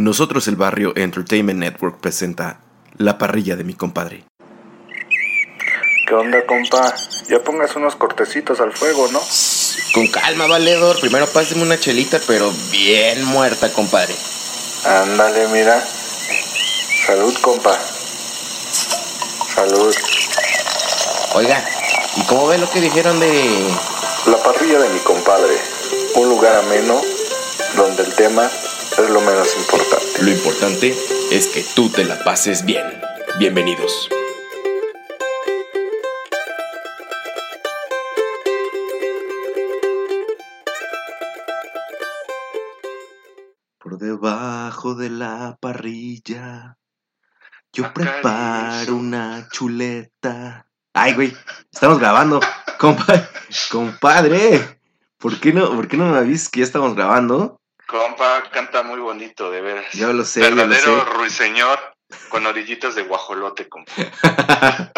Nosotros el Barrio Entertainment Network presenta La parrilla de mi compadre. ¿Qué onda, compa? Ya pongas unos cortecitos al fuego, ¿no? Con calma, valedor. Primero páseme una chelita, pero bien muerta, compadre. Ándale, mira. Salud, compa. Salud. Oiga, ¿y cómo ve lo que dijeron de... La parrilla de mi compadre. Un lugar ameno donde el tema es lo menos importante. Lo importante es que tú te la pases bien. Bienvenidos. Por debajo de la parrilla, yo preparo una chuleta. Ay, güey, estamos grabando. Compa- compadre, ¿por qué no, por qué no me avisas que ya estamos grabando? Compa, canta muy bonito, de veras. Yo lo sé, lo Verdadero sé. ruiseñor con orillitas de guajolote, compa.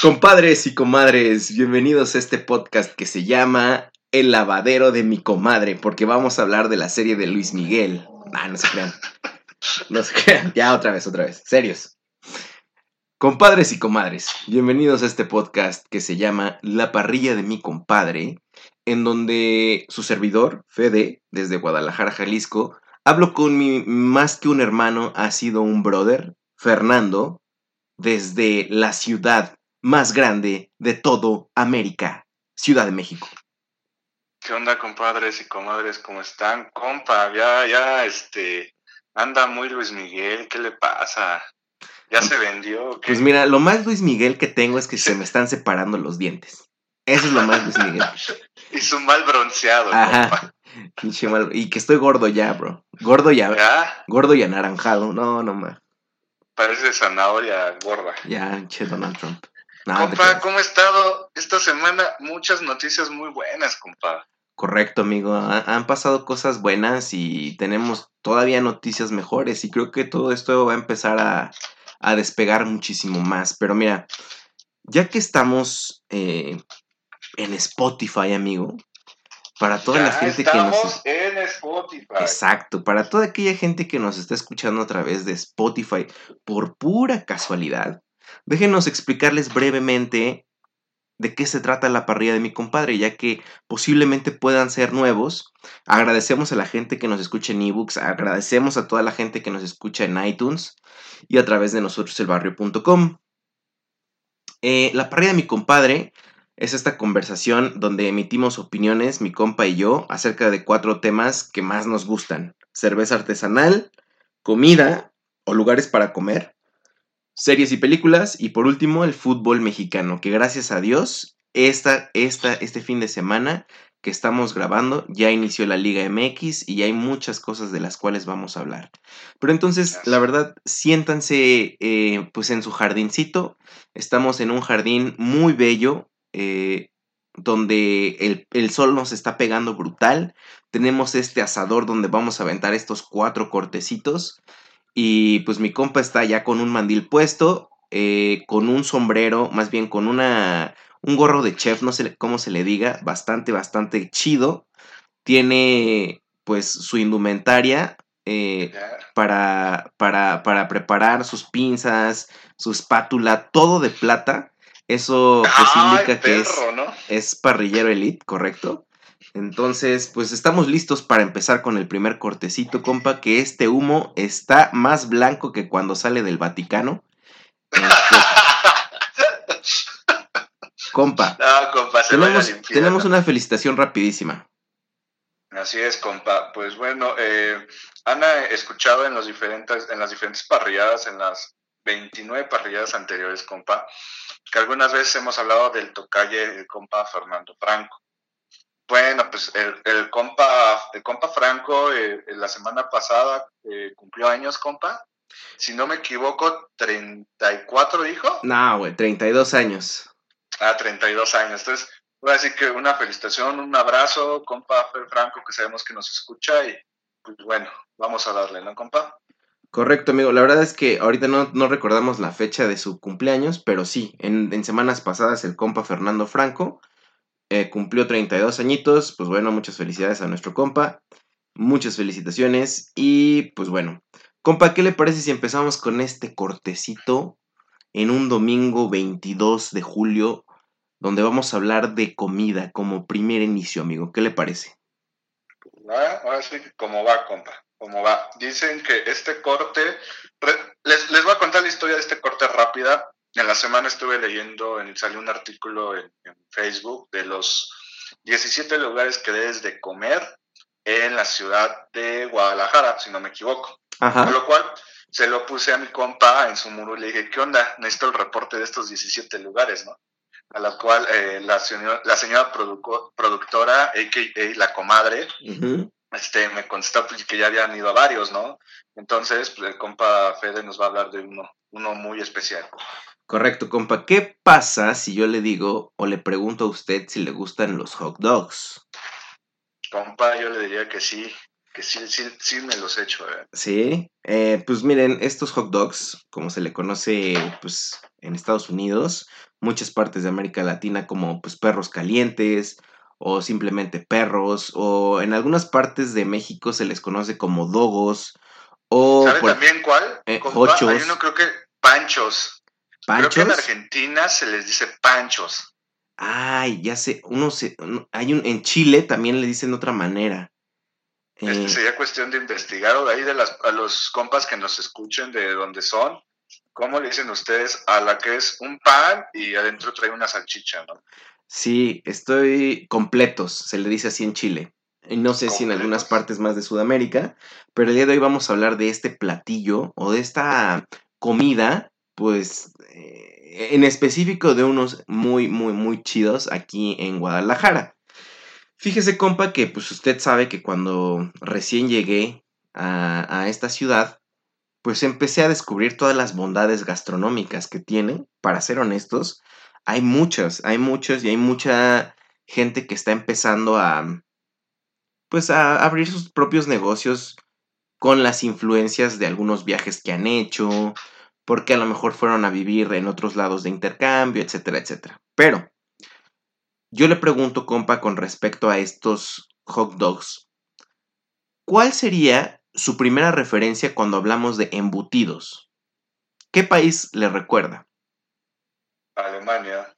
Compadres y comadres, bienvenidos a este podcast que se llama El lavadero de mi comadre, porque vamos a hablar de la serie de Luis Miguel. Ah, no se crean. No se crean. Ya otra vez, otra vez. Serios. Compadres y comadres, bienvenidos a este podcast que se llama La parrilla de mi compadre, en donde su servidor, Fede, desde Guadalajara, Jalisco, hablo con mi más que un hermano, ha sido un brother, Fernando, desde la ciudad más grande de todo América, Ciudad de México. ¿Qué onda, compadres y comadres? ¿Cómo están? Compa, ya, ya, este, anda muy Luis Miguel, ¿qué le pasa? ¿Ya se vendió? Pues mira, lo más Luis Miguel que tengo es que se me están separando los dientes. Eso es lo más Luis Miguel. Y su mal bronceado. Ajá. Mal- Y que estoy gordo ya, bro. Gordo ya. Ya, Gordo y anaranjado. No, no más. parece zanahoria gorda. Ya, che Donald Trump. No, compa. ¿cómo ha estado esta semana? Muchas noticias muy buenas, compa. Correcto, amigo. Ha- Han pasado cosas buenas y tenemos todavía noticias mejores y creo que todo esto va a empezar a, a despegar muchísimo más. Pero mira, ya que estamos eh, en Spotify, amigo, para toda la gente que nos... estamos en Spotify. Exacto, para toda aquella gente que nos está escuchando a través de Spotify por pura casualidad, déjenos explicarles brevemente de qué se trata la parrilla de mi compadre, ya que posiblemente puedan ser nuevos. Agradecemos a la gente que nos escucha en ebooks, agradecemos a toda la gente que nos escucha en iTunes y a través de nosotros elbarrio.com. Eh, la parrilla de mi compadre es esta conversación donde emitimos opiniones, mi compa y yo, acerca de cuatro temas que más nos gustan. Cerveza artesanal, comida o lugares para comer, series y películas y por último el fútbol mexicano, que gracias a Dios esta, esta, este fin de semana que estamos grabando ya inició la Liga MX y ya hay muchas cosas de las cuales vamos a hablar. Pero entonces, la verdad, siéntanse eh, pues en su jardincito. Estamos en un jardín muy bello, eh, donde el, el sol nos está pegando brutal. Tenemos este asador donde vamos a aventar estos cuatro cortecitos. Y pues mi compa está ya con un mandil puesto, eh, con un sombrero, más bien con una, un gorro de chef, no sé cómo se le diga, bastante, bastante chido. Tiene pues su indumentaria eh, para, para, para preparar sus pinzas, su espátula, todo de plata. Eso pues Ay, indica que es, es parrillero elite, ¿correcto? Entonces, pues estamos listos para empezar con el primer cortecito, compa, que este humo está más blanco que cuando sale del Vaticano. Este, compa, No, compa, se tenemos, tenemos una felicitación rapidísima. Así es, compa. Pues bueno, eh, han eh, escuchado en, los diferentes, en las diferentes parrilladas, en las 29 parrilladas anteriores, compa, que algunas veces hemos hablado del tocalle, compa Fernando Franco. Bueno, pues el, el compa, el compa Franco eh, la semana pasada eh, cumplió años, compa. Si no me equivoco, 34 dijo. No, güey, 32 años. Ah, 32 años. Entonces, voy a decir que una felicitación, un abrazo, compa Fer Franco, que sabemos que nos escucha y pues bueno, vamos a darle, ¿no, compa? Correcto, amigo. La verdad es que ahorita no, no recordamos la fecha de su cumpleaños, pero sí, en, en semanas pasadas el compa Fernando Franco eh, cumplió 32 añitos. Pues bueno, muchas felicidades a nuestro compa. Muchas felicitaciones y pues bueno, compa, ¿qué le parece si empezamos con este cortecito en un domingo 22 de julio donde vamos a hablar de comida como primer inicio, amigo? ¿Qué le parece? Ah, sí, ¿cómo va, compa? ¿Cómo va? Dicen que este corte, les, les voy a contar la historia de este corte rápida. En la semana estuve leyendo, en, salió un artículo en, en Facebook de los 17 lugares que debes de comer en la ciudad de Guadalajara, si no me equivoco. Con lo cual, se lo puse a mi compa en su muro y le dije, ¿qué onda? Necesito el reporte de estos 17 lugares, ¿no? A la cual eh, la señora, la señora productora, a.k.a. la comadre, este, me contestó pues, que ya habían ido a varios, ¿no? Entonces, pues, el compa Fede nos va a hablar de uno, uno muy especial. Correcto, compa. ¿Qué pasa si yo le digo o le pregunto a usted si le gustan los hot dogs? Compa, yo le diría que sí, que sí, sí, sí me los echo. Eh. Sí, eh, pues miren, estos hot dogs, como se le conoce pues en Estados Unidos, muchas partes de América Latina como pues perros calientes o simplemente perros o en algunas partes de México se les conoce como dogos o ¿Sabe también cuál? Eh, Compa, Hay uno creo que panchos. ¿Panchos? Creo que en Argentina se les dice panchos. Ay, ya sé, uno se, hay un, en Chile también le dicen de otra manera. Este sería cuestión de investigar o de ahí de las, a los compas que nos escuchen de dónde son. ¿Cómo le dicen ustedes a la que es un pan y adentro trae una salchicha, no? Sí, estoy completos, se le dice así en Chile. Y no sé si en algunas partes más de Sudamérica, pero el día de hoy vamos a hablar de este platillo o de esta comida, pues eh, en específico de unos muy, muy, muy chidos aquí en Guadalajara. Fíjese, compa, que pues usted sabe que cuando recién llegué a, a esta ciudad, pues empecé a descubrir todas las bondades gastronómicas que tiene. Para ser honestos, hay muchas, hay muchas y hay mucha gente que está empezando a, pues a abrir sus propios negocios con las influencias de algunos viajes que han hecho, porque a lo mejor fueron a vivir en otros lados de intercambio, etcétera, etcétera. Pero yo le pregunto, compa, con respecto a estos hot dogs, ¿cuál sería su primera referencia cuando hablamos de embutidos? ¿Qué país le recuerda? Alemania.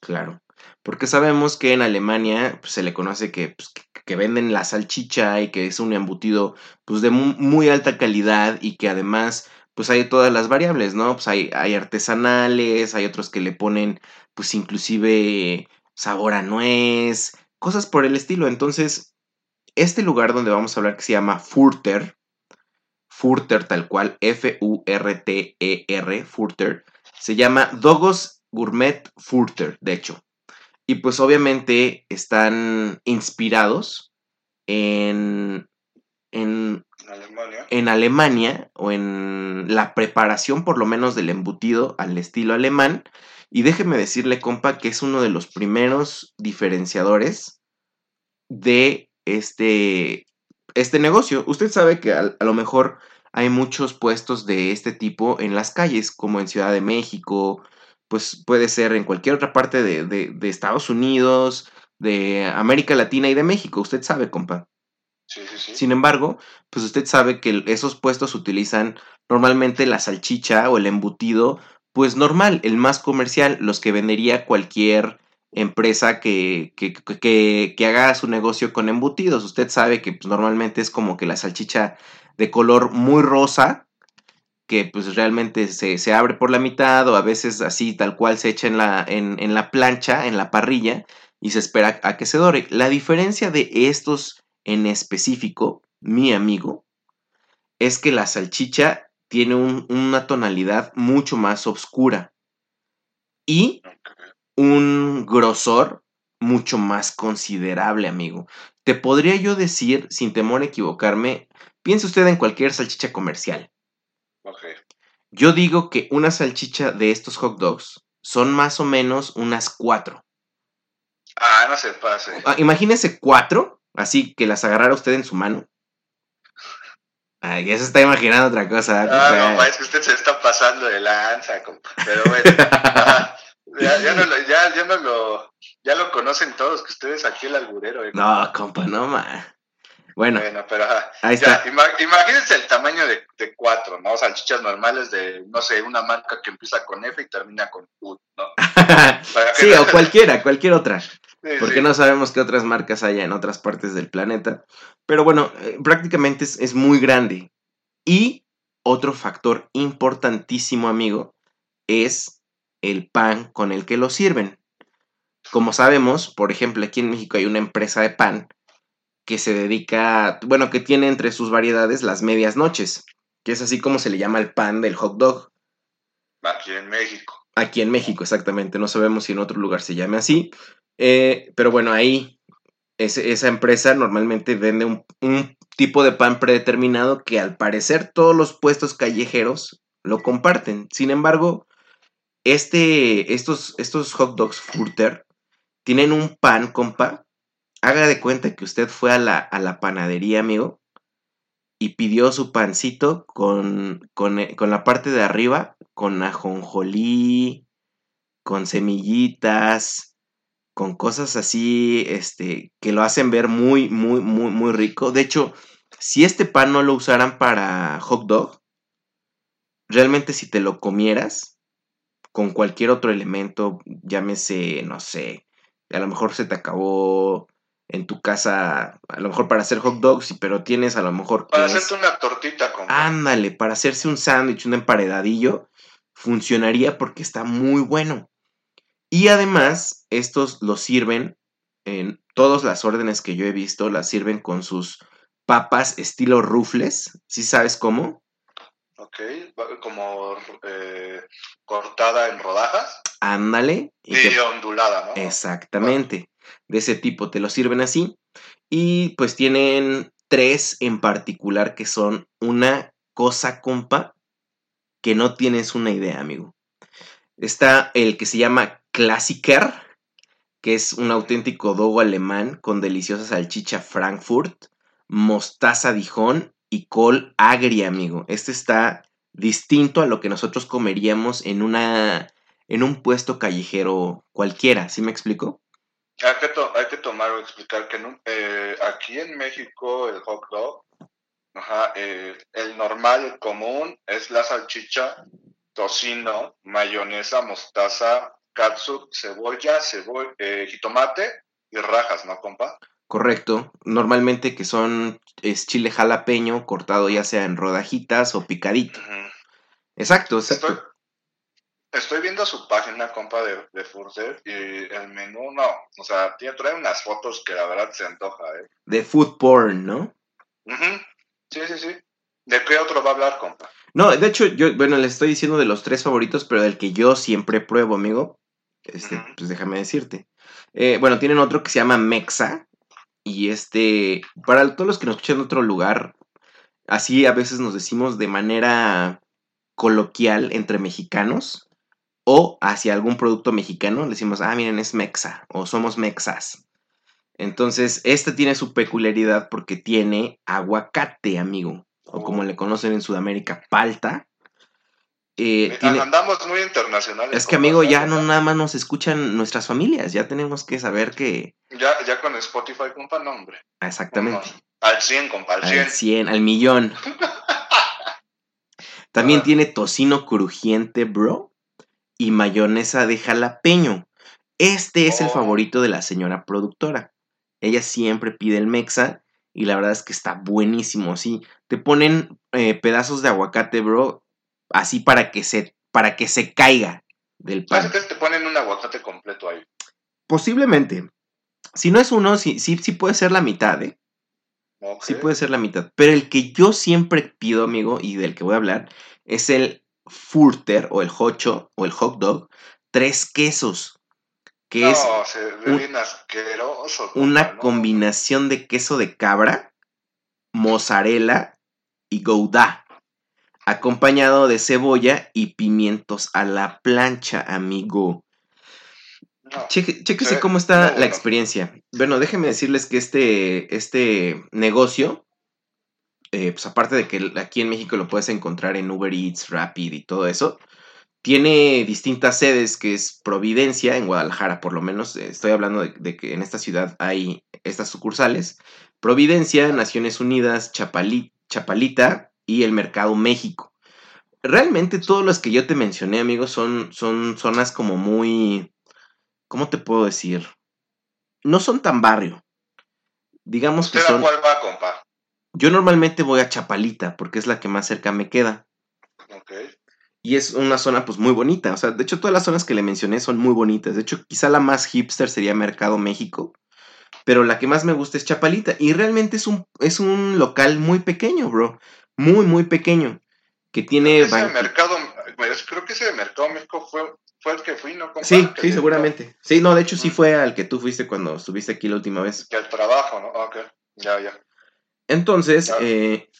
Claro, porque sabemos que en Alemania pues, se le conoce que, pues, que, que venden la salchicha y que es un embutido pues, de mu- muy alta calidad y que además pues hay todas las variables, ¿no? Pues hay, hay artesanales, hay otros que le ponen pues inclusive sabor a nuez, cosas por el estilo. Entonces, este lugar donde vamos a hablar que se llama Furter, Furter tal cual, F-U-R-T-E-R, Furter, se llama Dogos Gourmet Furter, de hecho. Y pues obviamente están inspirados en, en, Alemania. en Alemania o en la preparación por lo menos del embutido al estilo alemán. Y déjeme decirle, compa, que es uno de los primeros diferenciadores de este, este negocio. Usted sabe que a, a lo mejor hay muchos puestos de este tipo en las calles, como en Ciudad de México, pues puede ser en cualquier otra parte de, de- de Estados Unidos, de América Latina y de México, usted sabe, compa. Sí, sí, sí. Sin embargo, pues usted sabe que esos puestos utilizan normalmente la salchicha o el embutido, pues normal, el más comercial, los que vendería cualquier empresa que, que, que- que- que haga su negocio con embutidos. Usted sabe que pues, normalmente es como que la salchicha de color muy rosa, que pues realmente se, se abre por la mitad o a veces así tal cual se echa en la, en, en la plancha, en la parrilla y se espera a que se dore. La diferencia de estos en específico, mi amigo, es que la salchicha tiene un- una tonalidad mucho más oscura y un grosor mucho más considerable, amigo. Te podría yo decir, sin temor a equivocarme, piense usted en cualquier salchicha comercial. Ok. Yo digo que una salchicha de estos hot dogs son más o menos unas cuatro. Ah, no se pase. Ah, imagínese cuatro, así que las agarrara usted en su mano. Ay, ya se está imaginando otra cosa. Ah, no, es que usted se está pasando de lanza, compa. Pero bueno, ya, ya no lo, ya, ya no lo, ya lo conocen todos, que usted es aquí el alburero. eh. No, compa, no, ma. Bueno, Bueno, pero ahí Ya, está. ima- imagínense el tamaño de, de cuatro, ¿no? Salchichas normales de, no sé, una marca que empieza con F y termina con U, ¿no? Sí, o cualquiera, cualquier otra. Sí, Porque sí. no sabemos qué otras marcas haya en otras partes del planeta. Pero bueno, eh, prácticamente es, es muy grande. Y otro factor importantísimo, amigo, es el pan con el que lo sirven. Como sabemos, por ejemplo, aquí en México hay una empresa de pan que se dedica, bueno, que tiene entre sus variedades las medias noches, que es así como se le llama el pan del hot dog. Aquí en México. Aquí en México, exactamente. No sabemos si en otro lugar se llame así. Eh, pero bueno, ahí esa empresa normalmente vende un, un tipo de pan predeterminado que al parecer todos los puestos callejeros lo comparten. Sin embargo, este, estos, estos hot dogs Furter tienen un pan, compa. Haga de cuenta que usted fue a la, a la panadería, amigo, y pidió su pancito con, con, eh, con la parte de arriba, con ajonjolí, con semillitas, con cosas así, este, que lo hacen ver muy, muy, muy, muy rico. De hecho, si este pan no lo usaran para hot dog, realmente si te lo comieras con cualquier otro elemento, llámese, no sé, a lo mejor se te acabó en tu casa, a lo mejor para hacer hot dogs, pero tienes a lo mejor Para hacerte una tortita, compa. Ándale, para hacerse un sándwich, un emparedadillo, funcionaría porque está muy bueno. Y además, estos los sirven en todas las órdenes que yo he visto, las sirven con sus papas estilo rufles, ¿sí sabes cómo? Ok, como eh, cortada en rodajas Ándale. y y, que- ondulada, ¿no? Exactamente. De ese tipo te lo sirven así. Y pues tienen tres en particular que son una cosa, compa, que no tienes una idea, amigo. Está el que se llama Klassiker, que es un auténtico dogo alemán con deliciosa salchicha Frankfurt, mostaza Dijon y col agria, amigo. Este está distinto a lo que nosotros comeríamos en una en un puesto callejero cualquiera, ¿sí me explico? Hay que, to- hay que tomar o explicar que eh, aquí en México el hot dog, ajá, eh, el normal, el común, es la salchicha, tocino, mayonesa, mostaza, catsup, cebolla, cebolla, jitomate y rajas, ¿no, compa? Correcto. Normalmente que son es chile jalapeño cortado ya sea en rodajitas o picadito. Exacto, exacto. estoy viendo su página, compa, de, de Furter y el menú no, o sea, tiene, trae unas fotos que la verdad se antoja, ¿eh? De food porn, ¿no? Ujú. Sí, sí, sí. ¿De qué otro va a hablar, compa? No, de hecho, yo, bueno, les estoy diciendo de los tres favoritos, pero del que yo siempre pruebo, amigo. Este, pues déjame decirte. Eh, bueno, tienen otro que se llama Mexa. Y este, para todos los que nos escuchan en otro lugar, así a veces nos decimos de manera coloquial entre mexicanos o hacia algún producto mexicano, le decimos, ah, miren, es Mexa o somos Mexas. Entonces, este tiene su peculiaridad porque tiene aguacate, amigo, o como le conocen en Sudamérica, palta. Eh, tiene- Andamos muy internacionales. es que, amigo, ya no nada más nos escuchan nuestras familias, ya tenemos que saber que... Ya, ya con Spotify, compa, no, hombre. Exactamente. Al 100, compa, al 100. Al 100, al millón. También Ah. tiene tocino crujiente, bro. Y mayonesa de jalapeño. Este es el Oh. favorito de la señora productora. Ella siempre pide el mexa. Y la verdad es que está buenísimo. Sí, te ponen eh, pedazos de aguacate, bro. Así para que se, para que se caiga del pan. ¿Sabes que te ponen un aguacate completo ahí? Posiblemente. Si no es uno, sí, sí, sí puede ser la mitad, ¿eh? Sí puede ser la mitad. Pero el que yo siempre pido, amigo, y del que voy a hablar, es el Furter o el Hocho o el Hot Dog. Tres quesos. Que no, es se un- asqueroso. una ¿no? combinación de queso de cabra, mozzarella y gouda. Acompañado de cebolla y pimientos a la plancha, amigo. No. Cheque- chéquese cómo está la experiencia. Bueno, déjenme decirles que este, este negocio, eh, pues aparte de que aquí en México lo puedes encontrar en Uber Eats, Rapid y todo eso, tiene distintas sedes, que es Providencia, en Guadalajara por lo menos. eh, Estoy hablando de, de que en esta ciudad hay estas sucursales, Providencia, Naciones Unidas, Chapalita y el Mercado México. Realmente todos los que yo te mencioné, amigos, son, son zonas como muy... ¿Cómo te puedo decir? No son tan barrio. Digamos que son... cuál va, compa? Yo normalmente voy a Chapalita porque es la que más cerca me queda. Ok. Y es una zona pues muy bonita. O sea, de hecho todas las zonas que le mencioné son muy bonitas. De hecho, quizá la más hipster sería Mercado México. Pero la que más me gusta es Chapalita. Y realmente es un, es un local muy pequeño, bro. Muy, muy pequeño. Que tiene... Ese mercado, creo que ese de Mercado México fue, fue el que fui, ¿no? Sí, sí, seguramente. Sí, no, de hecho sí fue al que tú fuiste cuando estuviste aquí la última vez. Que al trabajo, ¿no? Ok, ya, ya. Entonces, eh,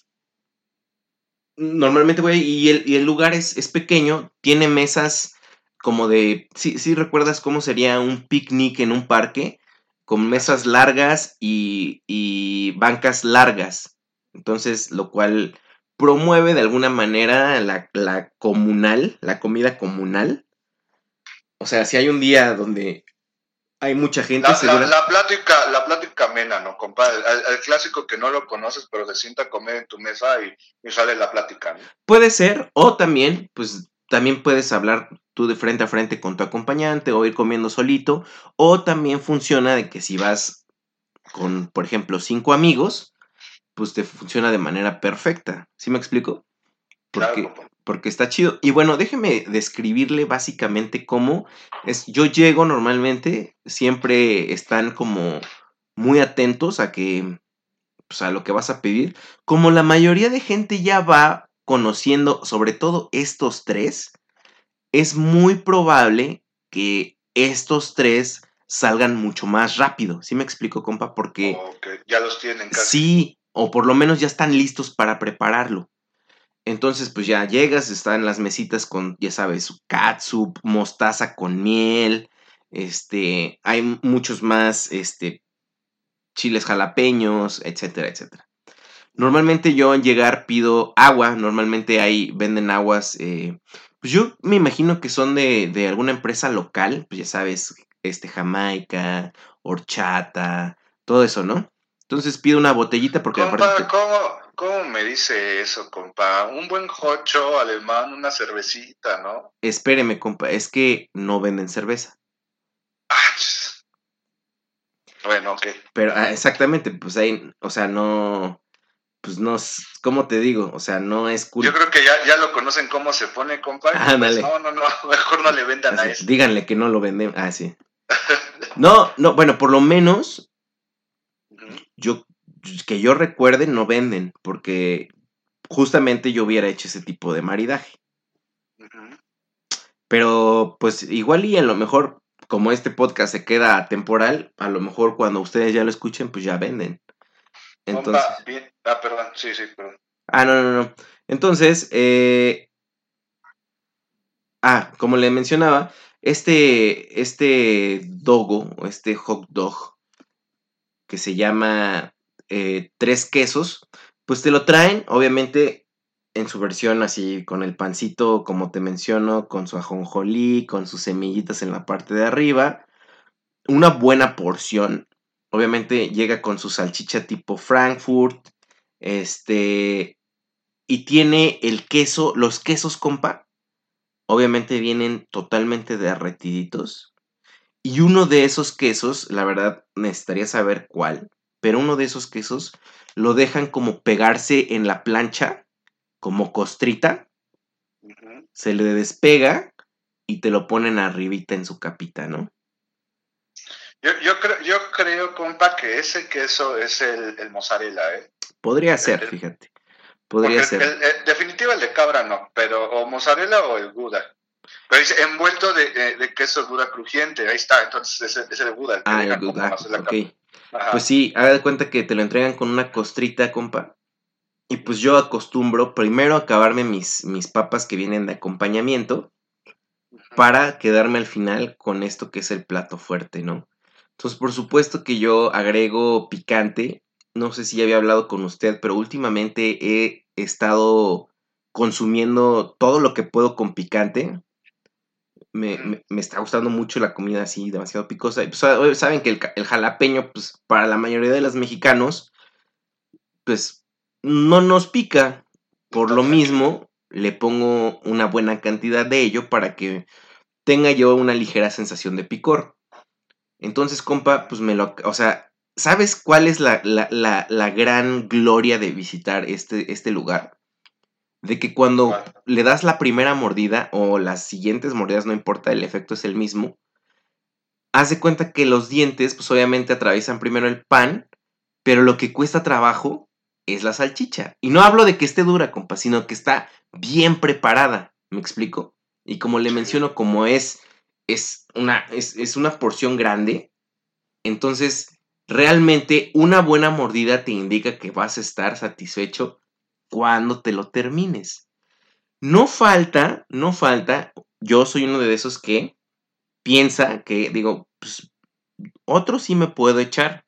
normalmente voy y el, y el lugar es, es, pequeño, tiene mesas como de, sí, sí recuerdas cómo sería un picnic en un parque, con mesas largas y, y bancas largas. Entonces, lo cual promueve de alguna manera la, la, comunal, la comida comunal. O sea, si hay un día donde hay mucha gente. La, la, plática, la plática amena, ¿no, compadre? El, clásico que no lo conoces, pero se sienta a comer en tu mesa y, sale la plática. Puede ser, o también, pues también puedes hablar tú de frente a frente con tu acompañante o ir comiendo solito, o también funciona de que si vas con, por ejemplo, cinco amigos, pues te funciona de manera perfecta. ¿Sí me explico? Porque, porque está chido. Y bueno, déjeme describirle básicamente cómo es. Yo llego normalmente, siempre están como muy atentos a que, pues a lo que vas a pedir. Como la mayoría de gente ya va conociendo, sobre todo estos tres, es muy probable que estos tres salgan mucho más rápido. ¿Sí me explico, compa? Porque... Ya los tienen casi. Sí, o por lo menos ya están listos para prepararlo. Entonces, pues ya llegas, están las mesitas con, ya sabes, su katsup, mostaza con miel, este, hay muchos más, este, chiles jalapeños, etcétera, etcétera. Normalmente yo en llegar pido agua, normalmente ahí venden aguas, eh, pues yo me imagino que son de, de, alguna empresa local, pues ya sabes, este, Jamaica, horchata, todo eso, ¿no? Entonces pido una botellita porque aparte... ¿Cómo me dice eso, compa? Un buen jocho alemán, una cervecita, ¿no? Espéreme, compa, es que no venden cerveza. Ah, bueno, ok. Pero ah, exactamente, pues ahí, o sea, no, pues no, ¿cómo te digo? O sea, no es cool. Yo creo que ya, ya lo conocen cómo se pone, compa. Ah, pues, no, no, no, mejor no le vendan a eso. Díganle que no lo venden. Ah, sí. no, no, bueno, por lo menos yo que yo recuerde no venden, porque justamente yo hubiera hecho ese tipo de maridaje. Pero pues igual y a lo mejor, como este podcast se queda temporal, a lo mejor cuando ustedes ya lo escuchen, pues ya venden. Entonces... Ah, perdón, sí, sí, perdón. Ah, no, no, no. Entonces, eh... ah, como le mencionaba, este, este dogo, este hot dog, que se llama eh, tres quesos, pues te lo traen, obviamente, en su versión así, con el pancito, como te menciono, con su ajonjolí, con sus semillitas en la parte de arriba. Una buena porción. Obviamente llega con su salchicha tipo Frankfurt. Este. Y tiene el queso, los quesos, compa. Obviamente vienen totalmente derretiditos. Y uno de esos quesos, la verdad, necesitaría saber cuál pero uno de esos quesos lo dejan como pegarse en la plancha, como costrita, se le despega y te lo ponen arribita en su capita, ¿no? Yo, yo, creo, yo creo, compa, que ese queso es el, el mozzarella, ¿eh? Podría ser, fíjate. Podría ser. El, el, definitivo el de cabra no, pero o mozzarella o el Gouda. Pero dice envuelto de, de, queso Gouda crujiente, ahí está, entonces ese es el Gouda. ah, el Gouda, ok. Pues sí, haga de cuenta que te lo entregan con una costrita, compa. Y pues yo acostumbro primero acabarme mis, mis papas que vienen de acompañamiento para quedarme al final con esto que es el plato fuerte, ¿no? Entonces, por supuesto que yo agrego picante. No sé si ya había hablado con usted, pero últimamente he estado consumiendo todo lo que puedo con picante me, está gustando mucho la comida así, demasiado picosa. Pues, saben que el, jalapeño, pues para la mayoría de los mexicanos, pues no nos pica. Por lo mismo, le pongo una buena cantidad de ello para que tenga yo una ligera sensación de picor. Entonces, compa, pues me lo... O sea, ¿sabes cuál es la, la, gran gloria de visitar este, este lugar? De que cuando le das la primera mordida o las siguientes mordidas, no importa, el efecto es el mismo. Haz de cuenta que los dientes, pues obviamente atraviesan primero el pan, pero lo que cuesta trabajo es la salchicha. Y no hablo de que esté dura, compa, sino que está bien preparada. ¿Me explico? Y como le menciono, como es, es, una, es, es una porción grande, entonces realmente una buena mordida te indica que vas a estar satisfecho cuando te lo termines. No falta, no falta, yo soy uno de esos que piensa que, digo, pues, otro sí me puedo echar.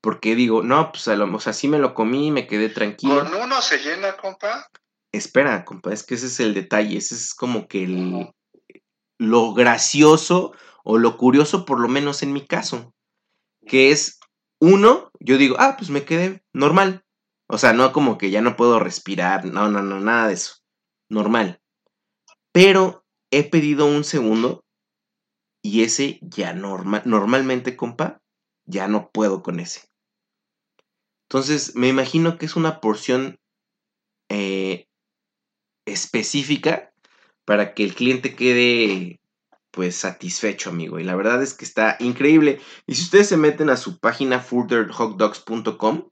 Porque digo, no, pues a lo, o sea, sí me lo comí, me quedé tranquilo. ¿Con uno se llena, compa? Espera, compa, es que ese es el detalle, ese es como que el, lo gracioso o lo curioso, por lo menos en mi caso, que es uno, yo digo, ah, pues me quedé normal. O sea, no como que ya no puedo respirar, no, no, no, nada de eso. Normal. Pero he pedido un segundo y ese ya normal, normalmente, compa, ya no puedo con ese. Entonces, me imagino que es una porción eh, específica para que el cliente quede pues satisfecho, amigo. Y la verdad es que está increíble. Y si ustedes se meten a su página furtherhotdogs.com,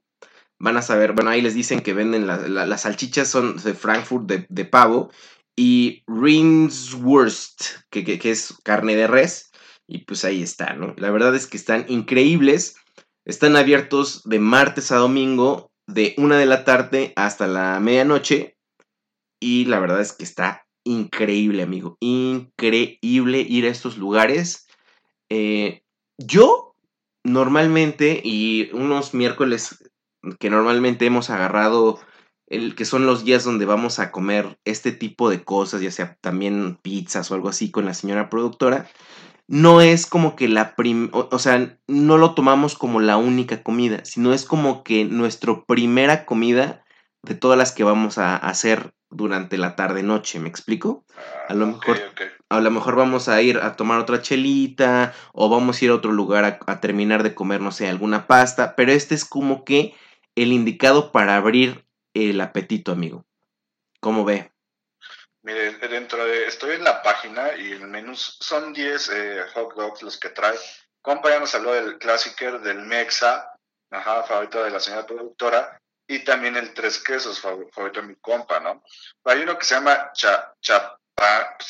van a saber, bueno, ahí les dicen que venden las salchichas son de Frankfurt de, pavo y Rinswurst, que, que, es carne de res. Y pues ahí está, ¿no? La verdad es que están increíbles. Están abiertos de martes a domingo, de una de la tarde hasta la medianoche. Y la verdad es que está increíble, amigo. Increíble ir a estos lugares. Eh, yo normalmente, y unos miércoles que normalmente hemos agarrado, el que son los días donde vamos a comer este tipo de cosas, ya sea también pizzas o algo así con la señora productora, no es como que la prim o, sea, no lo tomamos como la única comida, sino es como que nuestra primera comida de todas las que vamos a hacer durante la tarde noche, ¿me explico? A lo ah, mejor a lo mejor vamos a ir a tomar otra chelita o vamos a ir a otro lugar a, terminar de comer, no sé, alguna pasta, pero este es como que el indicado para abrir el apetito, amigo. ¿Cómo ve? Mire, dentro de, estoy en la página y el menú son 10 eh, hot dogs los que trae. Compa ya nos habló del clásico, del Mexa, favorito de la señora productora, y también el tres quesos, favorito de mi compa, ¿no? Hay uno que se llama cha,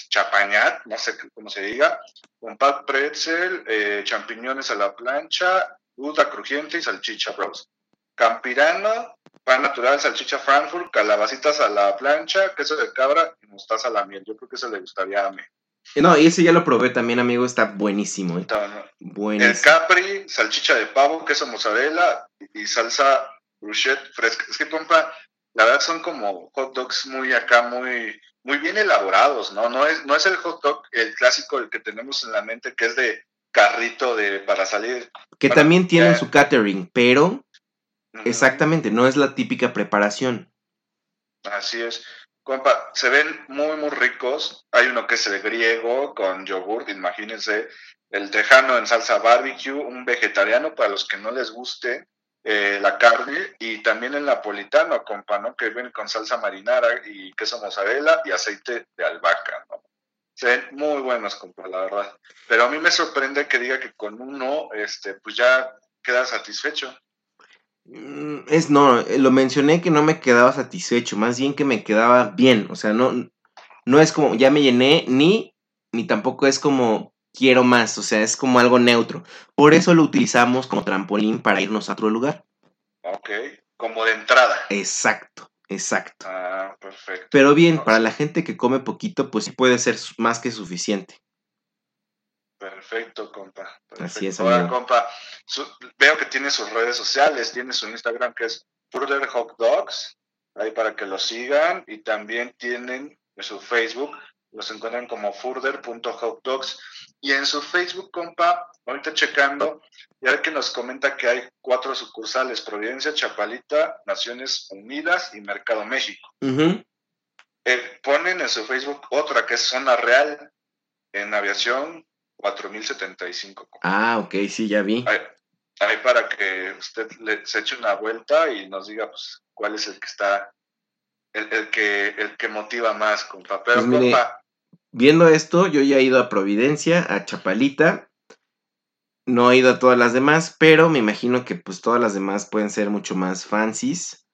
chapañat, no sé cómo se diga, con pat pretzel, eh, champiñones a la plancha, duda crujiente y salchicha, bros. Campirano, pan natural, salchicha Frankfurt, calabacitas a la plancha, queso de cabra y mostaza a la miel. Yo creo que eso le gustaría a mí. No, y ese ya lo probé también, amigo, está buenísimo. ¿eh? El capri, salchicha de pavo, queso mozzarella y salsa bruschetta fresca. Es que, compa, la verdad son como hot dogs muy acá, muy, muy bien elaborados, ¿no? No es, no es el hot dog, el clásico, el que tenemos en la mente, que es de carrito de para salir. Que también tienen su catering, pero Exactamente, no es la típica preparación. Así es. Compa, se ven muy, muy ricos. Hay uno que es el griego con yogur, imagínense. El tejano en salsa barbecue, un vegetariano para los que no les guste eh, la carne. Y también el napolitano, compa, ¿no? Que viene con salsa marinara y queso mozzarella y aceite de albahaca, ¿no? Se ven muy buenos, compa, la verdad. Pero a mí me sorprende que diga que con uno, este, pues ya queda satisfecho. Mm, es no, eh, lo mencioné que no me quedaba satisfecho, más bien que me quedaba bien, o sea, no, no es como ya me llené, ni, ni tampoco es como quiero más, o sea, es como algo neutro. Por eso lo utilizamos como trampolín para irnos a otro lugar. Ok, como de entrada. Exacto, exacto. Ah, perfecto. Pero bien, para la gente que come poquito, pues sí puede ser más que suficiente. Perfecto, compa. Así es, Ahora, compa, veo que tiene sus redes sociales, tiene su Instagram que es Further Hot Dogs, ahí para que lo sigan, y también tienen su Facebook, Los encuentran como further.hotdogs. Y en su Facebook, compa, ahorita checando, ya que nos comenta que hay cuatro sucursales, Providencia, Chapalita, Naciones Unidas y Mercado México. Eh, ponen en su Facebook otra que es Zona Real, en aviación 4075. Ah, ok, sí, ya vi. Ahí, para que usted le, se eche una vuelta y nos diga pues cuál es el que está, el, que, el que motiva más, compa. Pero, pues compa, viendo esto, yo ya he ido a Providencia, a Chapalita. No he ido a todas las demás, pero me imagino que pues todas las demás pueden ser mucho más fancies,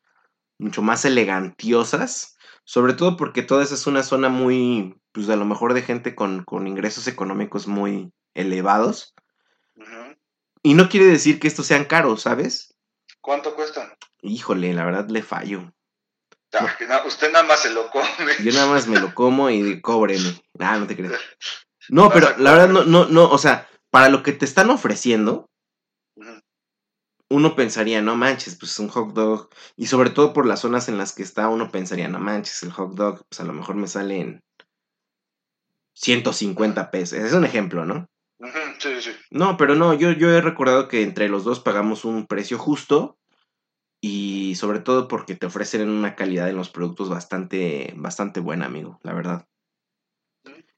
mucho más elegantiosas. Sobre todo porque toda esa es una zona muy, pues a lo mejor de gente con, ingresos económicos muy elevados. Y no quiere decir que estos sean caros, ¿sabes? ¿Cuánto cuestan? Híjole, la verdad le fallo. usted nada más se lo come. Yo nada más me lo como y cóbreme. Ah, no te crees. No, pero la verdad no, no, no, o sea, para lo que te están ofreciendo, uno pensaría, no manches, pues es un hot dog. Y sobre todo por las zonas en las que está, uno pensaría, no manches, el hot dog, pues a lo mejor me sale en 150 pesos. Es un ejemplo, ¿no? Sí, sí. No, pero no, yo, yo he recordado que entre los dos pagamos un precio justo y sobre todo porque te ofrecen una calidad en los productos bastante, bastante buena, amigo, la verdad.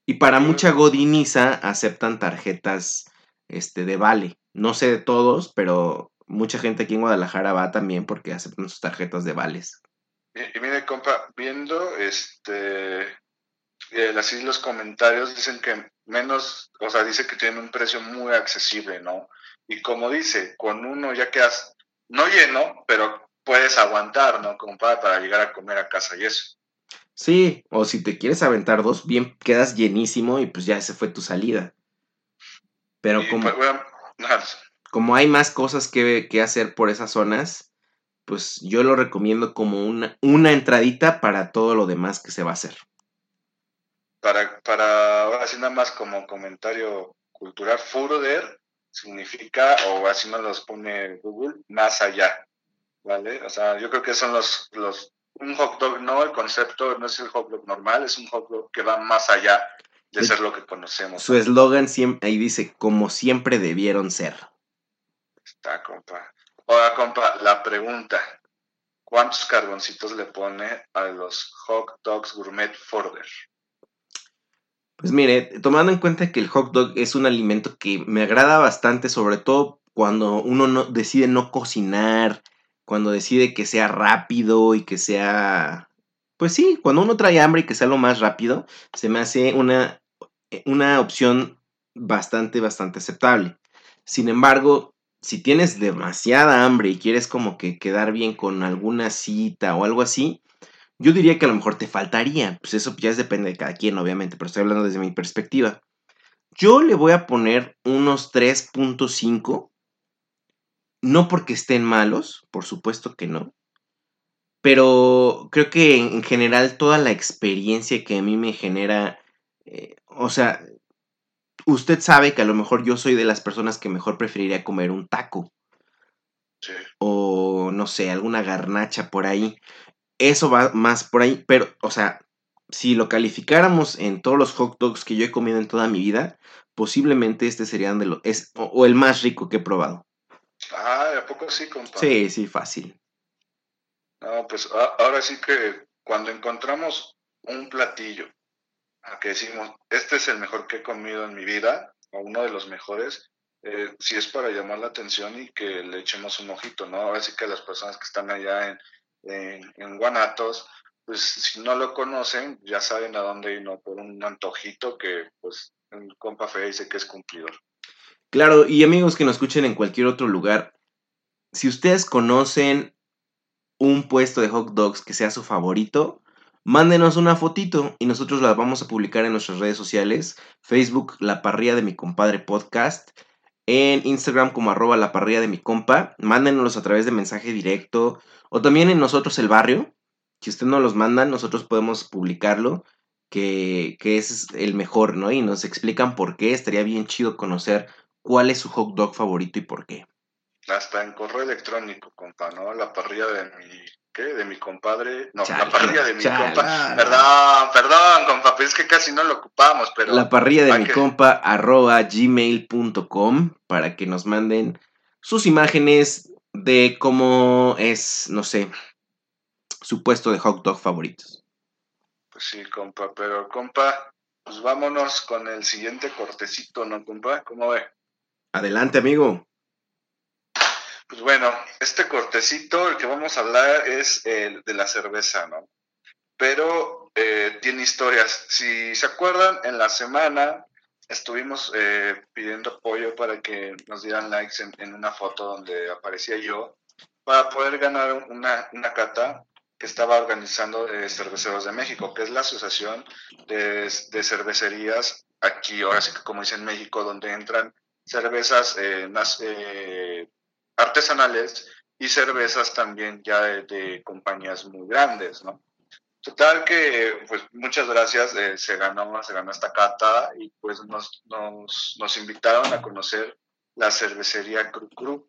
Y para mucha godiniza aceptan tarjetas este, de vale. No sé de todos, pero mucha gente aquí en Guadalajara va también porque aceptan sus tarjetas de vales. Y, mire, compa, viendo este eh, así los comentarios dicen que menos, o sea, dice que tiene un precio muy accesible, ¿no? Y como dice, con uno ya quedas no lleno, pero puedes aguantar, ¿no? Como para, llegar a comer a casa y eso. Sí, o si te quieres aventar dos, bien quedas llenísimo y pues ya se fue tu salida. Pero como, pues, como hay más cosas que, que, hacer por esas zonas, pues yo lo recomiendo como una, una entradita para todo lo demás que se va a hacer. Para, para ahora sí nada más como comentario cultural, Further significa, o así nos los pone Google, más allá. ¿vale? O sea, yo creo que son los, los, un hot dog, no, el concepto no es el hot dog normal, es un hot dog que va más allá de ser lo que conocemos. Su eslogan ahí dice, como siempre debieron ser. Está, compa. Compa, la pregunta, ¿cuántos carboncitos le pone a los hot dogs gourmet Forder? Pues mire, tomando en cuenta que el hot dog es un alimento que me agrada bastante, sobre todo cuando uno no, decide no cocinar, cuando decide que sea rápido y que sea, pues sí, cuando uno trae hambre y que sea lo más rápido, se me hace una, una opción bastante, bastante aceptable. Sin embargo, si tienes demasiada hambre y quieres como que quedar bien con alguna cita o algo así, yo diría que a lo mejor te faltaría. Pues eso ya depende de cada quien, obviamente, pero estoy hablando desde mi perspectiva. Yo le voy a poner unos 3.5 no porque estén malos, por supuesto que no. Pero creo que en general toda la experiencia que a mí me genera, eh, o sea, usted sabe que a lo mejor yo soy de las personas que mejor preferiría comer un taco. Sí. O no sé, alguna garnacha por ahí. Eso va más por ahí, pero, o sea, si lo calificáramos en todos los hot dogs que yo he comido en toda mi vida, posiblemente este sería de los, es, o el más rico que he probado. Ah, ¿a poco sí, compa? Sí, sí, fácil. No, pues ahora sí que cuando encontramos un platillo que decimos, este es el mejor que he comido en mi vida, o uno de los mejores, eh, si es para llamar la atención y que le echemos un ojito, ¿no? Ahora que las personas que están allá en, en, Guanatos, pues si no lo conocen, ya saben a dónde ir, ¿no? Por un antojito que, pues, el compa Fe dice que es cumplidor. Claro, y amigos que nos escuchen en cualquier otro lugar, si ustedes conocen un puesto de hot dogs que sea su favorito, mándenos una fotito y nosotros la vamos a publicar en nuestras redes sociales, Facebook La Parrilla de mi compadre podcast, en Instagram como arroba la parrilla de mi compa, mándenos a través de mensaje directo o también en nosotros el barrio, si ustedes no los mandan, nosotros podemos publicarlo, que, que es el mejor, ¿no? Y nos explican por qué, estaría bien chido conocer cuál es su hot dog favorito y por qué. Hasta en correo electrónico, compa, ¿no? La parrilla de mi ¿qué? De mi compadre. No, la parrilla de mi compa. Perdón, perdón, compa, pero es que casi no lo ocupamos, pero. La parrilla de mi compa, arroba gmail.com, para que nos manden sus imágenes de cómo es, no sé, su puesto de hot dog favoritos. Pues sí, compa, pero compa, pues vámonos con el siguiente cortecito, ¿no, compa? ¿Cómo ve? Adelante, amigo. Pues bueno, este cortecito, el que vamos a hablar es el de la cerveza, ¿no? Pero eh, tiene historias. Si se acuerdan, en la semana estuvimos eh, pidiendo apoyo para que nos dieran likes en, una foto donde aparecía yo, para poder ganar una, una cata que estaba organizando eh, Cerveceros de México, que es la asociación de, de, cervecerías aquí, ahora sí que como dice en México, donde entran cervezas eh, eh, artesanales y cervezas también ya de, compañías muy grandes, ¿no? Total que, pues muchas gracias, eh, se ganó, se ganó esta cata y pues nos, nos, nos invitaron a conocer la cervecería Cru Cru.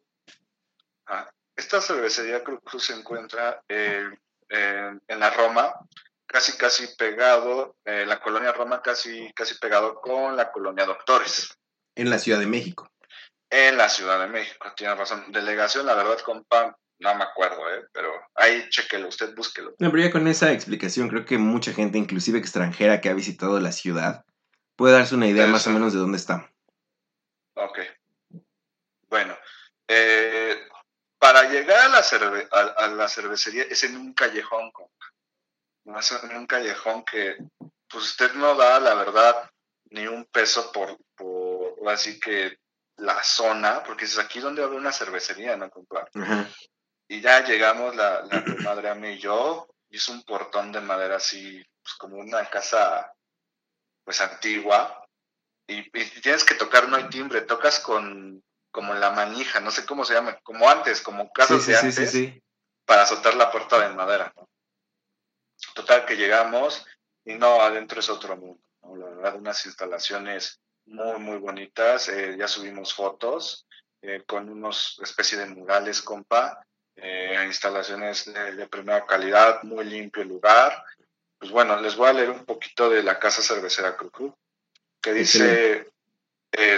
Ah, esta cervecería Cru Cru se encuentra en la Roma, casi casi pegado, la colonia Roma casi casi pegado con la colonia Doctores. En la Ciudad de México. En la Ciudad de México, tiene razón. Delegación, la verdad, compa, no me acuerdo, ¿eh? pero ahí chequelo, usted búsquelo. No, pero ya con esa explicación, creo que mucha gente, inclusive extranjera que ha visitado la ciudad, puede darse una idea más o menos de dónde está. Ok. Bueno, eh, para llegar a la, a, la cervecería es en un callejón, compa. Es en un callejón que, pues usted no da, la verdad, ni un peso por, por así que la zona, porque es aquí donde había una cervecería, ¿no, compa? Y ya llegamos, la, la madre a mí y yo, hizo un portón de madera así, pues como una casa, pues antigua, y, tienes que tocar, no hay timbre, tocas con, como la manija, no sé cómo se llama, como antes, como casas de antes, para azotar la puerta de madera, ¿no? Total que llegamos, y no, adentro es otro mundo, La verdad, unas instalaciones muy, muy bonitas. Eh, ya subimos fotos eh, con unos especie de murales, compa. Eh, instalaciones de, primera calidad, muy limpio el lugar. Pues bueno, les voy a leer un poquito de la Casa Cervecera Crucru, que dice,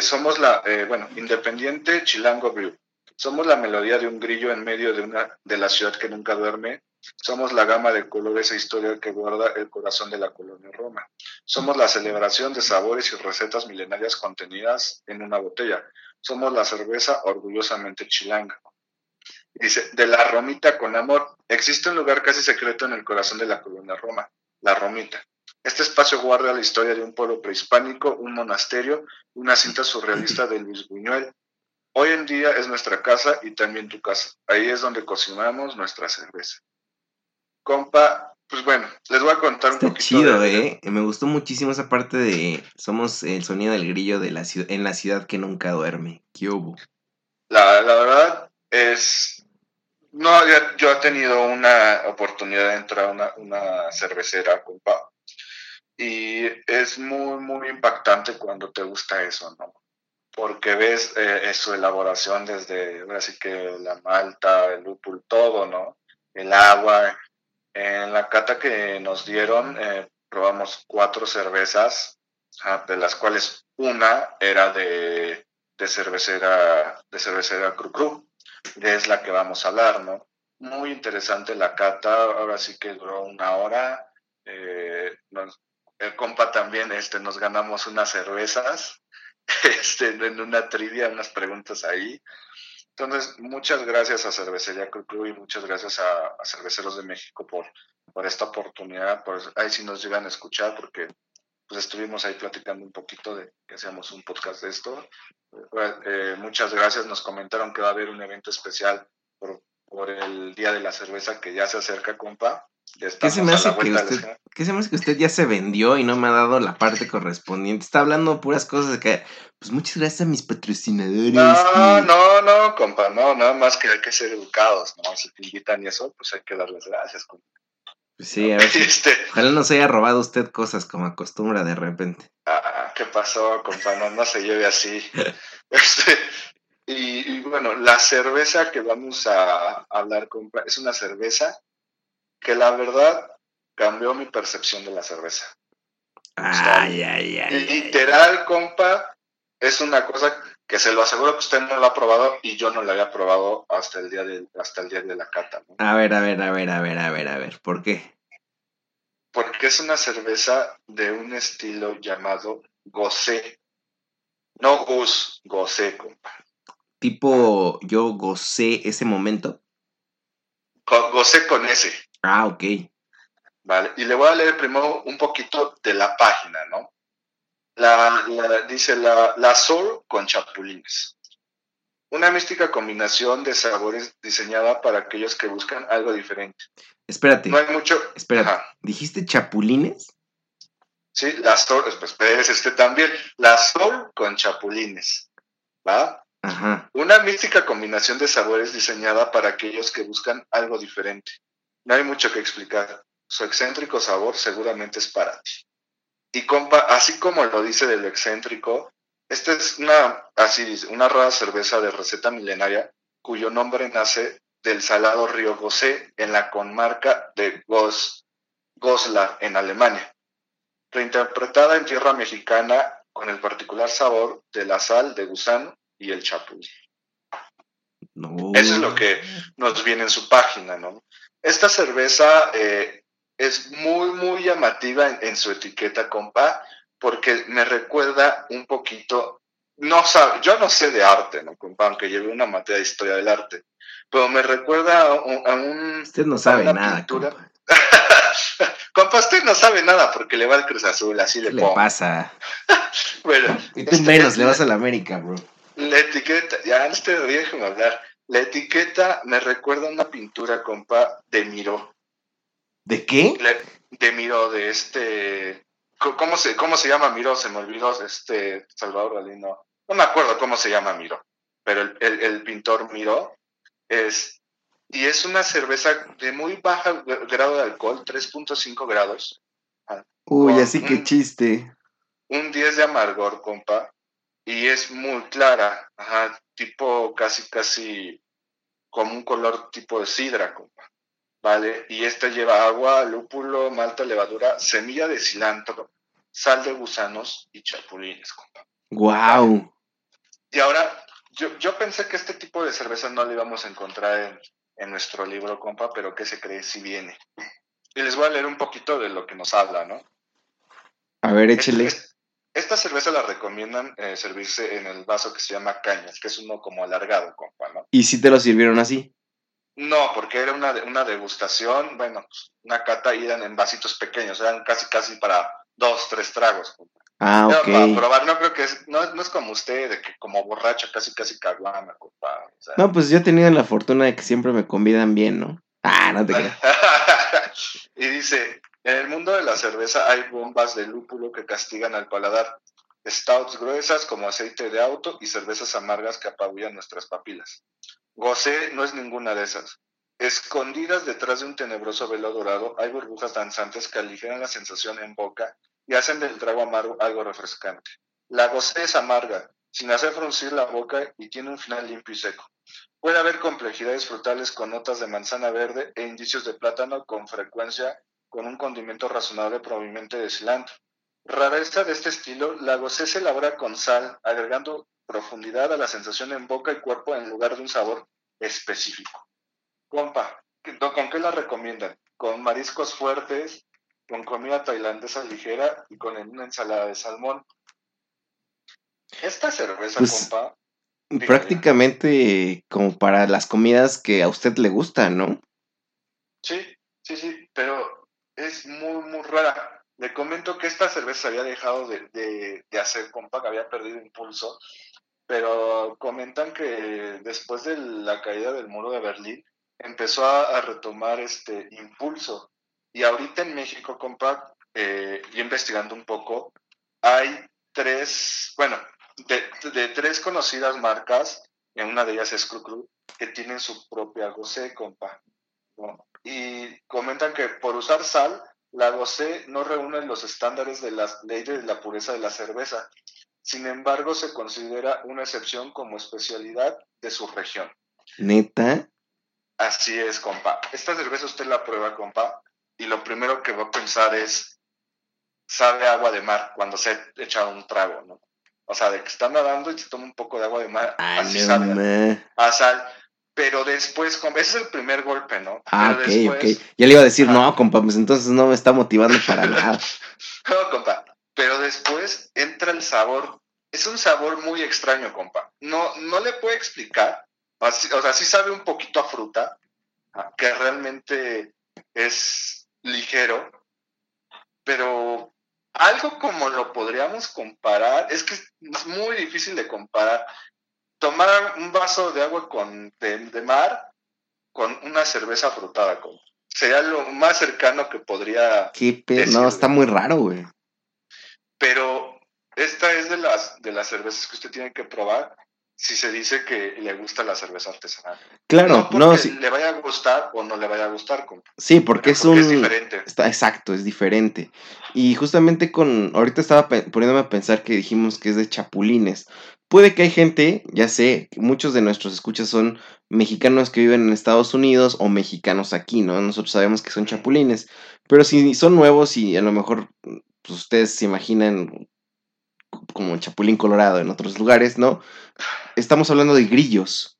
somos la, bueno, Independiente Chilango Brew. Somos la melodía de un grillo en medio de, una, de la ciudad que nunca duerme, somos la gama de colores e historia que guarda el corazón de la colonia Roma. Somos la celebración de sabores y recetas milenarias contenidas en una botella. Somos la cerveza orgullosamente chilanga. Dice, de la Romita con amor, existe un lugar casi secreto en el corazón de la colonia Roma, la Romita. Este espacio guarda la historia de un pueblo prehispánico, un monasterio, una cinta surrealista de Luis Buñuel. Hoy en día es nuestra casa y también tu casa. Ahí es donde cocinamos nuestra cerveza. Compa, pues bueno, les voy a contar un poquito. chido, ¿eh? Me gustó muchísimo esa parte de somos el sonido del grillo de la ciudad, en la ciudad que nunca duerme. ¿Qué hubo? La, verdad es. No, yo, he tenido una oportunidad de entrar a una, una cervecera, compa. Y es muy, muy impactante cuando te gusta eso, ¿no? Porque ves eh, su elaboración desde, así que la malta, el lúpulo, todo, ¿no? El agua, en la cata que nos dieron, eh, probamos cuatro cervezas, de las cuales una era de, cervecera, de cervecera Cru Cru, es la que vamos a hablar, ¿no? Muy interesante la cata, ahora sí que duró una hora. Eh, el compa también, este, nos ganamos unas cervezas, este, en una trivia, unas preguntas ahí. Entonces, muchas gracias a Cervecería Club y muchas gracias a, Cerveceros de México por, por esta oportunidad. Por, ahí sí nos llegan a escuchar porque pues estuvimos ahí platicando un poquito de que hacíamos un podcast de esto. Eh, muchas gracias. Nos comentaron que va a haber un evento especial por, por el Día de la Cerveza que ya se acerca, compa. ¿Qué se, me hace que usted, ¿Qué se me hace que usted ya se vendió y no me ha dado la parte correspondiente? Está hablando puras cosas de que, pues muchas gracias a mis patrocinadores. No, no, no, compa, no, nada más que hay que ser educados, ¿no? Si te invitan y eso, pues hay que darles gracias, compa. Pues sí, a ver si, este... ojalá no se haya robado usted cosas como acostumbra de repente. Ah, ¿qué pasó, compa? No, no se lleve así. este, y, y, bueno, la cerveza que vamos a hablar, compa, es una cerveza que la verdad cambió mi percepción de la cerveza. Ay, ay, ay. Literal, compa, es una cosa que se lo aseguro que usted no lo ha probado y yo no la había probado hasta el día de, hasta el día de la cata. A ver, a ver, a ver, a ver, a ver, a ver, ¿por qué? Porque es una cerveza de un estilo llamado Gosé. No Gus, Gosé, compa. Tipo, yo gocé ese momento. gocé con ese. Ah, ok. Vale, y le voy a leer primero un poquito de la página, ¿no? La, dice la, la Sol con chapulines. Una mística combinación de sabores diseñada para aquellos que buscan algo diferente. Espérate. No hay mucho. Espérate. ¿Dijiste chapulines? Sí, la Sol, pues, pues este también. La Sol con chapulines. ¿Va? Ajá. Una mística combinación de sabores diseñada para aquellos que buscan algo diferente. No hay mucho que explicar. Su excéntrico sabor seguramente es para ti. Y compa, así como lo dice del excéntrico, esta es una, así dice, una rara cerveza de receta milenaria cuyo nombre nace del salado río Gosé en la comarca de Gos, Goslar, en Alemania. Reinterpretada en tierra mexicana con el particular sabor de la sal de gusano y el chapulín. Eso es lo que nos viene en su página, ¿no? Esta cerveza eh, es muy, muy llamativa en, su etiqueta, compa, porque me recuerda un poquito, no sabe, yo no sé de arte, ¿no, compa? Aunque lleve una materia de historia del arte, pero me recuerda a un... Usted no sabe nada, compa. compa, usted no sabe nada porque le va al Cruz Azul, así le, le pasa? bueno. Y tú este, menos, le vas a la América, bro. La etiqueta, ya, no te déjeme hablar. La etiqueta me recuerda a una pintura, compa, de Miró. ¿De qué? de Miro, de este. ¿Cómo se, ¿Cómo se llama Miro? Se me olvidó, este Salvador Galino. No me acuerdo cómo se llama Miro, pero el, pintor Miro es. Y es una cerveza de muy bajo grado de alcohol, 3.5 grados. Uy, así que chiste. Un 10 de amargor, compa. Y es muy clara, ajá, tipo casi, casi como un color tipo de sidra, compa. ¿vale? Y esta lleva agua, lúpulo, malta, levadura, semilla de cilantro, sal de gusanos y chapulines, compa. ¡Guau! Y ahora, yo, yo pensé que este tipo de cerveza no la íbamos a encontrar en, en nuestro libro, compa, pero ¿qué se cree si viene? Y les voy a leer un poquito de lo que nos habla, ¿no? A ver, échele. Esta cerveza la recomiendan eh, servirse en el vaso que se llama cañas, que es uno como alargado, compa, ¿no? ¿Y si te lo sirvieron así? No, porque era una, una degustación, bueno, pues, una cata y eran en vasitos pequeños, eran casi casi para dos, tres tragos. Ah, ok. Para probar, no creo que es, no, no es como usted, de que como borracho casi casi caguama, compa. no, pues yo he tenido la fortuna de que siempre me convidan bien, ¿no? Ah, no te creas. y dice, en el mundo de la cerveza hay bombas de lúpulo que castigan al paladar, stouts gruesas como aceite de auto y cervezas amargas que apabullan nuestras papilas. Gosé no es ninguna de esas. Escondidas detrás de un tenebroso velo dorado hay burbujas danzantes que aligeran la sensación en boca y hacen del trago amargo algo refrescante. La gocé es amarga, sin hacer fruncir la boca y tiene un final limpio y seco. Puede haber complejidades frutales con notas de manzana verde e indicios de plátano con frecuencia con un condimento razonable probablemente de cilantro. Rareza de este estilo, la gocé se elabora con sal, agregando profundidad a la sensación en boca y cuerpo en lugar de un sabor específico. Compa, ¿con qué la recomiendan? ¿Con mariscos fuertes, con comida tailandesa ligera y con una ensalada de salmón? Esta cerveza, pues, compa. Prácticamente como para las comidas que a usted le gustan, ¿no? Sí, sí, sí, pero es muy, muy rara. Le comento que esta cerveza había dejado de, de, de hacer, compa, había perdido impulso pero comentan que después de la caída del muro de Berlín empezó a, retomar este impulso. Y ahorita en México, compa, eh, y investigando un poco, hay tres, bueno, de, tres conocidas marcas, en una de ellas es Cru, que tienen su propia gocé, compa. Y comentan que por usar sal, la gocé no reúne los estándares de las leyes de la pureza de la cerveza sin embargo, se considera una excepción como especialidad de su región. ¿Neta? Así es, compa. Esta cerveza usted la prueba, compa, y lo primero que va a pensar es, sabe agua de mar cuando se echa un trago, ¿no? O sea, de que está nadando y se toma un poco de agua de mar, Ah, así no, sabe a sal. Pero después, ese es el primer golpe, ¿no? Ah, Pero ok, después- ok. Ya le iba a decir, no, compa, pues entonces no me está motivando para nada. No, compa. Pero después entra el sabor. Es un sabor muy extraño, compa. No, no le puedo explicar. Así- o sea, sí sabe un poquito a fruta, ah, que realmente es ligero, pero algo como lo podríamos comparar, es que es muy difícil de comparar. Tomar un vaso de agua con, de, de mar con una cerveza frutada, compa. Sería lo más cercano que podría Qué. No, está muy raro, güey. pero esta es de las de las cervezas que usted tiene que probar si se dice que le gusta la cerveza artesanal. Claro, no porque no, sí, le vaya a gustar o no le vaya a gustar, compa, sí, porque es un... es diferente. Está exacto, es diferente. Y justamente con, ahorita estaba poniéndome a pensar que dijimos que es de chapulines. Puede que hay gente, ya sé, muchos de nuestros escuchas son mexicanos que viven en Estados Unidos o mexicanos aquí, ¿no? Nosotros sabemos que son chapulines. Pero si son nuevos y a lo mejor pues, ustedes se imaginan como chapulín colorado en otros lugares, ¿no? Estamos hablando de grillos,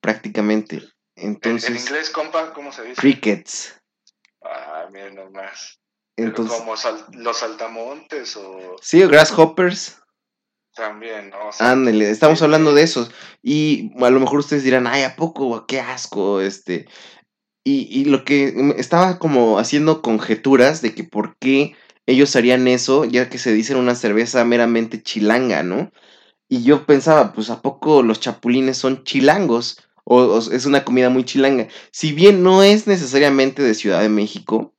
prácticamente. En, en Entonces, inglés, compa, ¿cómo se dice? crickets. Ah, miren nomás. Entonces, como sal- los saltamontes o sí, grasshoppers. también, ¿no? O sea, Ándale, estamos sí, hablando de esos. Y a lo mejor ustedes dirán, ay, ¿a poco? ¡Qué asco! Este. Y, y lo que estaba como haciendo conjeturas de que por qué ellos harían eso, ya que se dicen una cerveza meramente chilanga, ¿no? Y yo pensaba, pues ¿a poco los chapulines son chilangos? O, es una comida muy chilanga. Si bien no es necesariamente de Ciudad de México,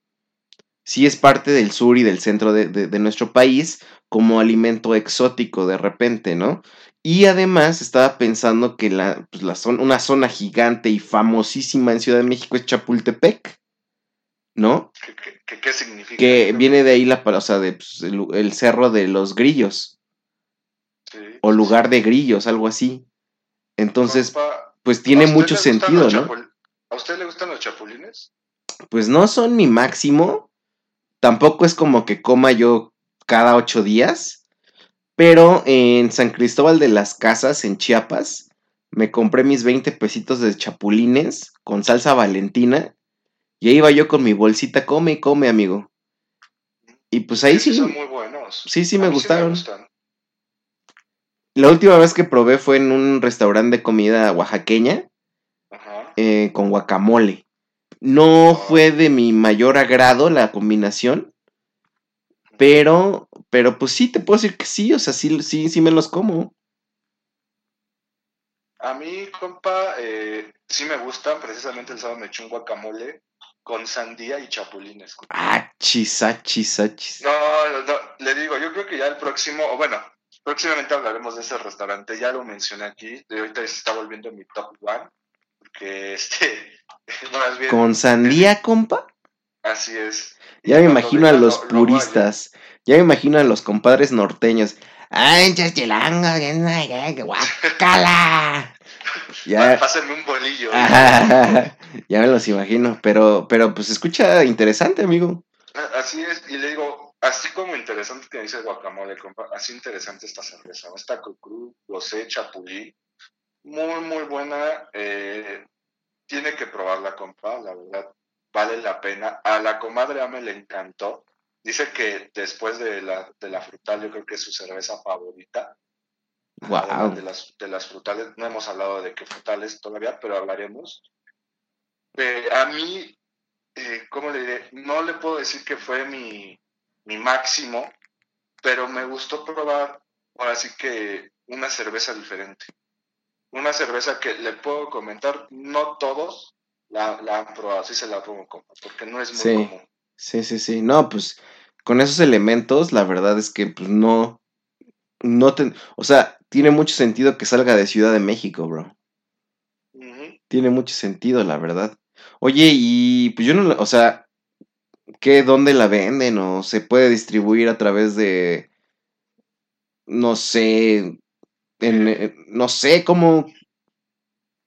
sí es parte del sur y del centro de, de- de nuestro país como alimento exótico de repente, ¿no? Y además estaba pensando que la, pues, la zona, una zona gigante y famosísima en Ciudad de México es Chapultepec, ¿no? ¿Qué, qué- qué- significa? Que eso? viene de ahí la, o sea, de, pues, el, el cerro de los grillos, Sí, o lugar sí. de grillos, algo así. Entonces, pues ¿a tiene mucho sentido, ¿no? ¿A usted le gustan los chapulines? Pues no son mi máximo, tampoco es como que coma yo cada ocho días, pero en San Cristóbal de las Casas, en Chiapas, me compré mis 20 pesitos de chapulines con salsa valentina y ahí iba yo con mi bolsita, come y come, amigo. Y pues ahí sí, son muy buenos. sí, sí me gustaron. La última vez que probé fue en un restaurante de comida oaxaqueña Ajá. eh, con guacamole. No fue de mi mayor agrado la combinación, pero, pero pues sí te puedo decir que sí, o sea, sí, sí, sí me los como. A mí, compa, eh, sí me gustan. Precisamente el sábado me eché un guacamole con sandía y chapulines. Ah, chis, achis, achis. No, no, no, le digo, yo creo que ya el próximo, o bueno, próximamente hablaremos de ese restaurante. Ya lo mencioné aquí. De ahorita se está volviendo mi top one. Porque este, más bien, ¿Con sandía, compa? así es. Ya me imagino a los lo- lo puristas. Ya me imagino a los compadres norteños. ¡Ay, chachilango! ¡Guácala! Ya, Pásenme un bolillo. Ya me los imagino, pero, pero pues escucha interesante, amigo. Así es, y le digo, así como interesante que dice guacamole, compa, así interesante esta cerveza. Esta crucru, rosé, chapulí, muy, muy buena, eh, tiene que probarla, compa, la verdad, vale la pena. A la comadre Ame le encantó, dice que después de la, de la frutal, yo creo que es su cerveza favorita. Wow. De las, de las frutales, no hemos hablado de qué frutales todavía, pero hablaremos. Eh, a mí, eh, ¿cómo le diré? No le puedo decir que fue mi, mi máximo, pero me gustó probar, ahora sí que una cerveza diferente. Una cerveza que le puedo comentar, no todos la, la han probado, sí se la pongo como, porque no es muy Sí. común. Sí, sí, sí. No, pues con esos elementos, la verdad es que pues no, no te, o sea, tiene mucho sentido que salga de Ciudad de México, bro. Tiene mucho sentido, la verdad. Oye, y pues yo no, o sea, ¿qué, dónde la venden? ¿O se puede distribuir a través de, no sé, en, eh, no sé cómo,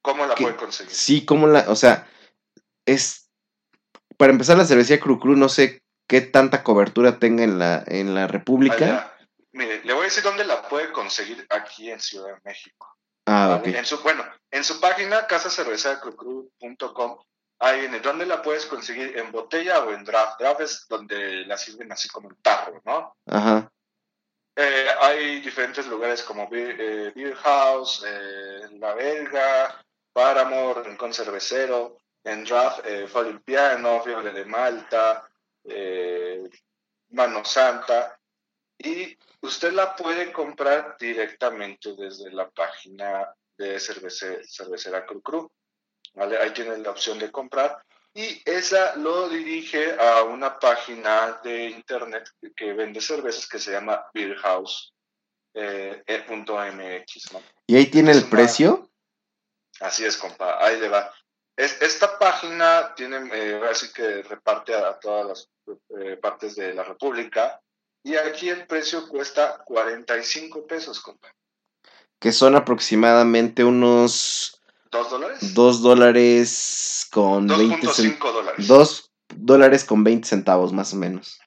¿Cómo la ¿Qué? puede conseguir? sí, cómo la, o sea, es, para empezar la cervecería Cru Cru, no sé qué tanta cobertura tenga en la, en la República. Mire, le voy a decir dónde la puede conseguir aquí en Ciudad de México. Ah, ok. En su, bueno, en su página casacerveceracrucru.com hay en dónde la puedes conseguir en botella o en draft. Draft es donde la sirven así como en tarro, ¿no? Ajá. Eh, hay diferentes lugares como Beer, eh, House, eh, La Belga, Paramore, Rincón Cervecero, en Draft, eh, Piano, Fiebre de Malta, eh, Mano Santa, y usted la puede comprar directamente desde la página de cervecera Cru Cru. ¿vale? Ahí tiene la opción de comprar y esa lo dirige a una página de internet que vende cervezas que se llama beerhouse.mx. Eh, ¿Y ahí tiene el precio? Así es, compa, ahí le va. Es, esta página tiene, eh, así que reparte a, todas las eh, partes de la República y aquí el precio cuesta 45 pesos, compa. Que son aproximadamente unos ¿Dos dólares? Dos dólares con 2.5 dólares. Dos dólares con 20 centavos, más o menos.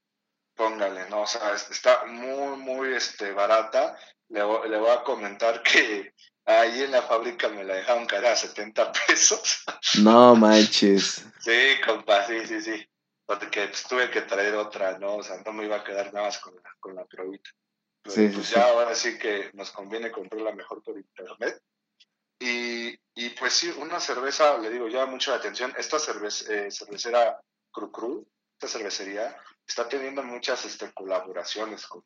Póngale, no, o sea, está muy, muy este, barata. Le, le voy a comentar que ahí en la fábrica me la dejaron caer a 70 pesos. No manches. sí, compa, sí, sí, sí. Porque pues, tuve que traer otra, ¿no? O sea, no me iba a quedar nada más con la, con la sí, pues ya ahora sí que nos conviene comprarla mejor por internet. Y, y, pues sí, una cerveza, le digo, llama mucho la atención. Esta cerveza, eh, cervecera Cru Cru, esta cervecería, está teniendo muchas este, colaboraciones con,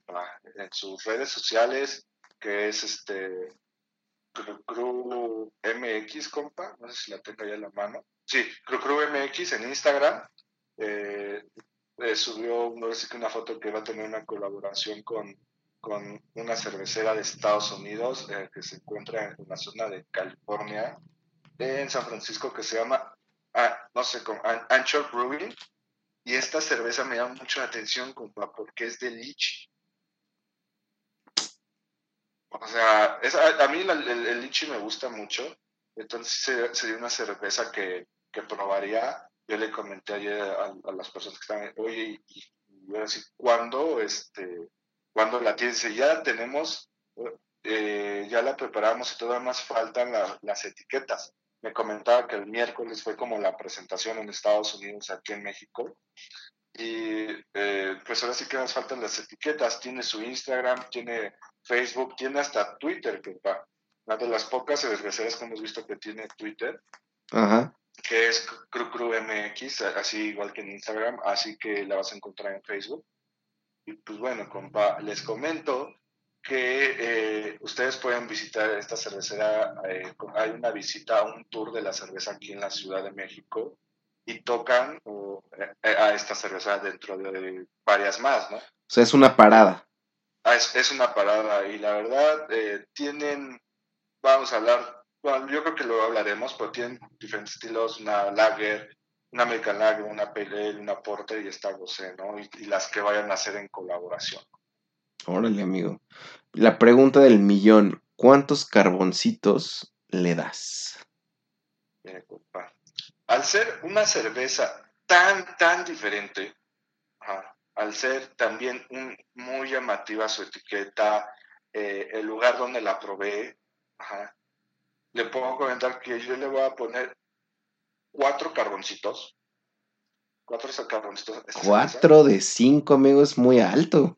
en sus redes sociales, que es este Cru, Cru MX, compa, no sé si la tengo ya en la mano. Sí, Cru Cru MX en Instagram. Eh, subió una foto que va a tener una colaboración con una cervecera de Estados Unidos eh, que se encuentra en la zona de California, en San Francisco, que se llama, ah, no sé, Anchor Brewing. Y esta cerveza me llama mucho la atención porque es de lichi. O sea, a, mí el, lichi me gusta mucho. Entonces sería una cerveza que, probaría. Yo le comenté ayer a, las personas que están, oye, y, y, a decir, ¿cuándo este, cuando la tienes, ya la tenemos, eh, ya la preparamos y todavía más faltan las etiquetas. Me comentaba que el miércoles fue como la presentación en Estados Unidos, aquí en México. Y eh, pues ahora sí que nos faltan las etiquetas. Tiene su Instagram, tiene Facebook, tiene hasta Twitter, que una de las pocas cerveceras que hemos visto que tiene Twitter. Que es CruCruMX, así igual que en Instagram, así que la vas a encontrar en Facebook. Y pues bueno, compa, les comento que eh, ustedes pueden visitar esta cervecera. Eh, hay una visita, un tour de la cerveza aquí en la Ciudad de México y tocan eh, a esta cerveza dentro de varias más, ¿no? O sea, es una parada. Ah, es, es, una parada y la verdad tienen, vamos a hablar, bueno, yo creo que lo hablaremos, pero tienen diferentes estilos, una lager, una American Lager, una Pale una Porter y esta Gosé, ¿no? Y, las que vayan a hacer en colaboración. Órale, amigo. La pregunta del millón, ¿cuántos carboncitos le das? Compa. Al ser una cerveza tan, tan diferente, al ser también un, muy llamativa su etiqueta, eh, el lugar donde la probé, le puedo comentar que yo le voy a poner cuatro carboncitos. Cuatro carboncitos. Cuatro de cinco, amigos, es muy alto.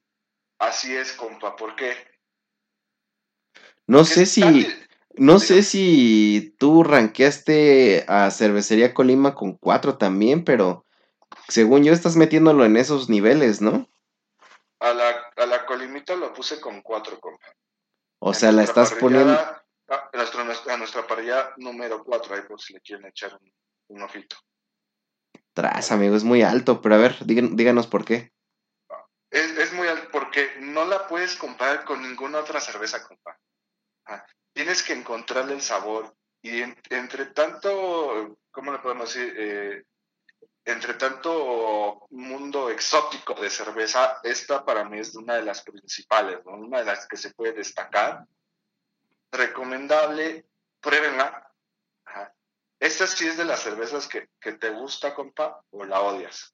Así es, compa, ¿por qué? No sé si. No sé si tú ranqueaste a Cervecería Colima con cuatro también, pero según yo estás metiéndolo en esos niveles, ¿no? A la, a la Colimita lo puse con cuatro, compa. O sea, la estás poniendo. A nuestra, a nuestra parrilla número cuatro, ahí por si le quieren echar un, un ojito. Tras, amigo, es muy alto, pero a ver, díganos por qué. Es, muy alto porque no la puedes comprar con ninguna otra cerveza, compa. tienes que encontrarle el sabor. Y entre tanto, ¿cómo le podemos decir? Eh, entre tanto mundo exótico de cerveza, esta para mí es una de las principales, una de las que se puede destacar. Recomendable, pruébenla. esta sí es de las cervezas que, te gusta, compa, o la odias.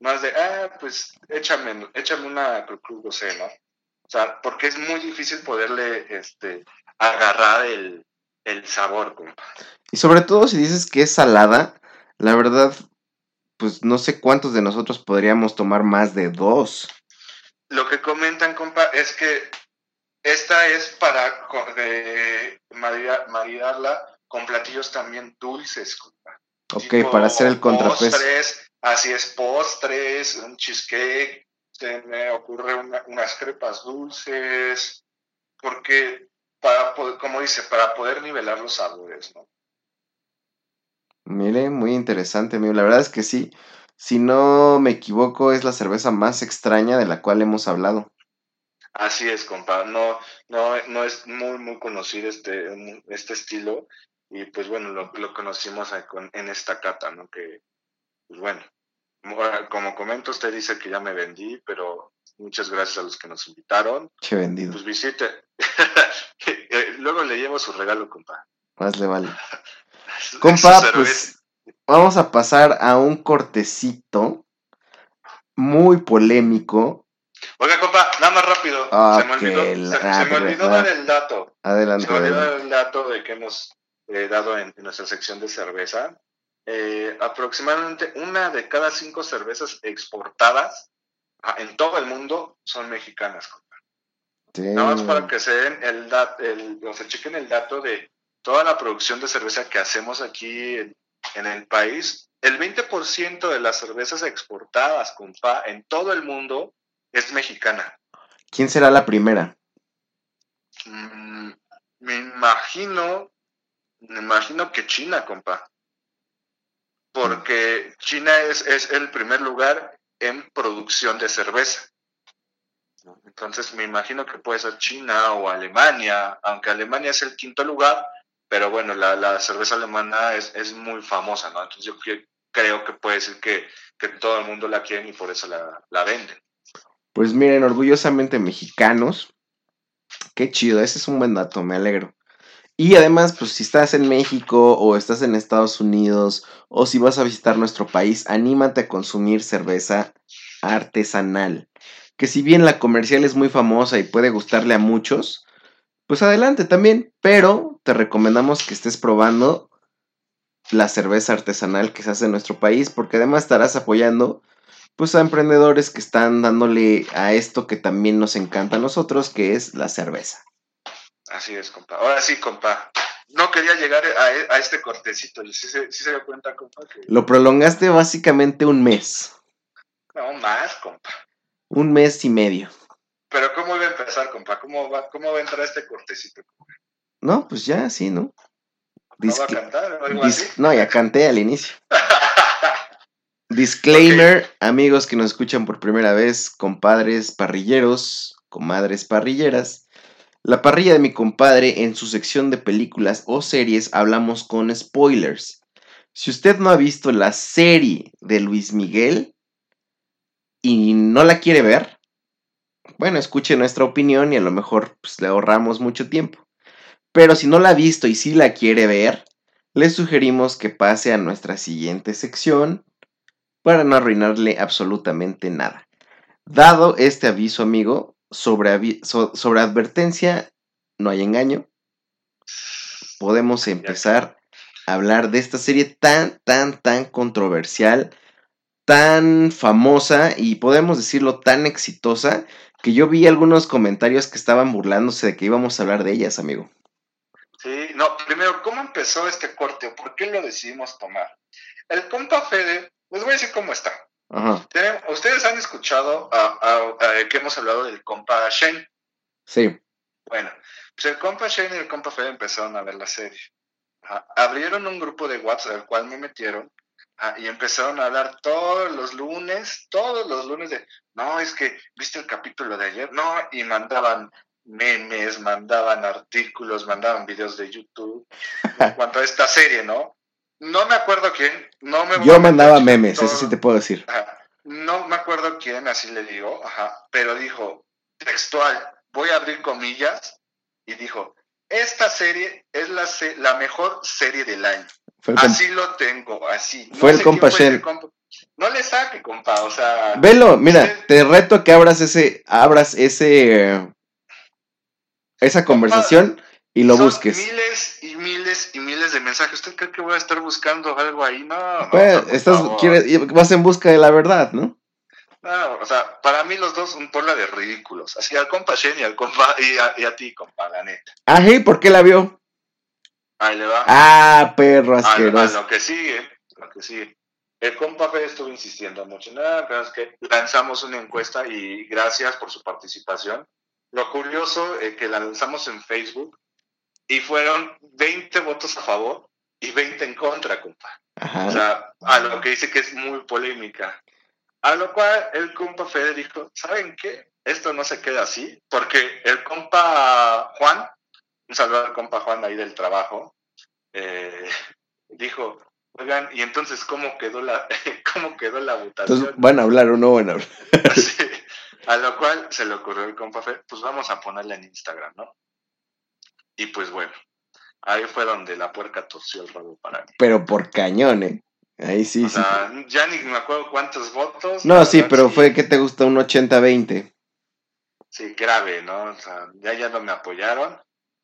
Más de, ah, pues échame, échame una Cruz ¿no? O sea, porque es muy difícil poderle este, agarrar el, el sabor, compa. Y sobre todo si dices que es salada, la verdad, pues no sé cuántos de nosotros podríamos tomar más de dos. Lo que comentan, compa, es que esta es para maridarla con platillos también dulces, compa. Ok, para hacer el contrapeso. Postres, así es, postres, un cheesecake, se me ocurre unas crepas dulces, porque, para como dice, para poder nivelar los sabores, ¿no? Mire, muy interesante, amigo. La verdad es que sí. Si no me equivoco, es la cerveza más extraña de la cual hemos hablado. Así es, compa. No, no, no es muy, muy conocido este, este estilo. Y pues bueno, lo, lo conocimos en esta cata, ¿no? Que, pues bueno, como comento, usted dice que ya me vendí, pero muchas gracias a los que nos invitaron. Qué vendido. Pues visite. Eh, luego le llevo su regalo, compa. Más le vale. Compa, pues vamos a pasar a un cortecito muy polémico. Oiga, compa, nada más rápido. se me olvidó, dar el dato. Adelante. Se me olvidó dar el dato de que hemos eh, dado en, nuestra sección de cerveza. Eh, aproximadamente una de cada cinco cervezas exportadas en todo el mundo son mexicanas, compa. Nada más para que se den el dato, o se chequen el dato de toda la producción de cerveza que hacemos aquí en, el país, el 20% de las cervezas exportadas, compa, en todo el mundo es mexicana. ¿Quién será la primera? Mm, me imagino, me imagino que China, compa. Porque China es, es el primer lugar en producción de cerveza. Entonces me imagino que puede ser China o Alemania, aunque Alemania es el quinto lugar, pero bueno, la, cerveza alemana es, muy famosa, ¿no? Entonces yo creo que puede ser que, todo el mundo la quiere y por eso la, la venden. Pues miren, orgullosamente mexicanos. Qué chido, ese es un buen dato, me alegro. Y además, pues si estás en México o estás en Estados Unidos o si vas a visitar nuestro país, anímate a consumir cerveza artesanal. Que si bien la comercial es muy famosa y puede gustarle a muchos, pues adelante también, pero te recomendamos que estés probando la cerveza artesanal que se hace en nuestro país, porque además estarás apoyando pues a emprendedores que están dándole a esto que también nos encanta a nosotros, que es la cerveza. Así es, compa. Ahora sí, compa. No quería llegar a, este cortecito. ¿Sí se, sí se dio cuenta, compa? Lo prolongaste básicamente un mes. No, más, compa. Un mes y medio. Pero ¿cómo iba a empezar, compa? ¿Cómo va, cómo va a entrar este cortecito? No, pues ya, sí, ¿no? ¿No va a cantar No, ya canté al inicio. Disclaimer, amigos que nos escuchan por primera vez, compadres parrilleros, comadres parrilleras. La parrilla de mi compadre en su sección de películas o series hablamos con spoilers. Si usted no ha visto la serie de Luis Miguel y no la quiere ver, bueno, escuche nuestra opinión y a lo mejor pues, le ahorramos mucho tiempo. Pero si no la ha visto y sí la quiere ver, le sugerimos que pase a nuestra siguiente sección para no arruinarle absolutamente nada. Dado este aviso, amigo, sobre, sobre advertencia, no hay engaño, podemos empezar a hablar de esta serie tan, tan, tan controversial, tan famosa y podemos decirlo tan exitosa que yo vi algunos comentarios que estaban burlándose de que íbamos a hablar de ellas, amigo. Sí, no, primero, ¿cómo empezó este corte por qué lo decidimos tomar? El compa Fede, les voy a decir cómo está. Ustedes han escuchado que hemos hablado del compa Shane. Sí. Bueno, pues el compa Shane y el compa Fede empezaron a ver la serie. Abrieron un grupo de WhatsApp al cual me metieron Ah, y empezaron a hablar todos los lunes, todos los lunes de, no, es que, ¿viste el capítulo de ayer? No, y mandaban memes, mandaban artículos, mandaban videos de YouTube en cuanto a esta serie, ¿no? No me acuerdo quién, no me Yo mandaba memes, eso sí te puedo decir. No me acuerdo quién, así le digo, ajá, pero dijo, textual, voy a abrir comillas, y dijo, esta serie es la, la mejor serie del año. así lo tengo, así. fue el compa Shell. No le saque, compa, o sea. Velo, mira, te reto que abras ese, abras ese, esa conversación y lo busques. Miles y miles y miles de mensajes. ¿Usted cree que voy a estar buscando algo ahí? No, no. Pues, estás, vas en busca de la verdad, ¿no? No, o sea, para mí los dos un porla de ridículos. Así al compa Shen y al compa y a, ti, compa, la neta. Ah, ¿por qué la vio? Ahí le va. Ah, perro asqueroso. A, lo que sigue, lo que sigue. El compa Fede estuvo insistiendo mucho. Nada, pero es que lanzamos una encuesta y gracias por su participación. Lo curioso es que la lanzamos en Facebook y fueron 20 votos a favor y 20 en contra, compa. O sea, a lo que dice que es muy polémica. A lo cual el compa Fede dijo, ¿saben qué? Esto no se queda así, porque el compa Juan, un saludo al compa Juan ahí del trabajo, eh, dijo, oigan, ¿y entonces cómo quedó la, cómo quedó la votación? Entonces, ¿van a hablar o no van a hablar? a lo cual se le ocurrió el compa Fede, pues vamos a ponerla en Instagram, ¿no? Y pues bueno, ahí fue donde la puerca torció el rabo para mí. Pero por cañón, ¿eh? Ahí sí, sí. ya ni me acuerdo cuántos votos. No, sí, pero fue que te gusta un 80-20. Sí, grave, ¿no? O sea, ya, ya no me apoyaron.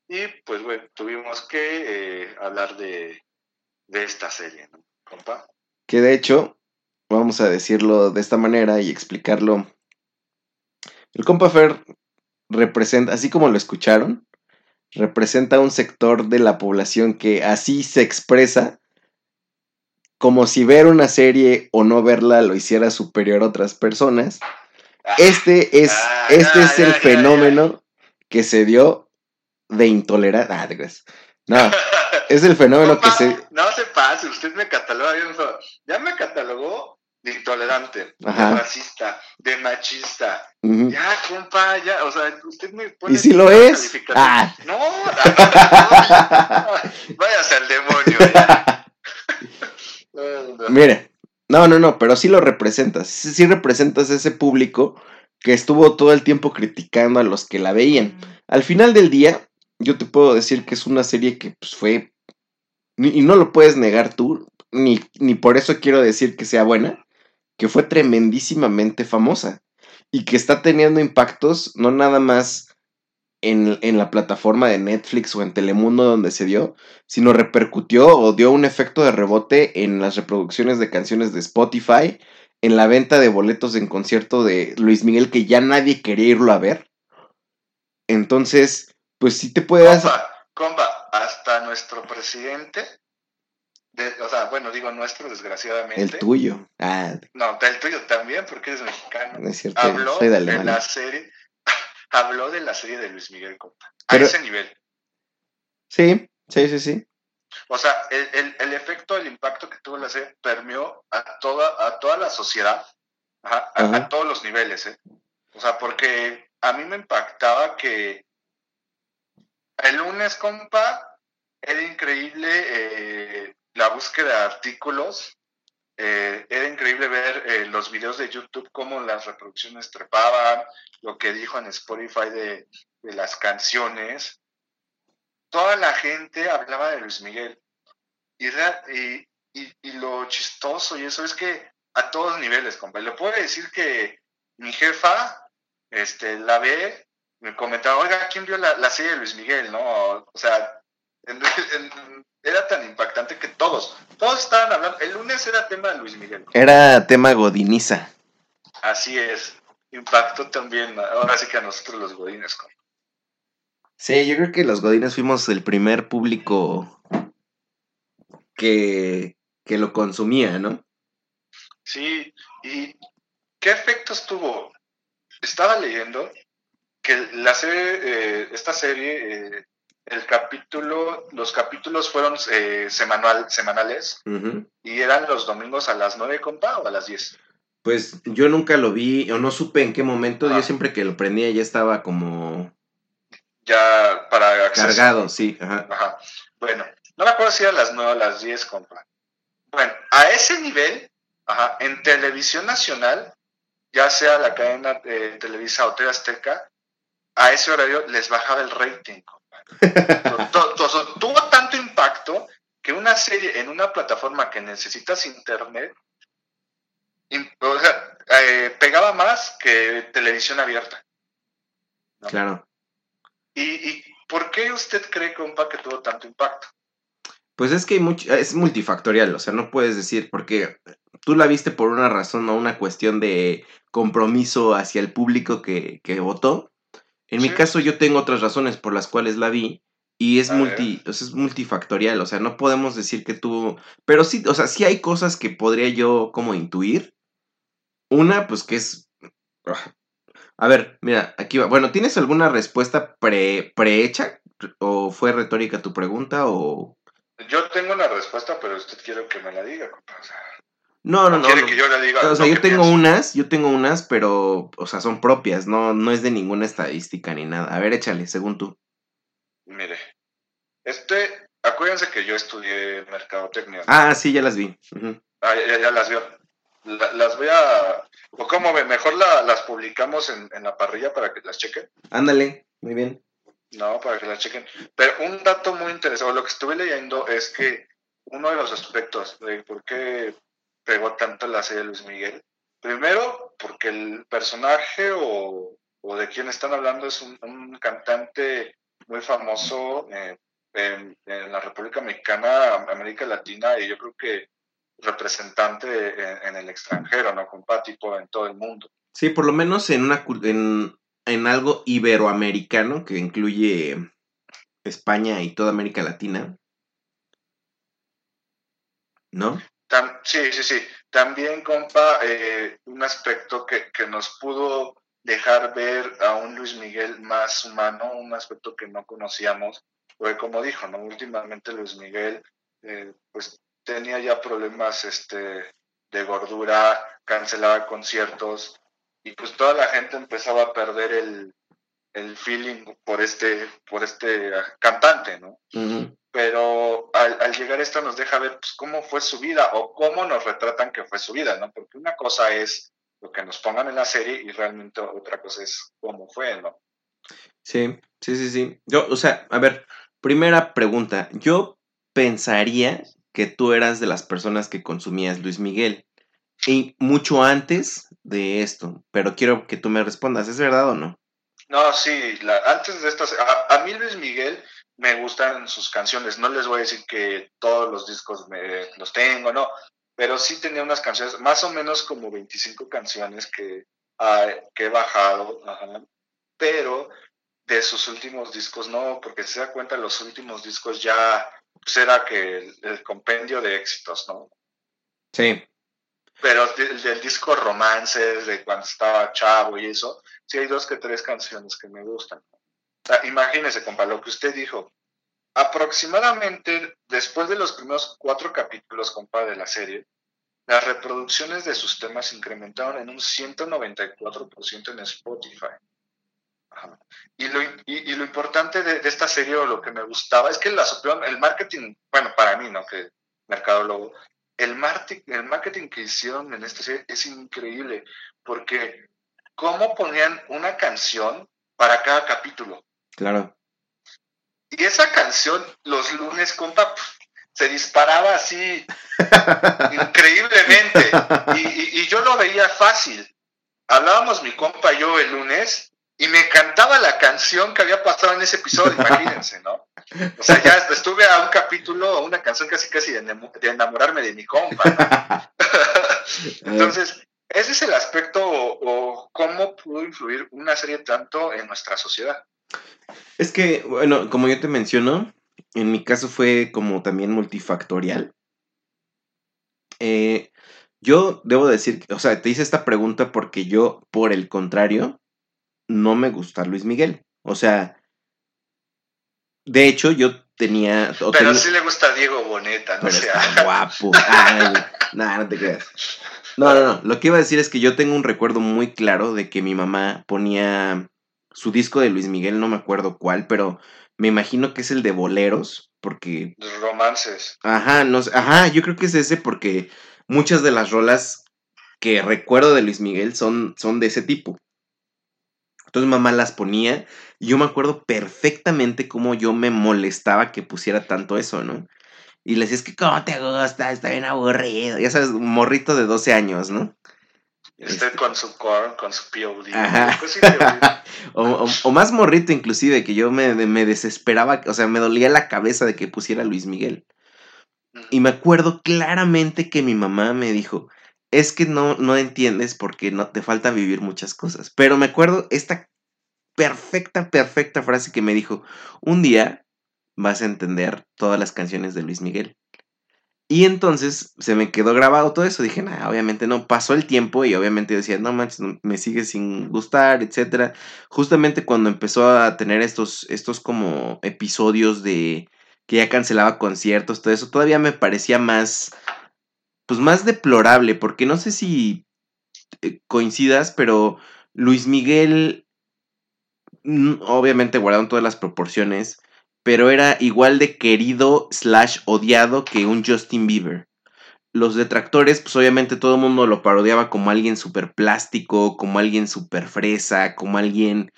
Y pues, bueno, tuvimos que eh, hablar de, de esta serie, ¿no? Compa. Que de hecho, vamos a decirlo de esta manera y explicarlo. El compa Fer representa, así como lo escucharon, representa un sector de la población que así se expresa como si ver una serie o no verla lo hiciera superior a otras personas. Este es, ah, este es el fenómeno que se dio de intolerancia. Ah, no, es el fenómeno que se. No se pase, usted me catalogó, ya me catalogó de intolerante, de racista, de machista. Ya, compa, ya, o sea, usted me pone. ¿Y si lo es? Ah. No, no, váyase al demonio. Mire, no, no, no, pero sí lo representas. Sí, representas ese público que estuvo todo el tiempo criticando a los que la veían. Al final del día, yo te puedo decir que es una serie que pues, fue. Y no lo puedes negar tú, ni, ni por eso quiero decir que sea buena, que fue tremendísimamente famosa y que está teniendo impactos no nada más en, la plataforma de Netflix o en Telemundo donde se dio, sino repercutió o dio un efecto de rebote en las reproducciones de canciones de Spotify, en la venta de boletos en concierto de Luis Miguel que ya nadie quería irlo a ver. Entonces, pues sí te puedes... Compa, compa, hasta nuestro presidente, o sea, bueno, digo nuestro, desgraciadamente. El tuyo. Ah. No, el tuyo también, porque eres mexicano. No es cierto, Habló soy de, de la serie habló de la serie de Luis Miguel Compa. A ese nivel. Sí, sí, sí, sí. O sea, el, efecto, el impacto que tuvo la serie permeó a toda, a toda la sociedad, a, todos los niveles, ¿eh? O sea, porque a mí me impactaba que el lunes, compa, era increíble eh, la búsqueda de artículos eh, era increíble ver eh, los videos de YouTube, cómo las reproducciones trepaban, lo que dijo en Spotify de, las canciones. Toda la gente hablaba de Luis Miguel. Y, lo chistoso y eso es que a todos niveles, compa. Le puedo decir que mi jefa este, la ve, me comentaba, oiga, ¿quién vio la, serie de Luis Miguel? ¿No? O sea, era tan impactante que todos, todos estaban hablando. El lunes era tema de Luis Miguel. Era tema Godiniza. Así es. Impactó también, ahora sí que a nosotros los Godines. Sí, yo creo que los Godines fuimos el primer público que, que lo consumía, ¿no? Sí, y ¿qué efectos tuvo? Estaba leyendo que la serie, eh, esta serie eh, el capítulo, los capítulos fueron eh, semanal, semanales y eran los domingos a las 9, compa, o a las 10. Pues yo nunca lo vi, o no supe en qué momento, yo ah. siempre que lo prendía ya estaba como... Ya para acceso. Cargado, sí. Ajá. Bueno, no me acuerdo si era a las 9 o a las 10, compa. Bueno, a ese nivel, ajá, en televisión nacional, ya sea la cadena de Televisa o TV Azteca, a ese horario les bajaba el rating, compa tuvo tanto impacto que una serie en una plataforma que necesitas internet, o sea, eh, pegaba más que televisión abierta. Claro. ¿Y, por qué usted cree, compa, que tuvo tanto impacto? Pues es que es multifactorial, o sea, no puedes decir, porque tú la viste por una razón o una cuestión de compromiso hacia el público que, votó. En mi caso, yo tengo otras razones por las cuales la vi. Y es, multi, es multifactorial, o sea, no podemos decir que tuvo... Pero sí, o sea, sí hay cosas que podría yo como intuir. Una, pues que es... A ver, mira, aquí va. Bueno, ¿tienes alguna respuesta pre, prehecha? ¿O fue retórica tu pregunta? O... Yo tengo una respuesta, pero usted quiere que me la diga, compa. No, no, no. Quiere que yo la diga. O sea, yo tengo unas, yo tengo unas, pero, o sea, son propias, no, no es de ninguna estadística ni nada. A ver, échale, según tú. Mire, este, acuérdense que yo estudié mercadotecnia. Ah, sí, ya las vi. Ah, ya, las vio. las voy a, o cómo ve, mejor las publicamos en, en la parrilla para que las chequen. Ándale, muy bien. No, para que las chequen. Pero un dato muy interesante, lo que estuve leyendo es que uno de los aspectos de por qué pegó tanto la serie de Luis Miguel, primero porque el personaje o, o de quien están hablando es un, cantante muy famoso eh, en, la República Mexicana, América Latina, y yo creo que representante en, el extranjero, ¿no? Compatible en todo el mundo. Sí, por lo menos en, una, en, en algo iberoamericano que incluye España y toda América Latina. ¿No? Sí, sí, sí. También, compa, eh, un aspecto que, que, nos pudo dejar ver a un Luis Miguel más humano, un aspecto que no conocíamos, porque como dijo, ¿no? Últimamente Luis Miguel, eh, pues tenía ya problemas este, de gordura, cancelaba conciertos, y pues toda la gente empezaba a perder el, feeling por este, por este cantante, ¿no? Pero al, al, llegar esto nos deja ver pues, cómo fue su vida o cómo nos retratan que fue su vida, ¿no? Porque una cosa es lo que nos pongan en la serie y realmente otra cosa es cómo fue, ¿no? Sí, sí, sí, sí. Yo, o sea, a ver, primera pregunta. Yo pensaría que tú eras de las personas que consumías Luis Miguel. Y mucho antes de esto, pero quiero que tú me respondas, ¿es verdad o no? No, sí, antes de estas, a, a, mí Luis Miguel me gustan sus canciones, no les voy a decir que todos los discos me, los tengo, no, pero sí tenía unas canciones, más o menos como 25 canciones que, ah, que he bajado, pero de sus últimos discos no, porque se da cuenta, los últimos discos ya pues era que el, compendio de éxitos, ¿no? Sí. Pero del, disco Romances, de cuando estaba chavo y eso, sí hay dos que tres canciones que me gustan. Imagínese, compa, lo que usted dijo, Aproximadamente después de los primeros cuatro capítulos, compa, de la serie, las reproducciones de sus temas incrementaron en un 194% en Spotify. Y, lo, y, lo, importante de, esta serie, o lo que me gustaba, es que la el marketing, bueno, para mí, ¿no? Que mercadólogo, el, el marketing que hicieron en esta serie es increíble, porque cómo ponían una canción para cada capítulo. Claro. Y esa canción, los lunes, compa, se disparaba así increíblemente. Y, yo lo veía fácil. Hablábamos mi compa y yo el lunes y me cantaba la canción que había pasado en ese episodio, imagínense, ¿no? O sea, ya estuve a un capítulo, a una canción casi casi de, enamorarme de mi compa. Entonces, ese es el aspecto o cómo pudo influir una serie tanto en nuestra sociedad. Es que, bueno, como yo te menciono, en mi caso fue como también multifactorial. Eh, yo debo decir, o sea, te hice esta pregunta porque yo, por el contrario, no me gusta Luis Miguel. O sea, de hecho, yo tenía. Pero sí le gusta Diego Boneta, no sea. guapo. no, no te creas. No, no, no. Lo que iba a decir es que yo tengo un recuerdo muy claro de que mi mamá ponía su disco de Luis Miguel, no me acuerdo cuál, pero me imagino que es el de boleros, porque... Romances. Ajá, no ajá, yo creo que es ese porque muchas de las rolas que recuerdo de Luis Miguel son, son de ese tipo. Entonces mamá las ponía y yo me acuerdo perfectamente cómo yo me molestaba que pusiera tanto eso, ¿no? Y le decía, es que cómo te gusta, está bien aburrido. Ya sabes, un morrito de 12 años, ¿no? Este con su corn, con su POD. Pues sí. O, o- o más morrito inclusive, que yo me, me desesperaba, o sea, me dolía la cabeza de que pusiera Luis Miguel. Y me acuerdo claramente que mi mamá me dijo, es que no, no entiendes porque no te falta vivir muchas cosas. Pero me acuerdo esta perfecta, perfecta frase que me dijo, un día vas a entender todas las canciones de Luis Miguel. Y entonces se me quedó grabado todo eso. Dije, obviamente no. Pasó el tiempo y obviamente decía, no manches, me sigue sin gustar, etcétera. Justamente cuando empezó a tener estos, estos como episodios de que ya cancelaba conciertos, todo eso, todavía me parecía más, pues más deplorable, porque no sé si eh, coincidas, pero Luis Miguel, mm, obviamente guardaron todas las proporciones, pero era igual de querido slash odiado que un Justin Bieber. Los detractores, pues obviamente todo el mundo lo parodiaba como alguien súper plástico, como alguien súper fresa, como alguien...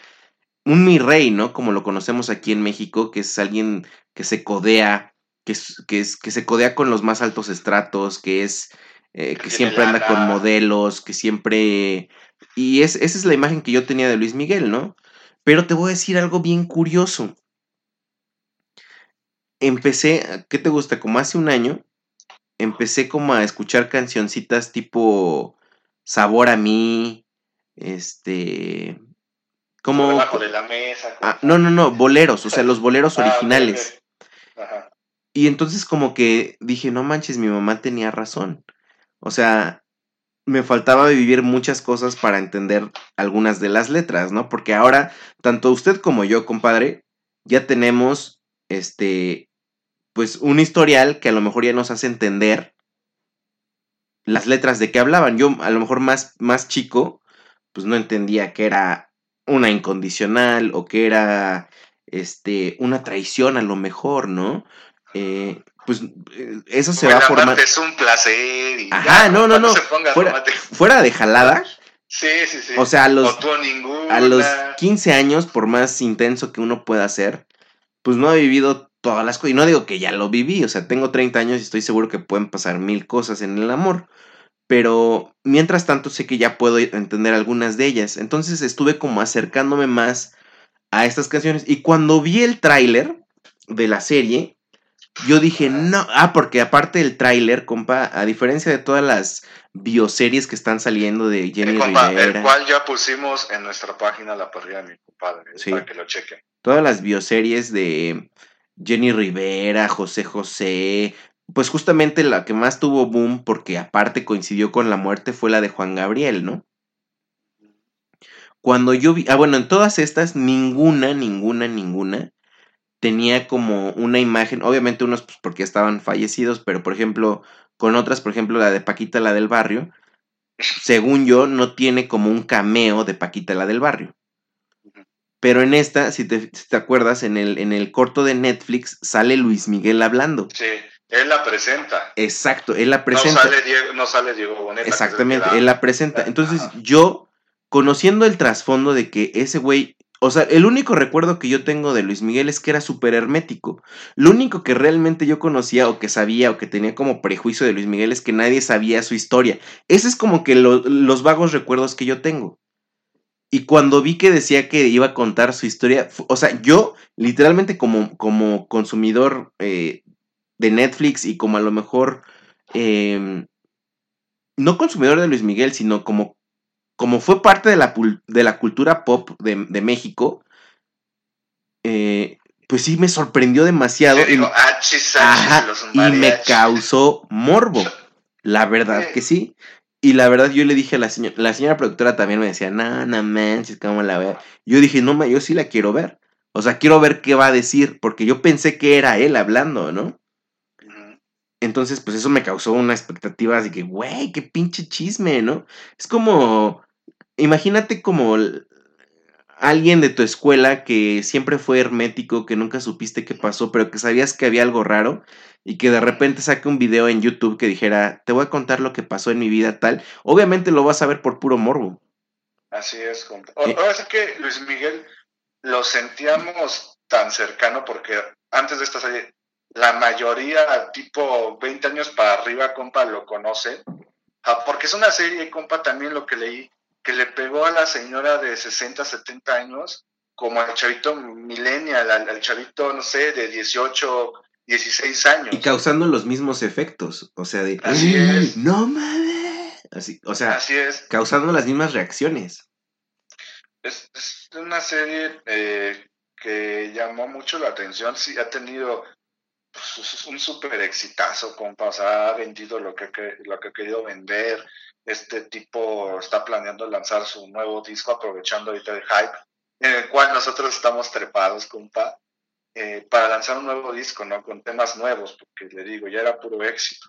Un mi rey, ¿no? Como lo conocemos aquí en México, que es alguien que se codea, que, es, que, es, que se codea con los más altos estratos, que es... eh, que siempre anda con modelos, que siempre... Y es, esa es la imagen que yo tenía de Luis Miguel, ¿no? Pero te voy a decir algo bien curioso. Empecé, ¿qué te gusta? Como hace un año, empecé como a escuchar cancioncitas tipo Sabor a mí, este... Como... Debajo de la mesa. Ah, no, no, no, boleros, o sea, los boleros Ah, originales. Ajá. Y entonces como que dije, no manches, mi mamá tenía razón. O sea, me faltaba vivir muchas cosas para entender algunas de las letras, ¿no? Porque ahora, tanto usted como yo, compadre, ya tenemos, este, pues un historial que a lo mejor ya nos hace entender las letras de qué hablaban. Yo a lo mejor más, más chico, pues no entendía que era una incondicional o que era, este, una traición a lo mejor, ¿no? Eh, pues eh, eso se Como va formando. es un placer. Y Ajá, ya, no, no, no, se ponga fuera-. Fuera de jalada, Sí, sí, sí. o sea, a los, a los 15 años, por más intenso que uno pueda ser, pues no he vivido todas las cosas. Y no digo que ya lo viví, o sea, tengo 30 años y estoy seguro que pueden pasar mil cosas en el amor. Pero mientras tanto sé que ya puedo entender algunas de ellas. Entonces estuve como acercándome más a estas canciones. Y cuando vi el tráiler de la serie, yo dije, no, ah, porque aparte el tráiler, compa, a diferencia de todas las bioseries que están saliendo de Jenny El, compa, el cual ya pusimos en nuestra página la parrilla de mi compadre. Sí. Para que lo chequen. todas las bioseries de Jenny Rivera, José José, pues justamente la que más tuvo boom, porque aparte coincidió con la muerte, fue la de Juan Gabriel, ¿no? Cuando yo vi, ah, bueno, en todas estas, ninguna, ninguna, ninguna tenía como una imagen, obviamente unos pues, porque estaban fallecidos, pero por ejemplo, con otras, por ejemplo, la de Paquita, la del barrio, según yo, no tiene como un cameo de Paquita, la del barrio. Pero en esta, si te, si te acuerdas, en el, en el corto de Netflix sale Luis Miguel hablando. Sí, él la presenta. Exacto, él la presenta. No sale Diego, no sale Diego Boneta. Exactamente, él la presenta. Entonces Ajá. yo, conociendo el trasfondo de que ese güey, o sea, el único recuerdo que yo tengo de Luis Miguel es que era súper hermético. Lo único que realmente yo conocía o que sabía o que tenía como prejuicio de Luis Miguel es que nadie sabía su historia. Ese es como que lo- los vagos recuerdos que yo tengo. Y cuando vi que decía que iba a contar su historia, o sea, yo literalmente como, como consumidor eh, de Netflix y como a lo mejor, em, no consumidor de Luis Miguel, sino como, como fue parte de la, de la cultura pop de, de México, eh, pues sí me sorprendió demasiado. Sí, y- digo, achis, achis, Ajá, los y me causó morbo. La verdad Sí. que sí. Y la verdad yo le dije a la señora, la señora productora también me decía, no, no manches, ¿cómo la veo? Yo dije, no, yo sí la quiero ver. O sea, quiero ver qué va a decir, porque yo pensé que era él hablando, ¿no? Entonces, pues eso me causó una expectativa así que, güey, qué pinche chisme, ¿no? Es como, imagínate como alguien de tu escuela que siempre fue hermético, que nunca supiste qué pasó, pero que sabías que había algo raro y que de repente saque un video en YouTube que dijera, te voy a contar lo que pasó en mi vida tal. Obviamente lo vas a ver por puro morbo. Así es. Ahora sí que Luis Miguel lo sentíamos tan cercano porque antes de esta serie la mayoría, tipo 20 años para arriba, compa, lo conoce. Ah, porque es una serie, compa, también lo que leí, que le pegó a la señora de 60, 70 años, como al chavito millennial, al, chavito, no sé, de 18, 16 años. Y causando los mismos efectos, o sea, de... Así es. No mames. Así, o sea, Así es. causando las mismas reacciones. Es, una serie eh, que llamó mucho la atención, sí, ha tenido pues, un súper exitazo, compa, o sea, ha vendido lo que, lo que ha querido vender, este tipo está planeando lanzar su nuevo disco aprovechando ahorita el hype, en el cual nosotros estamos trepados, compa, eh, para lanzar un nuevo disco, ¿no? Con temas nuevos, porque le digo, ya era puro éxito.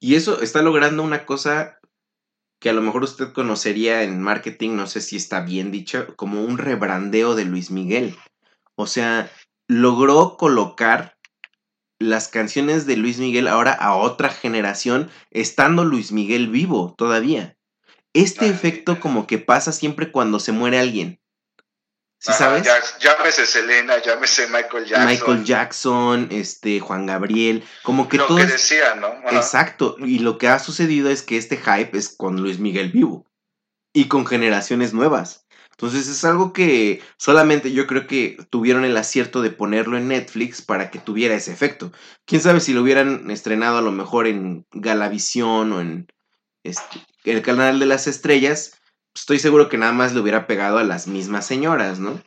Y eso está logrando una cosa que a lo mejor usted conocería en marketing, no sé si está bien dicho, como un rebrandeo de Luis Miguel. O sea, logró colocar las canciones de Luis Miguel ahora a otra generación, estando Luis Miguel vivo todavía. Este efecto como que pasa siempre cuando se muere alguien. ¿Sí sabes? llámese Selena, llámese Michael Jackson. Michael Jackson, este, Juan Gabriel, como que lo todo. que decía, ¿no? Exacto. Y lo que ha sucedido es que este hype es con Luis Miguel vivo. Y con generaciones nuevas. Entonces es algo que solamente yo creo que tuvieron el acierto de ponerlo en Netflix para que tuviera ese efecto. Quién sabe si lo hubieran estrenado a lo mejor en Galavisión o en este, el canal de las estrellas. Estoy seguro que nada más le hubiera pegado a las mismas señoras, ¿no?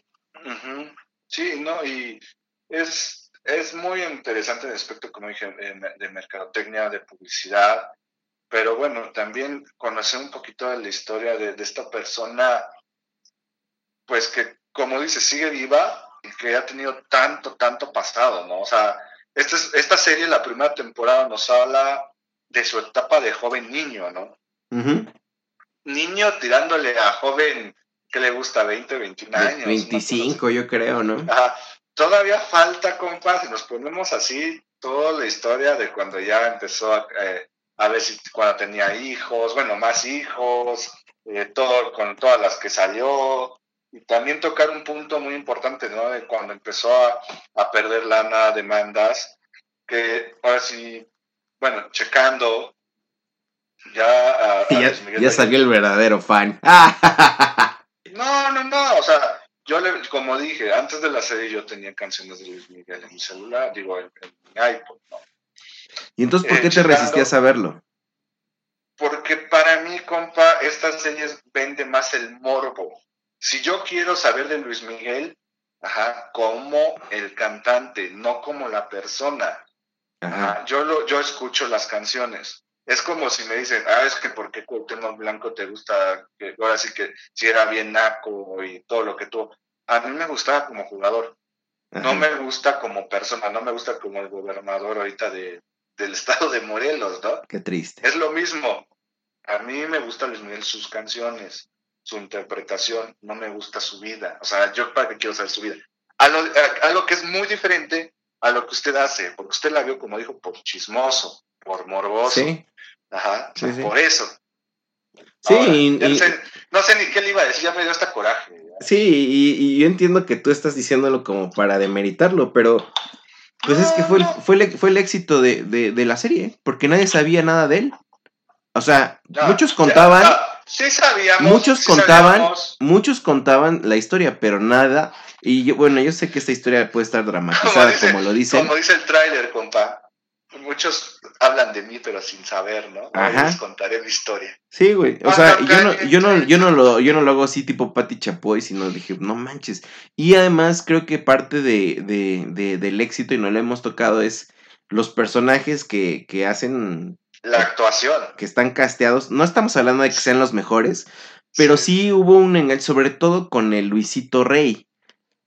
Sí, no, y es, es muy interesante el aspecto, como dije, de mercadotecnia, de publicidad, pero bueno, también conocer un poquito de la historia de, de esta persona pues que, como dice, sigue viva y que ha tenido tanto, tanto pasado, ¿no? O sea, esta, esta serie, la primera temporada, nos habla de su etapa de joven niño, ¿no? Niño tirándole a joven, que le gusta? 20, 21 años. 25, yo creo, ¿no? Ajá. Todavía falta, compas, si nos ponemos así, toda la historia de cuando ya empezó a, eh, a ver si cuando tenía hijos, bueno, más hijos, eh, todo, con todas las que salió, y también tocar un punto muy importante, ¿no? De cuando empezó a, perder lana, demandas, que ahora sí, bueno, checando, ya... ya, salió el verdadero fan. no, no, no, o sea, yo le, como dije, antes de la serie yo tenía canciones de Luis Miguel en mi celular, digo, en, mi iPod, ¿no? ¿Y entonces por qué te resistías a verlo? Porque para mí, compa, estas series vende más el morbo si yo quiero saber de Luis Miguel, ajá, como el cantante, no como la persona. Ajá. Yo, lo, yo escucho las canciones. Es como si me dicen, ah, es que porque Cuauhtémoc Blanco te gusta, que ahora sí que si era bien naco y todo lo que tú. A mí me gustaba como jugador. No me gusta como persona, no me gusta como el gobernador ahorita de, del estado de Morelos, ¿no? Qué triste. Es lo mismo. A mí me gusta Luis Miguel sus canciones su interpretación, no me gusta su vida. O sea, yo para qué quiero saber su vida. A lo, que es muy diferente a lo que usted hace, porque usted la vio, como dijo, por chismoso, por morboso. Sí. Ajá, por eso. Sí, no sé ni qué le iba a decir, ya me dio hasta coraje. Sí, y, yo entiendo que tú estás diciéndolo como para demeritarlo, pero pues es que fue, el, fue, el, fue el éxito de, de, la serie, porque nadie sabía nada de él. O sea, muchos contaban... Sí sabíamos. Muchos contaban, muchos contaban la historia, pero nada. Y yo, bueno, yo sé que esta historia puede estar dramatizada, como, lo dicen. Como dice el tráiler, compa. Muchos hablan de mí, pero sin saber, ¿no? Ajá. les contaré mi historia. Sí, güey. O sea, yo no, yo no, yo no lo, yo no lo hago así tipo Patti Chapoy, sino dije, no manches. Y además creo que parte de, de, de, del éxito, y no lo hemos tocado, es los personajes que, que hacen la actuación. Que están casteados. No estamos hablando de que sean los mejores, pero sí, hubo un engaño, sobre todo con el Luisito Rey,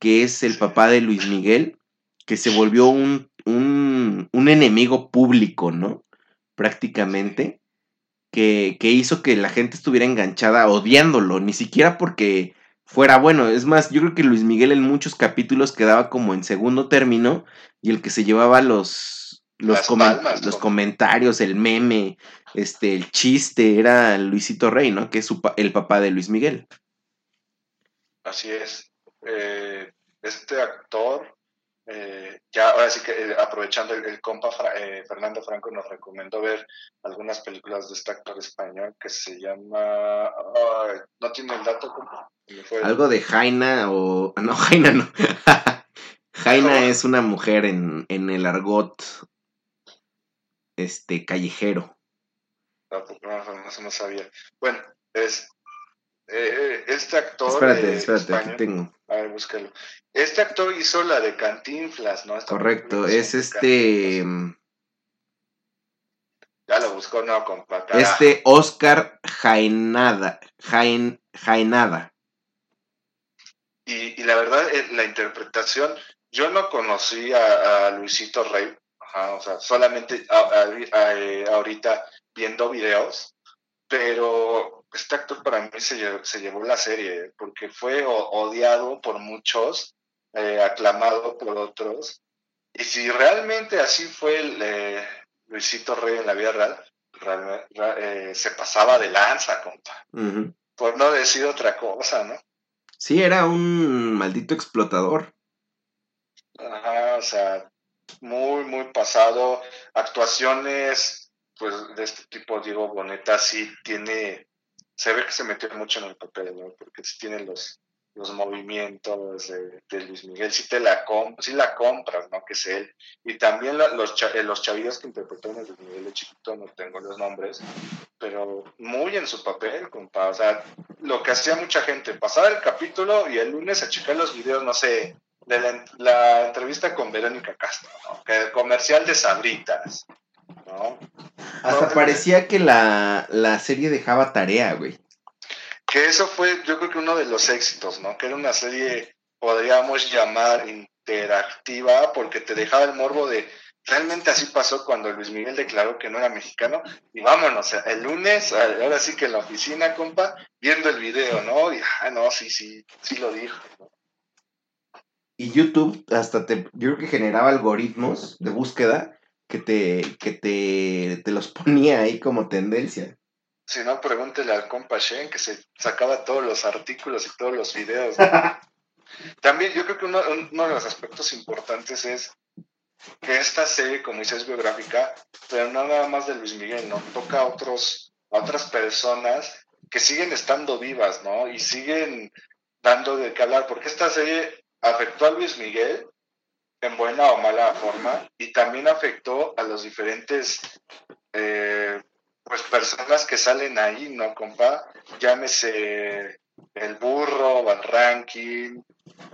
que es el papá de Luis Miguel, que se volvió un, un, un enemigo público, ¿no? Prácticamente. Que, que, hizo que la gente estuviera enganchada odiándolo, ni siquiera porque fuera bueno. Es más, yo creo que Luis Miguel en muchos capítulos quedaba como en segundo término y el que se llevaba los, los, los comentarios, el meme, este, el chiste, era Luisito Rey, ¿no? Que es el papá de Luis Miguel. Así es. Eh, este actor eh, ya ahora sí que eh, aprovechando el, compa Fernando Franco nos recomendó ver algunas películas de este actor español que se llama no tiene el dato algo de Jaina o no Jaina no Jaina es una mujer en, en el argot este callejero no, no, no sabía bueno es eh, este actor. Espérate, espérate, aquí tengo. A ver, búscalo. Este actor hizo la de Cantinflas, ¿no? Correcto, es este. Mm, ya lo buscó, no, compa. Este Oscar Jainada. Jain, Jainada. Y, y, la verdad, eh, la interpretación, yo no conocí a, Luisito Rey, o sea, solamente eh, ahorita viendo videos, pero este actor para mí se, llevó la serie, porque fue odiado por muchos, eh, aclamado por otros. Y si realmente así fue el, eh, Luisito Rey en la vida real, eh, se pasaba de lanza, compa. Por no decir otra cosa, ¿no? Sí, era un maldito explotador. Ajá, o sea, muy, muy pasado. Actuaciones, pues, de este tipo, Diego Boneta sí tiene se ve que se metió mucho en el papel, ¿no? Porque si tiene los, los movimientos de, Luis Miguel, si te la, si la compras, ¿no? Que es él. Y también los, eh, los chavillos que interpretaron a Luis Miguel de chiquito, no tengo los nombres, pero muy en su papel, compa. O sea, lo que hacía mucha gente, pasaba el capítulo y el lunes a checar los videos, no sé, de la, entrevista con Verónica Castro, ¿no? Que el comercial de Sabritas, ¿no? Hasta parecía que la, serie dejaba tarea, güey. Que eso fue, yo creo que uno de los éxitos, ¿no? Que era una serie, podríamos llamar interactiva, porque te dejaba el morbo de, realmente así pasó cuando Luis Miguel declaró que no era mexicano, y vámonos, el lunes, ahora sí que en la oficina, compa, viendo el video, ¿no? Y, ah, no, sí, sí, sí lo dijo, Y YouTube hasta te, yo creo que generaba algoritmos de búsqueda que te, que te, te los ponía ahí como tendencia. Si no, pregúntele al compa Shen que se sacaba todos los artículos y todos los videos. También yo creo que uno, uno, de los aspectos importantes es que esta serie, como dices, es biográfica, pero no nada más de Luis Miguel, ¿no? Toca a, otros, a otras personas que siguen estando vivas, ¿no? Y siguen dando de qué hablar, porque esta serie afectó a Luis Miguel, en buena o mala forma y también afectó a los diferentes eh, pues personas que salen ahí, ¿no, compa? Llámese el burro, Van Ranking,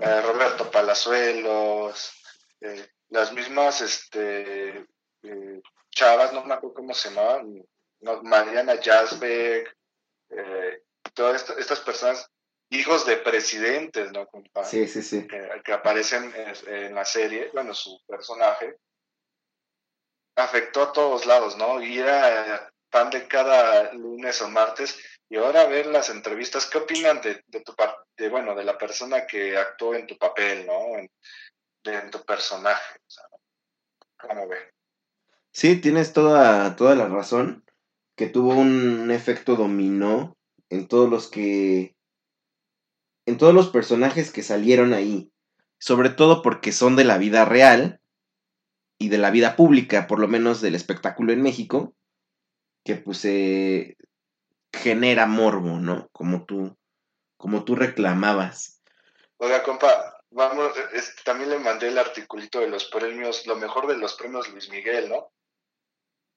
eh, Roberto Palazuelos, eh, las mismas este, chavas, no me acuerdo cómo se llamaban, Mariana Jasbeck, todas estas personas hijos de presidentes, ¿no? Sí, sí, sí. Que, aparecen en, la serie, bueno, su personaje, afectó a todos lados, ¿no? Y era pan de cada lunes o martes. Y ahora ver las entrevistas, ¿qué opinan de, tu parte, bueno, de la persona que actuó en tu papel, ¿no? En, de, tu personaje. ¿Cómo ve? Sí, tienes toda, toda la razón, que tuvo un efecto dominó en todos los que en todos los personajes que salieron ahí, sobre todo porque son de la vida real y de la vida pública, por lo menos del espectáculo en México, que pues se genera morbo, ¿no? Como tú, como tú reclamabas. Oiga, compa, vamos, también le mandé el articulito de los premios, lo mejor de los premios Luis Miguel, ¿no?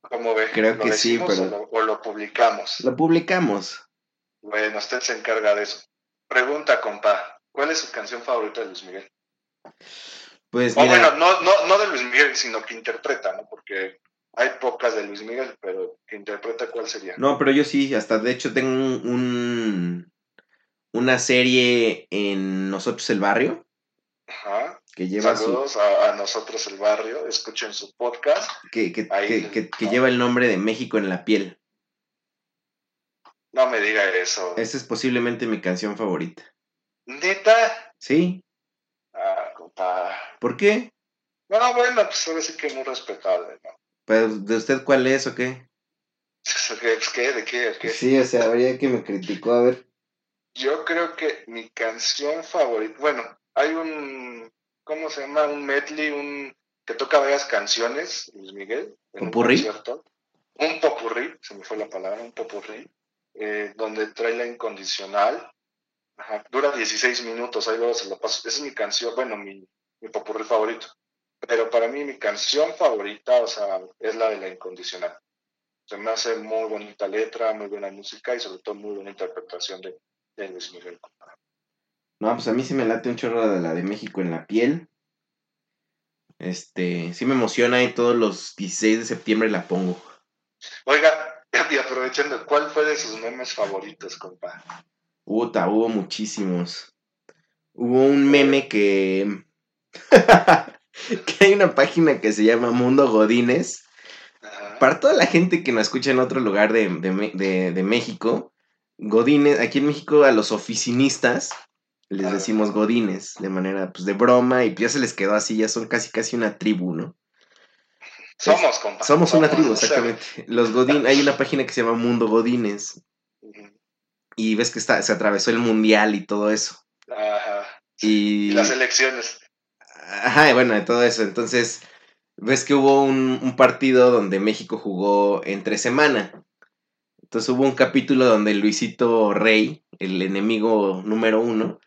¿Cómo ve? Creo que sí, pero... o lo publicamos? Lo publicamos. Bueno, usted se encarga de eso. Pregunta, compa, ¿cuál es su canción favorita de Luis Miguel? Pues bueno, no, no, no de Luis Miguel, sino que interpreta, ¿no? Porque hay pocas de Luis Miguel, pero que interpreta cuál sería. No, pero yo sí, hasta de hecho tengo un, una serie en Nosotros el Barrio. Ajá. Que lleva Saludos a, Nosotros el Barrio, escuchen su podcast. Que, que, que lleva el nombre de México en la piel. No me diga eso. Esa es posiblemente mi canción favorita. ¿Neta? Sí. Ah, compa. ¿Por qué? No, bueno, pues ahora sí que muy respetable, ¿no? ¿Pero de usted cuál es o qué? Pues, ¿Qué? ¿De qué? ¿De qué? Sí, o sea, habría que me criticó, a ver. Yo creo que mi canción favorita, bueno, hay un, ¿cómo se llama? Un medley, un que toca varias canciones, Luis Miguel, en un ¿Popurrí? concierto. Un popurrí, se me fue la palabra, un popurrí, eh, donde trae la incondicional. Ajá, dura 16 minutos, ahí luego se lo paso. Esa es mi canción, bueno, mi, mi popurrí favorito. Pero para mí mi canción favorita, o sea, es la de la incondicional. Se me hace muy bonita letra, muy buena música y sobre todo muy buena interpretación de, de Luis Miguel. No, pues a mí sí me late un chorro de la de México en la piel. Este, sí me emociona y todos los 16 de septiembre la pongo. Oiga, y aprovechando, ¿cuál fue de sus memes favoritos, compa? Puta, hubo muchísimos. Hubo un meme que. que hay una página que se llama Mundo Godines. Ajá. Para toda la gente que nos escucha en otro lugar de, de de- de México, Godines, aquí en México a los oficinistas les decimos Godines de manera pues de broma y ya se les quedó así, ya son casi casi una tribu, ¿no? Somos, compa. Somos una tribu, exactamente. Los Godín, hay una página que se llama Mundo Godines y ves que está, se atravesó el mundial y todo eso. Ajá. Y, Y las elecciones. Ajá, bueno, de todo eso. Entonces, ves que hubo un, un partido donde México jugó entre semana. Entonces hubo un capítulo donde Luisito Rey, el enemigo número uno,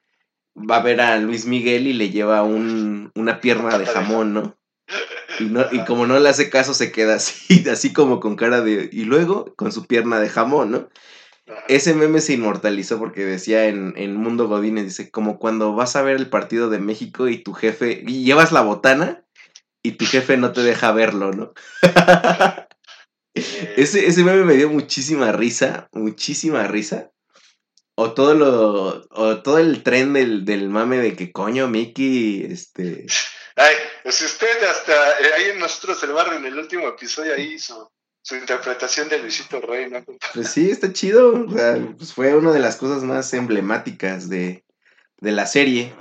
va a ver a Luis Miguel y le lleva un, una pierna de jamón, ¿no? Y, no, y como no le hace caso, se queda así, así como con cara de... Y luego con su pierna de jamón, ¿no? Ese meme se inmortalizó porque decía en, en Mundo Godínez, dice, como cuando vas a ver el partido de México y tu jefe, y llevas la botana y tu jefe no te deja verlo, ¿no? Ese, ese meme me dio muchísima risa, muchísima risa. O todo lo, o todo el tren del, del mame de que coño, Mickey, este... Ay, pues usted hasta eh, ahí en nosotros el barrio en el último episodio ahí hizo su interpretación de Luisito Rey, ¿no? Pues sí, está chido. o sea, pues fue una de las cosas más emblemáticas de, de la serie.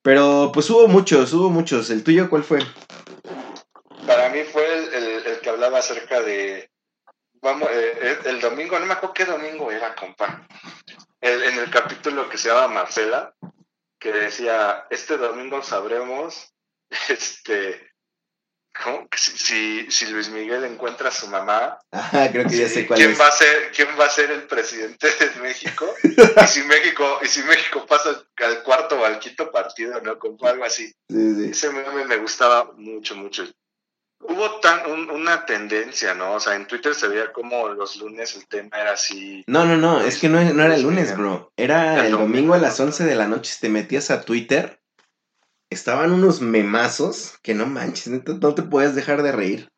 Pero pues hubo muchos, hubo muchos. ¿El tuyo cuál fue? Para mí fue el, el- el que hablaba acerca de. Vamos, eh, el, el domingo, no me acuerdo qué domingo era, compa. El- en el capítulo que se llama Marcela, que decía: Este domingo sabremos este, ¿cómo? Si, si, Luis Miguel encuentra a su mamá, Ajá, creo que ya sé cuál ¿quién es. va a ser quién va a ser el presidente de México y si México y si México pasa al cuarto o al quinto partido no como algo así Sí, sí. ese meme me gustaba mucho mucho hubo tan un- una tendencia no o sea en Twitter se veía como los lunes el tema era así No, no, no, es que no, no era el Luis lunes, bro. Era El domingo a las 11 de la noche. Te metías a Twitter, estaban unos memazos que no manches, no te puedes dejar de reír.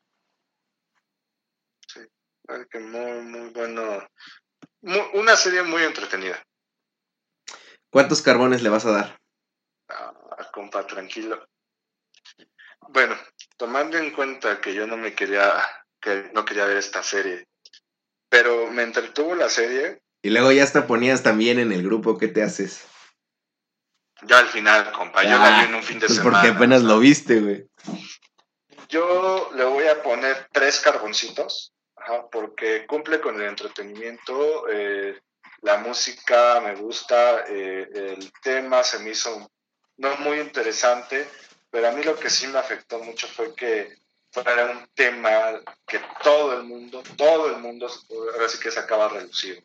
ay, que muy muy bueno Mu- una serie muy entretenida ¿Cuántos carbones le vas a dar? Ah, compa, tranquilo. Bueno, tomando en cuenta que yo no me quería, que no quería ver esta serie, pero me entretuvo la serie, Y luego ya hasta ponías también en el grupo qué te haces. Ya al final, compa, yo la vi en un fin de Pues semana. porque apenas lo viste, güey. Yo le voy a poner tres carboncitos, ajá, porque cumple con el entretenimiento, eh, la música me gusta, eh, el tema se me hizo no muy interesante, pero a mí lo que sí me afectó mucho fue que fuera un tema que todo el mundo, todo el mundo, ahora sí que se acaba de relucir.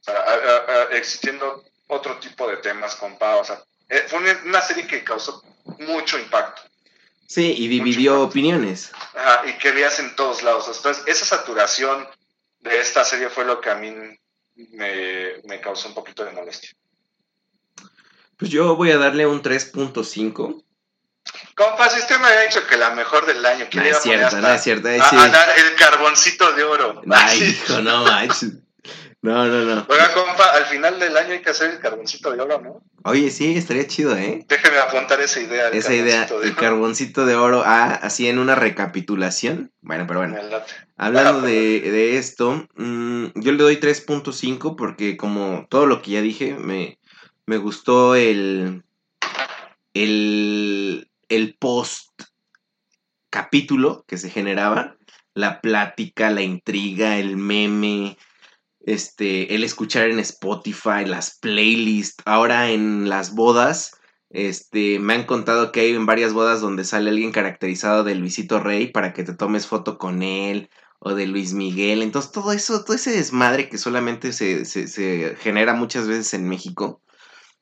O sea, a- a- a- existiendo otro tipo de temas, compa, o sea, eh, fue una- serie que causó mucho impacto. Sí, y dividió Mucho. opiniones. Ajá, y que veías en todos lados. Entonces, esa saturación de esta serie fue lo que a mí me, me causó un poquito de molestia. Pues yo voy a darle un 3.5. Compa, si usted me había dicho que la mejor del año, que No iba es a poner cierto, hasta no es cierto. a- sí. a dar el carboncito de oro. Ay, hijo, no manches. No, no, no. Oiga, compa, al final del año hay que hacer el carboncito de oro, ¿no? Oye, sí, estaría chido, ¿eh? Déjeme apuntar esa idea. el Esa idea, carboncito de el oro. carboncito de oro, ah, así en una recapitulación. Bueno, pero bueno. Hablando Ah, de, de esto, mm, yo le doy 3.5 porque como todo lo que ya dije, me, me gustó el, el, el post capítulo que se generaba, la plática, la intriga, el meme, este, el escuchar en Spotify, las playlists, ahora en las bodas, Este, me han contado que hay en varias bodas donde sale alguien caracterizado de Luisito Rey para que te tomes foto con él o de Luis Miguel. Entonces, todo eso, todo ese desmadre que solamente se, se, se genera muchas veces en México,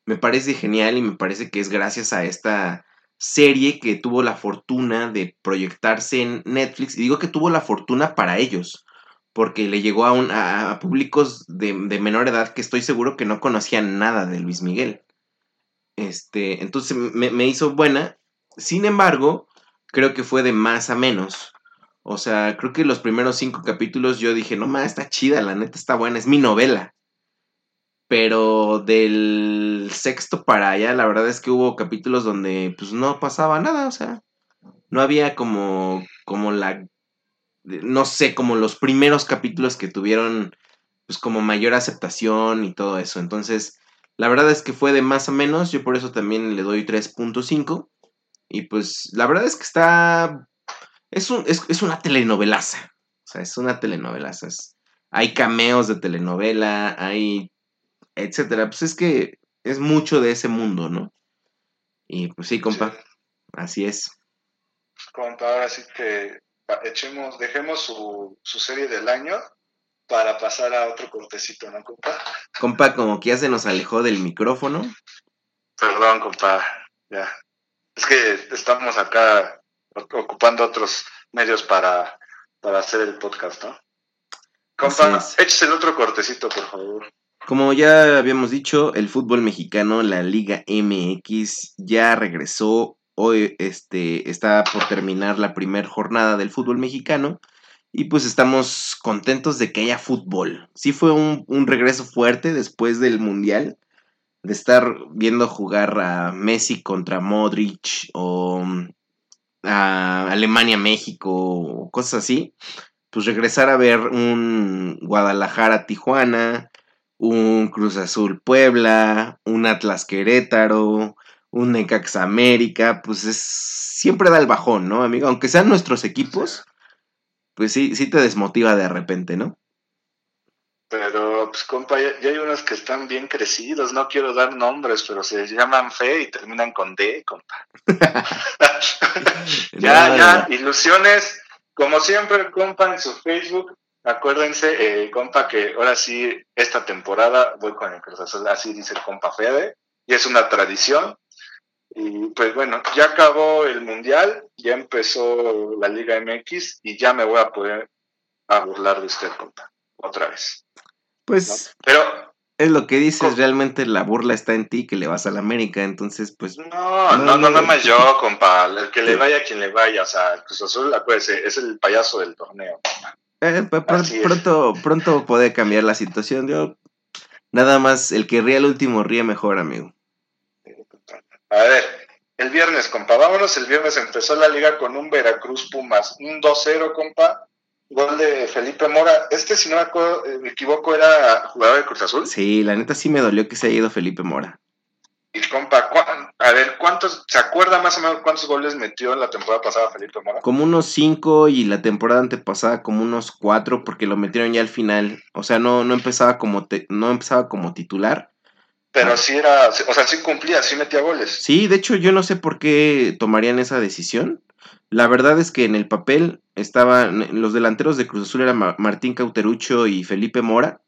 me parece genial y me parece que es gracias a esta serie que tuvo la fortuna de proyectarse en Netflix. Y digo que tuvo la fortuna para ellos, porque le llegó a, un, a, públicos de, de, menor edad que estoy seguro que no conocían nada de Luis Miguel. Este, entonces me, me hizo buena. Sin embargo, creo que fue de más a menos. O sea, creo que los primeros cinco capítulos yo dije, no más, está chida, la neta está buena, es mi novela. Pero del sexto para allá, la verdad es que hubo capítulos donde pues no pasaba nada, o sea, no había como, como la, no sé, como los primeros capítulos que tuvieron pues como mayor aceptación y todo eso. Entonces, la verdad es que fue de más a menos, yo por eso también le doy 3.5. Y pues la verdad es que está es, un, es, una telenovelaza. O sea, es una telenovelaza. hay cameos de telenovela, hay. etcétera. Pues es que es mucho de ese mundo, ¿no? Y pues sí, compa. Así es. Compa, ahora sí que echemos, dejemos su, su serie del año para pasar a otro cortecito, ¿no, compa? Compa, como que ya se nos alejó del micrófono. Perdón, compa, ya. Es que estamos acá ocupando otros medios para, para hacer el podcast, ¿no? Compa, échese el otro cortecito, por favor. Como ya habíamos dicho, el fútbol mexicano, la Liga MX, ya regresó. Hoy este, está por terminar la primera jornada del fútbol mexicano. Y pues estamos contentos de que haya fútbol. Sí fue un, regreso fuerte después del Mundial. De estar viendo jugar a Messi contra Modric o a Alemania, México, cosas así, pues regresar a ver un Guadalajara, Tijuana, un Cruz Azul, Puebla, un Atlas Querétaro, un Necax América, pues es siempre da el bajón, ¿no, amigo? Aunque sean nuestros equipos, pues sí, sí te desmotiva de repente, ¿no? Pero, pues, compa, ya, hay unos que están bien crecidos, no quiero dar nombres, pero se llaman fe y terminan con D, compa. ya, ya, ilusiones. Como siempre, compa, en su Facebook, acuérdense, eh, compa, que ahora sí, esta temporada voy con el Cruz Azul, así dice el compa Fede, y es una tradición. Y pues bueno, ya acabó el Mundial, ya empezó la Liga MX y ya me voy a poder a burlar de usted, compa, otra vez. Pues. Pero. Es lo que dices, realmente la burla está en ti que le vas a la América, entonces pues... No, no, no, no, más yo, compa, el que le vaya a quien le vaya, o sea, Cruz Azul, acuérdese, es el payaso del torneo. Eh, pronto, pronto puede cambiar la situación, yo... Nada más, el que ríe al último ríe mejor, amigo. A ver, el viernes, compa, vámonos, el viernes empezó la liga con un Veracruz Pumas, un 2-0, compa, gol de Felipe Mora. Este, si no eh, me, equivoco, era jugador de Cruz Azul. Sí, la neta sí me dolió que se haya ido Felipe Mora. Y compa, a ver, ¿cuántos, se acuerda más o menos cuántos goles metió en la temporada pasada Felipe Mora? Como unos cinco y la temporada antepasada como unos cuatro porque lo metieron ya al final. O sea, no, no empezaba como no empezaba como titular. Pero sí era, o sea, sí cumplía, sí metía goles. Sí, de hecho yo no sé por qué tomarían esa decisión. La verdad es que en el papel estaban los delanteros de Cruz Azul eran Martín Cauterucho y Felipe Mora.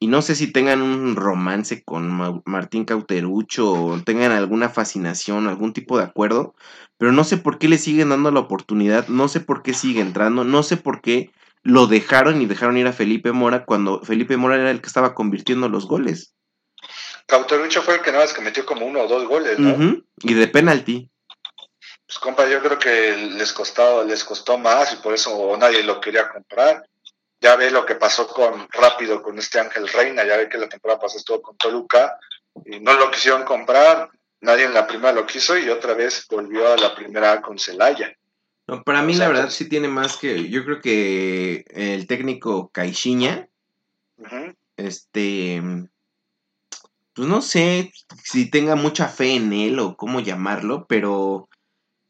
Y no sé si tengan un romance con Martín Cauterucho o tengan alguna fascinación, algún tipo de acuerdo, pero no sé por qué le siguen dando la oportunidad, no sé por qué sigue entrando, no sé por qué lo dejaron y dejaron ir a Felipe Mora cuando Felipe Mora era el que estaba convirtiendo los goles. Cauterucho fue el que nada más que metió como uno o dos goles, ¿no? Y de penalti. Pues compa, yo creo que les costó, les costó más y por eso nadie lo quería comprar. Ya ve lo que pasó con rápido con este Ángel Reina, ya ve que la temporada pasada estuvo con Toluca y no lo quisieron comprar, nadie en la primera lo quiso y otra vez volvió a la primera con Celaya. No, para mí la verdad pues sí tiene más que, yo creo que el técnico Caixinha, este, pues no sé si tenga mucha fe en él o cómo llamarlo, pero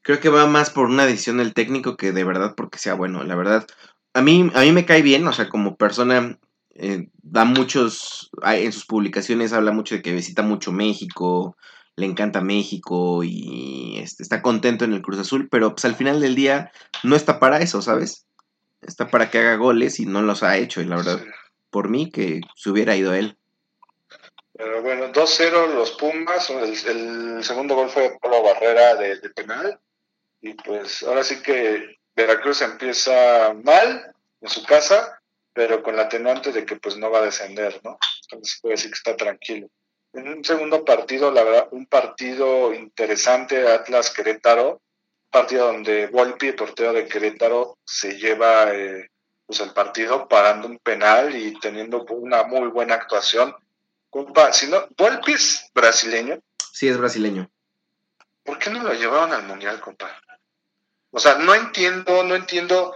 creo que va más por una decisión del técnico que de verdad porque sea bueno. La verdad, a mí, a mí me cae bien, o sea, como persona, eh, da muchos, en sus publicaciones habla mucho de que visita mucho México, le encanta México y este, está contento en el Cruz Azul, pero pues al final del día no está para eso, ¿sabes? Está para que haga goles y no los ha hecho, y la verdad, por mí que se hubiera ido él. Pero bueno, 2-0 los Pumas, el, segundo gol fue de Polo Barrera de, de penal, y pues ahora sí que Veracruz empieza mal en su casa, pero con la atenuante de que pues no va a descender, ¿no? Entonces puede decir que está tranquilo. En un segundo partido, la verdad, un partido interesante, Atlas Querétaro, partido donde Volpi, el portero de Querétaro, se lleva eh, pues el partido parando un penal y teniendo una muy buena actuación. Compa, si no, Volpi es brasileño. Sí, es brasileño. ¿Por qué no lo llevaron al mundial, compa? O sea, no entiendo, no entiendo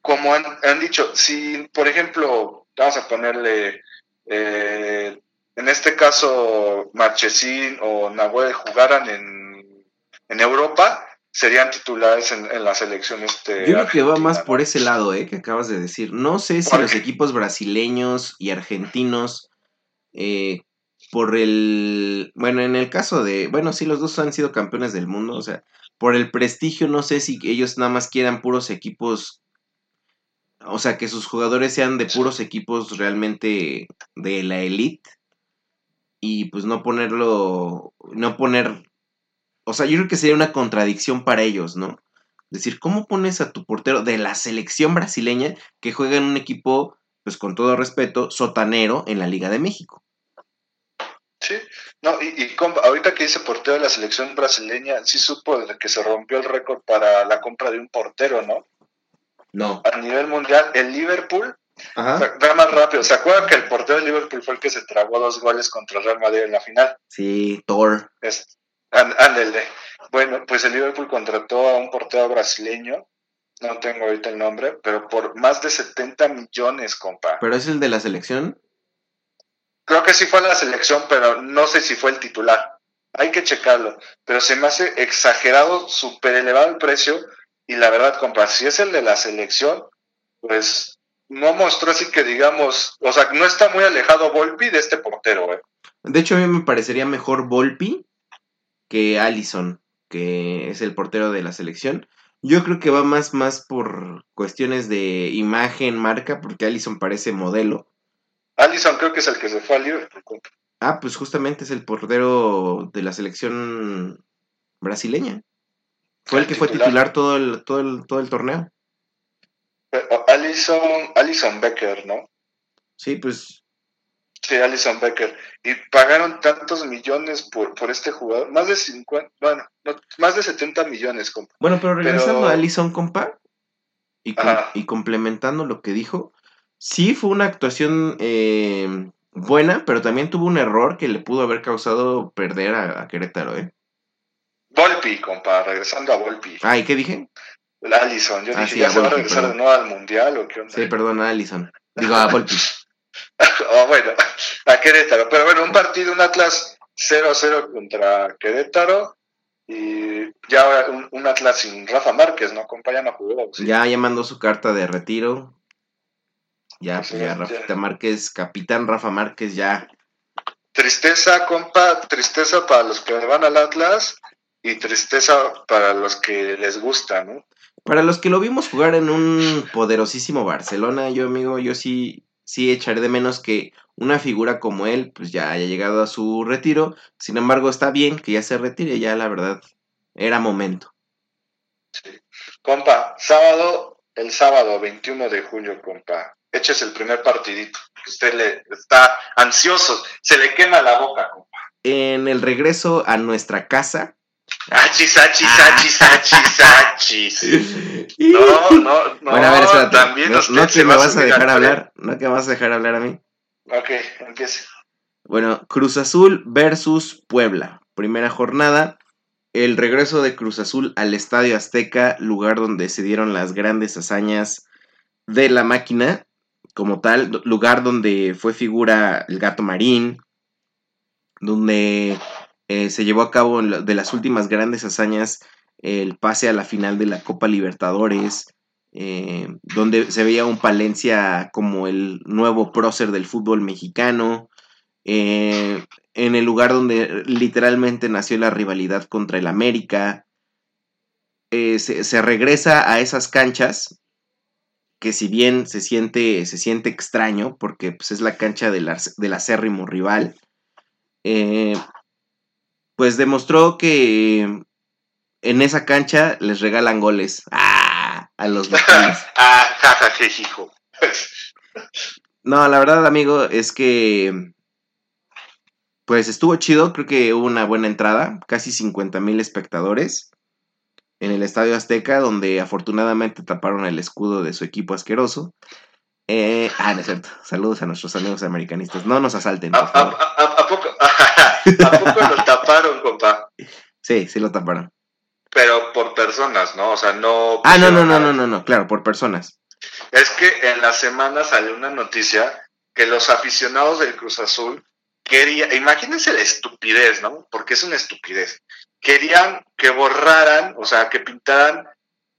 cómo han, dicho, si, por ejemplo, vamos a ponerle, eh, en este caso, Marchesín o Nahuel jugaran en, en Europa, serían titulares en, la selección este Yo creo que va más por ese lado, ¿eh? Que acabas de decir. No sé si los equipos brasileños y argentinos, eh, por el... Bueno, en el caso de... Bueno, sí, los dos han sido campeones del mundo, o sea, por el prestigio, no sé si ellos nada más quieran puros equipos, o sea, que sus jugadores sean de puros equipos realmente de la elite y pues no ponerlo, no poner, o sea, yo creo que sería una contradicción para ellos, ¿no? Es decir, ¿cómo pones a tu portero de la selección brasileña que juega en un equipo, pues con todo respeto, sotanero en la Liga de México? Sí, no, y, y ahorita que dice portero de la selección brasileña, sí supo que se rompió el récord para la compra de un portero, ¿no? No. A nivel mundial, el Liverpool, Ajá. más rápido, ¿se acuerdan que el portero de Liverpool fue el que se tragó dos goles contra el Real Madrid en la final? Sí, Thor. Es, ándele. Bueno, pues el Liverpool contrató a un portero brasileño, no tengo ahorita el nombre, pero por más de 70 millones, compa. ¿Pero es el de la selección? Creo que sí fue la selección, pero no sé si fue el titular. Hay que checarlo. Pero se me hace exagerado, súper elevado el precio. Y la verdad, compa, si es el de la selección, pues no mostró así que digamos, o sea, no está muy alejado Volpi de este portero, ¿eh? De hecho, a mí me parecería mejor Volpi que Allison, que es el portero de la selección. Yo creo que va más, más por cuestiones de imagen, marca, porque Allison parece modelo. Allison creo que es el que se fue a Liverpool. Ah, pues justamente es el portero de la selección brasileña. Fue el, que fue titular todo el, todo el, todo el torneo. Allison, Becker, ¿no? Sí, pues. Sí, Allison Becker. Y pagaron tantos millones por, por este jugador. Más de 50, bueno, más de 70 millones, compa. Bueno, pero regresando a Allison, compa, y, y complementando lo que dijo, Sí, fue una actuación eh, buena, pero también tuvo un error que le pudo haber causado perder a, Querétaro, ¿eh? Volpi, compa, regresando a Volpi. Ah, ¿y qué dije? La Allison, yo ah, dije, ¿ya se va a regresar de nuevo al Mundial o qué onda? Sí, perdón, a Allison. Digo, a Volpi. oh, bueno, a Querétaro. Pero bueno, un partido, un Atlas 0-0 contra Querétaro y ya un, Atlas sin Rafa Márquez, ¿no? Compa, ya no jugó. Ya, ya mandó su carta de retiro. Ya, pues ya, Rafa Márquez, capitán Rafa Márquez, ya. Tristeza, compa, tristeza para los que van al Atlas y tristeza para los que les gusta, ¿no? Para los que lo vimos jugar en un poderosísimo Barcelona, yo amigo, yo sí, sí echaré de menos que una figura como él, pues ya haya llegado a su retiro. Sin embargo, está bien que ya se retire, ya la verdad, era momento. Sí. Compa, sábado, el sábado 21 de julio, compa, eches el primer partidito. Usted le está ansioso, se le quema la boca, compa. En el regreso a nuestra casa. Achis, achis, achis, achis, achis. No, no, no. Bueno, a ver, espérate. También no, no que me vas a dejar hablar. No que me vas a dejar hablar a mí. Ok, empiece. Bueno, Cruz Azul versus Puebla. Primera jornada. El regreso de Cruz Azul al Estadio Azteca, lugar donde se dieron las grandes hazañas de la máquina como tal, lugar donde fue figura el gato marín, donde eh, se llevó a cabo de las últimas grandes hazañas el pase a la final de la Copa Libertadores, eh, donde se veía un Palencia como el nuevo prócer del fútbol mexicano. Eh, en el lugar donde literalmente nació la rivalidad contra el América. Se, regresa a esas canchas que si bien se siente, se siente extraño porque pues, es la cancha del, del acérrimo rival, eh, pues demostró que en esa cancha les regalan goles ¡Ah! a los locales. ah, hijo. no, la verdad, amigo, es que pues estuvo chido, creo que hubo una buena entrada, casi 50 mil espectadores en el Estadio Azteca, donde afortunadamente taparon el escudo de su equipo asqueroso. Eh, ah, no es cierto. Saludos a nuestros amigos americanistas. No nos asalten. ¿A, poco, ¿A poco lo taparon, compa? Sí, sí lo taparon. Pero por personas, ¿no? O sea, no. Ah, no, no, no, no, no, no, claro, por personas. Es que en la semana salió una noticia que los aficionados del Cruz Azul quería, imagínense la estupidez, ¿no? Porque es una estupidez. Querían que borraran, o sea, que pintaran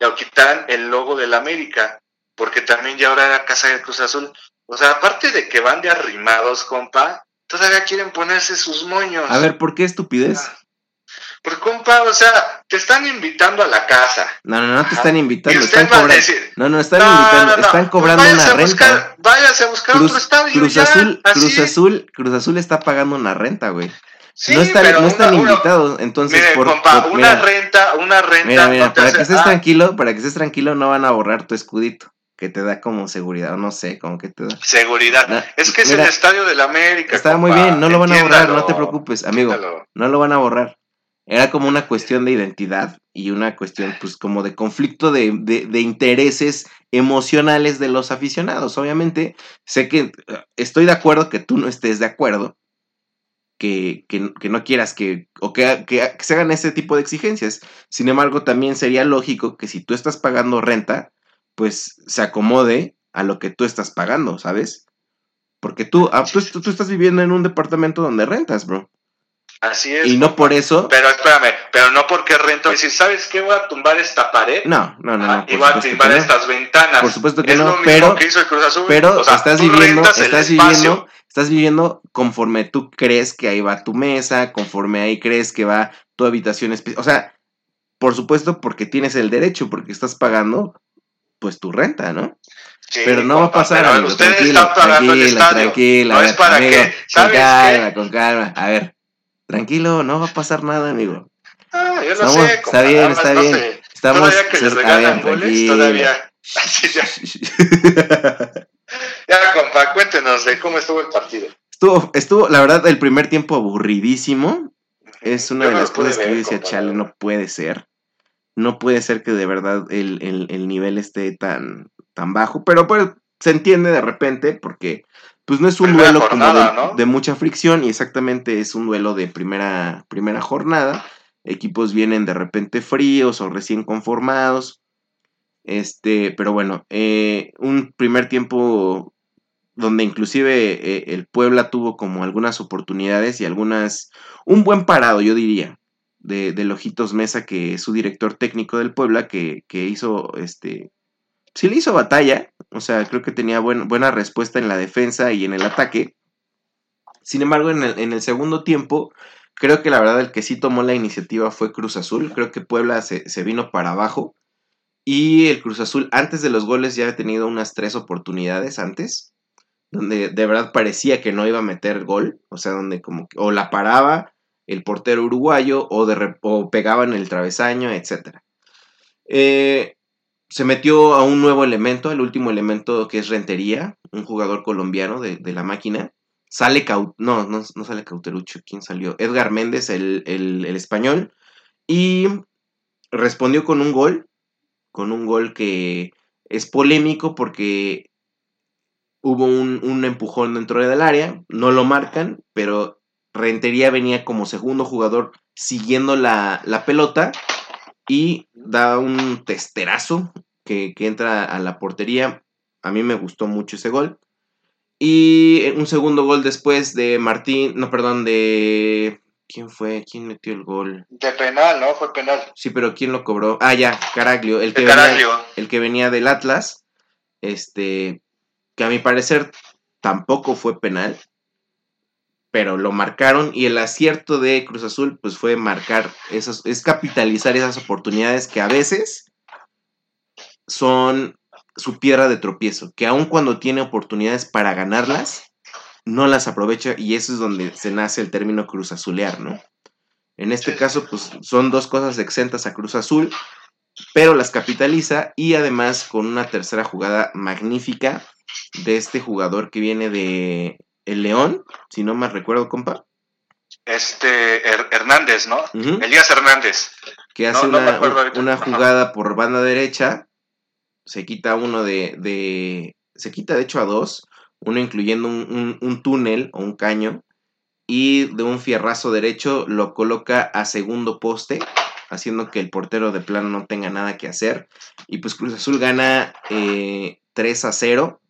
o quitaran el logo de la América, porque también ya ahora era Casa del Cruz Azul. O sea, aparte de que van de arrimados, compa, todavía quieren ponerse sus moños. A ver, ¿por qué estupidez? Ah. Pues compa, o sea, te están invitando a la casa. No, no, no te están invitando, están cobrando. no, no, están invitando, están pues cobrando una renta. váyase a buscar otro estadio. Cruz Azul, Cruz Azul, Cruz Azul está pagando una renta, güey. Sí, no están, no están invitados, entonces mire, por, compa, una renta, una renta. Mira, mira, para que estés ah. tranquilo, para que estés tranquilo, no van a borrar tu escudito que te da como seguridad, no sé, como que te da. Seguridad. es que es el estadio de la América. Está muy bien, no lo van a borrar, no te preocupes, amigo. No lo van a borrar. Era como una cuestión de identidad y una cuestión, pues, como de conflicto de, de, intereses emocionales de los aficionados. Obviamente, sé que eh, estoy de acuerdo que tú no estés de acuerdo, que, que, no quieras que, o que, que, se hagan ese tipo de exigencias. Sin embargo, también sería lógico que si tú estás pagando renta, pues se acomode a lo que tú estás pagando, ¿sabes? Porque tú, ah, tú, tú estás viviendo en un departamento donde rentas, bro. Así es. Y no por eso. Pero espérame, pero no porque rento. Decir, ¿sabes qué? Voy a tumbar esta pared. No, no, no. no y voy a tumbar estas ventanas. Por supuesto que no. pero, pero estás viviendo, estás viviendo, estás viviendo conforme tú crees que ahí va tu mesa, conforme ahí crees que va tu habitación especial. O sea, por supuesto, porque tienes el derecho, porque estás pagando, pues tu renta, ¿no? Sí, pero no va a pasar, amigo. Ustedes están pagando el estadio. Tranquila, no es para ¿sabes con calma, con calma. A ver, Tranquilo, no va a pasar nada, amigo. Ah, yo no sé. Está bien, está bien. Estamos todavía que les regalan goles, todavía. ya. compa, cuéntenos de cómo estuvo el partido. Estuvo, estuvo, la verdad, el primer tiempo aburridísimo. Es una de las cosas que yo decía, chale, no puede ser. No puede ser que de verdad el, el, el nivel esté tan, tan bajo. Pero pues se entiende de repente porque pues no es un duelo como de, mucha fricción y exactamente es un duelo de primera, primera jornada. Equipos vienen de repente fríos o recién conformados. Este, pero bueno, eh, un primer tiempo donde inclusive eh, el Puebla tuvo como algunas oportunidades y algunas, un buen parado, yo diría, de, de Lojitos Mesa, que es su director técnico del Puebla, que, que hizo este, sí le hizo batalla, o sea, creo que tenía buena respuesta en la defensa y en el ataque. Sin embargo, en el, segundo tiempo, creo que la verdad el que sí tomó la iniciativa fue Cruz Azul. Creo que Puebla se, vino para abajo. Y el Cruz Azul, antes de los goles, ya había tenido unas tres oportunidades antes. Donde de verdad parecía que no iba a meter gol. O sea, donde como que o la paraba el portero uruguayo o, de, o pegaba en el travesaño, etc. Eh, se metió a un nuevo elemento, el último elemento que es Rentería, un jugador colombiano de, la máquina. Sale no, no, no, sale Cauterucho, ¿quién salió? Edgar Méndez, el, español. Y respondió con un gol, con un gol que es polémico porque hubo un, empujón dentro del área, no lo marcan, pero Rentería venía como segundo jugador siguiendo la, la pelota y da un testerazo que, entra a la portería. A mí me gustó mucho ese gol. Y un segundo gol después de Martín, no, perdón, de... ¿Quién fue? ¿Quién metió el gol? De penal, ¿no? Fue penal. Sí, pero ¿quién lo cobró? Ah, ya, Caraglio. El que, venía, el que venía del Atlas. Este, que a mi parecer tampoco fue penal. pero lo marcaron y el acierto de Cruz Azul pues fue marcar esas, es capitalizar esas oportunidades que a veces son su piedra de tropiezo, que aun cuando tiene oportunidades para ganarlas, no las aprovecha y eso es donde se nace el término Cruz Azulear, ¿no? En este caso, pues son dos cosas exentas a Cruz Azul, pero las capitaliza y además con una tercera jugada magnífica de este jugador que viene de el León, si no me recuerdo, compa. Este Hernández, ¿no? Elías Hernández. Que hace una, jugada por banda derecha, se quita uno de, de, se quita de hecho a dos, uno incluyendo un, un túnel o un caño, y de un fierrazo derecho lo coloca a segundo poste, haciendo que el portero de plano no tenga nada que hacer. Y pues Cruz Azul gana 3 eh, a 0.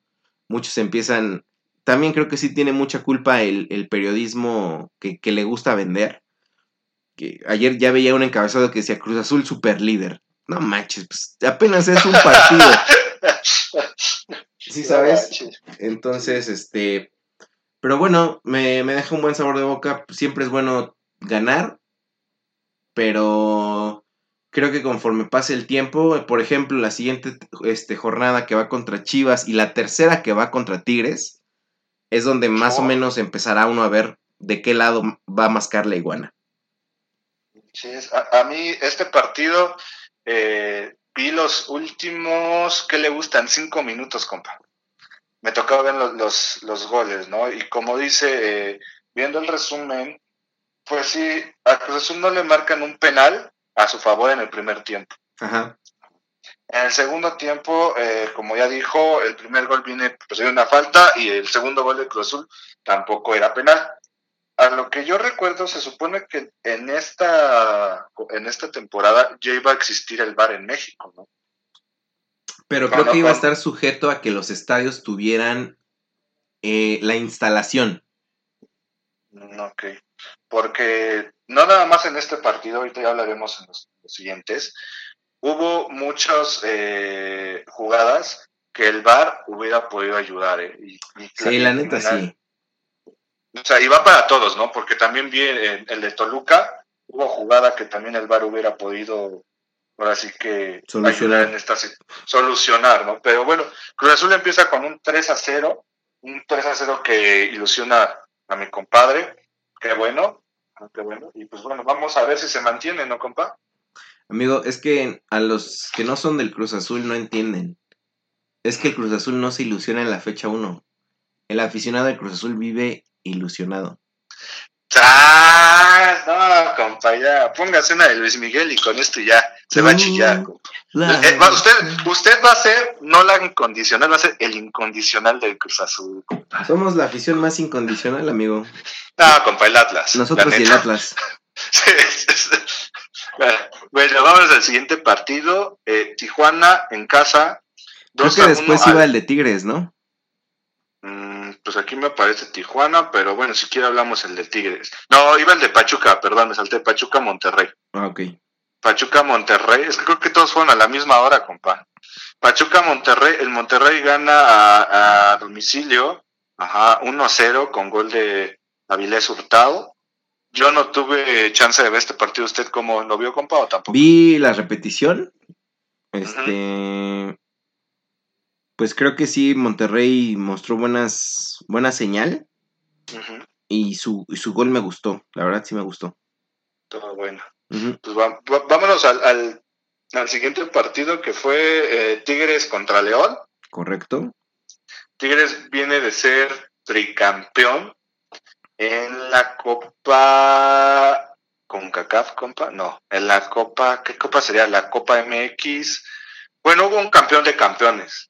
Muchos empiezan, también creo que sí tiene mucha culpa el, periodismo que, le gusta vender. Que ayer ya veía un encabezado que decía Cruz Azul super líder. No manches, pues apenas es un partido. ¿Sí sabes? Entonces, este, pero bueno, me, deja un buen sabor de boca. Siempre es bueno ganar, pero creo que conforme pase el tiempo, por ejemplo, la siguiente este, jornada que va contra Chivas y la tercera que va contra Tigres, es donde más o menos empezará uno a ver de qué lado va a mascar la iguana. Sí, a, mí este partido eh, vi los últimos, ¿qué le gustan? Cinco minutos, compa me tocaba ver los, los, goles, ¿no? Y como dice, eh, viendo el resumen, pues sí, a Cruz Azul no le marcan un penal a su favor en el primer tiempo. Ajá. En el segundo tiempo, eh, como ya dijo, el primer gol viene pues, de una falta y el segundo gol de Cruz Azul tampoco era penal. A lo que yo recuerdo, se supone que en esta, en esta temporada ya iba a existir el VAR en México, ¿no? Pero creo que iba a estar sujeto a que los estadios tuvieran eh, la instalación. Mm, ok. Porque no nada más en este partido, ahorita ya hablaremos en los, siguientes, hubo muchas eh, jugadas que el VAR hubiera podido ayudar. Eh, sí, la neta sí. O sea, y va para todos, ¿no? Porque también vi el, el de Toluca, hubo jugada que también el VAR hubiera podido ahora sí que solucionar. en esta solucionar, ¿no? Pero bueno, Cruz Azul empieza con un 3 a 0, un 3 a 0 que ilusiona a mi compadre, qué bueno, qué bueno, y pues bueno, vamos a ver si se mantiene, ¿no, compa? Amigo, es que a los que no son del Cruz Azul no entienden. Es que el Cruz Azul no se ilusiona en la fecha 1. El aficionado del Cruz Azul vive ilusionado. ¡Ah! No, compa, ya. Póngase una de Luis Miguel y con esto ya se va a chillar. Eh, usted, usted va a ser no la incondicional, va a ser el incondicional del Cruz Azul. Somos la afición más incondicional, amigo. No, compa, el Atlas. Nosotros y el Atlas. Bueno, vamos al siguiente partido. Eh, Tijuana en casa. Creo que después iba el de Tigres, ¿no? Mm, pues aquí me aparece Tijuana, pero bueno, si quiere hablamos el de Tigres. No, iba el de Pachuca, perdón, me salté Pachuca Monterrey. Ah, ok. Pachuca Monterrey, es que creo que todos fueron a la misma hora, compa. Pachuca Monterrey, el Monterrey gana a, domicilio, ajá, 1-0 con gol de Avilés Hurtado. Yo no tuve chance de ver este partido, ¿usted cómo lo vio, compa, o tampoco? Vi la repetición. Este, pues creo que sí, Monterrey mostró buenas, buena señal. y, su, su gol me gustó, la verdad sí me gustó. Todo bueno. Pues vámonos al, al, siguiente partido que fue eh, Tigres contra León. Correcto. Tigres viene de ser tricampeón en la Copa con CACAF, compa, no, en la Copa, ¿qué Copa sería? La Copa MX. Bueno, hubo un campeón de campeones.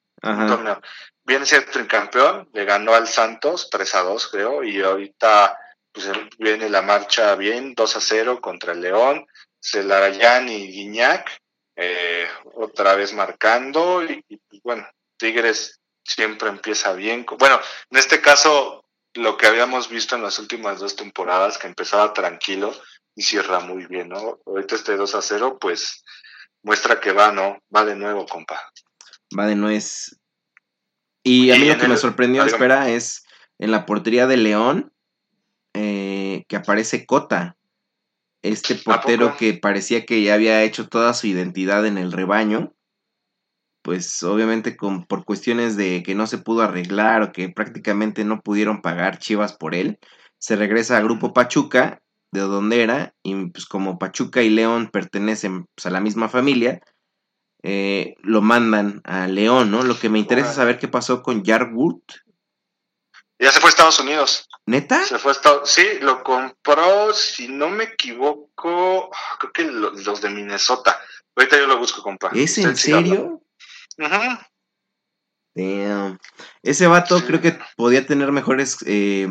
Viene ser tricampeón, le ganó al Santos 3 a 2, creo, y ahorita pues viene la marcha bien, 2 a 0 contra el León, Celarayán y Guiñac, eh, otra vez marcando, y, pues, bueno, Tigres siempre empieza bien. Bueno, en este caso, lo que habíamos visto en las últimas dos temporadas, que empezaba tranquilo y cierra muy bien, ¿no? Ahorita este 2 a 0, pues muestra que va, ¿no? Va de nuevo, compa va de nuez. Y a mí lo que me sorprendió, espera, es en la portería de León. Eh, que aparece Cota, este portero que parecía que ya había hecho toda su identidad en el rebaño, pues obviamente con, por cuestiones de que no se pudo arreglar o que prácticamente no pudieron pagar Chivas por él, se regresa a Grupo Pachuca, de donde era, y pues como Pachuca y León pertenecen pues, a la misma familia, eh, lo mandan a León, ¿no? Lo que me interesa saber qué pasó con Yarwood. Ya se fue a Estados Unidos. ¿Neta? Se fue a Estados Sí, lo compró, si no me equivoco, creo que los de Minnesota. Ahorita yo lo busco, compa. ¿Es en serio? Ajá. Ese vato creo que podía tener mejores. Eh,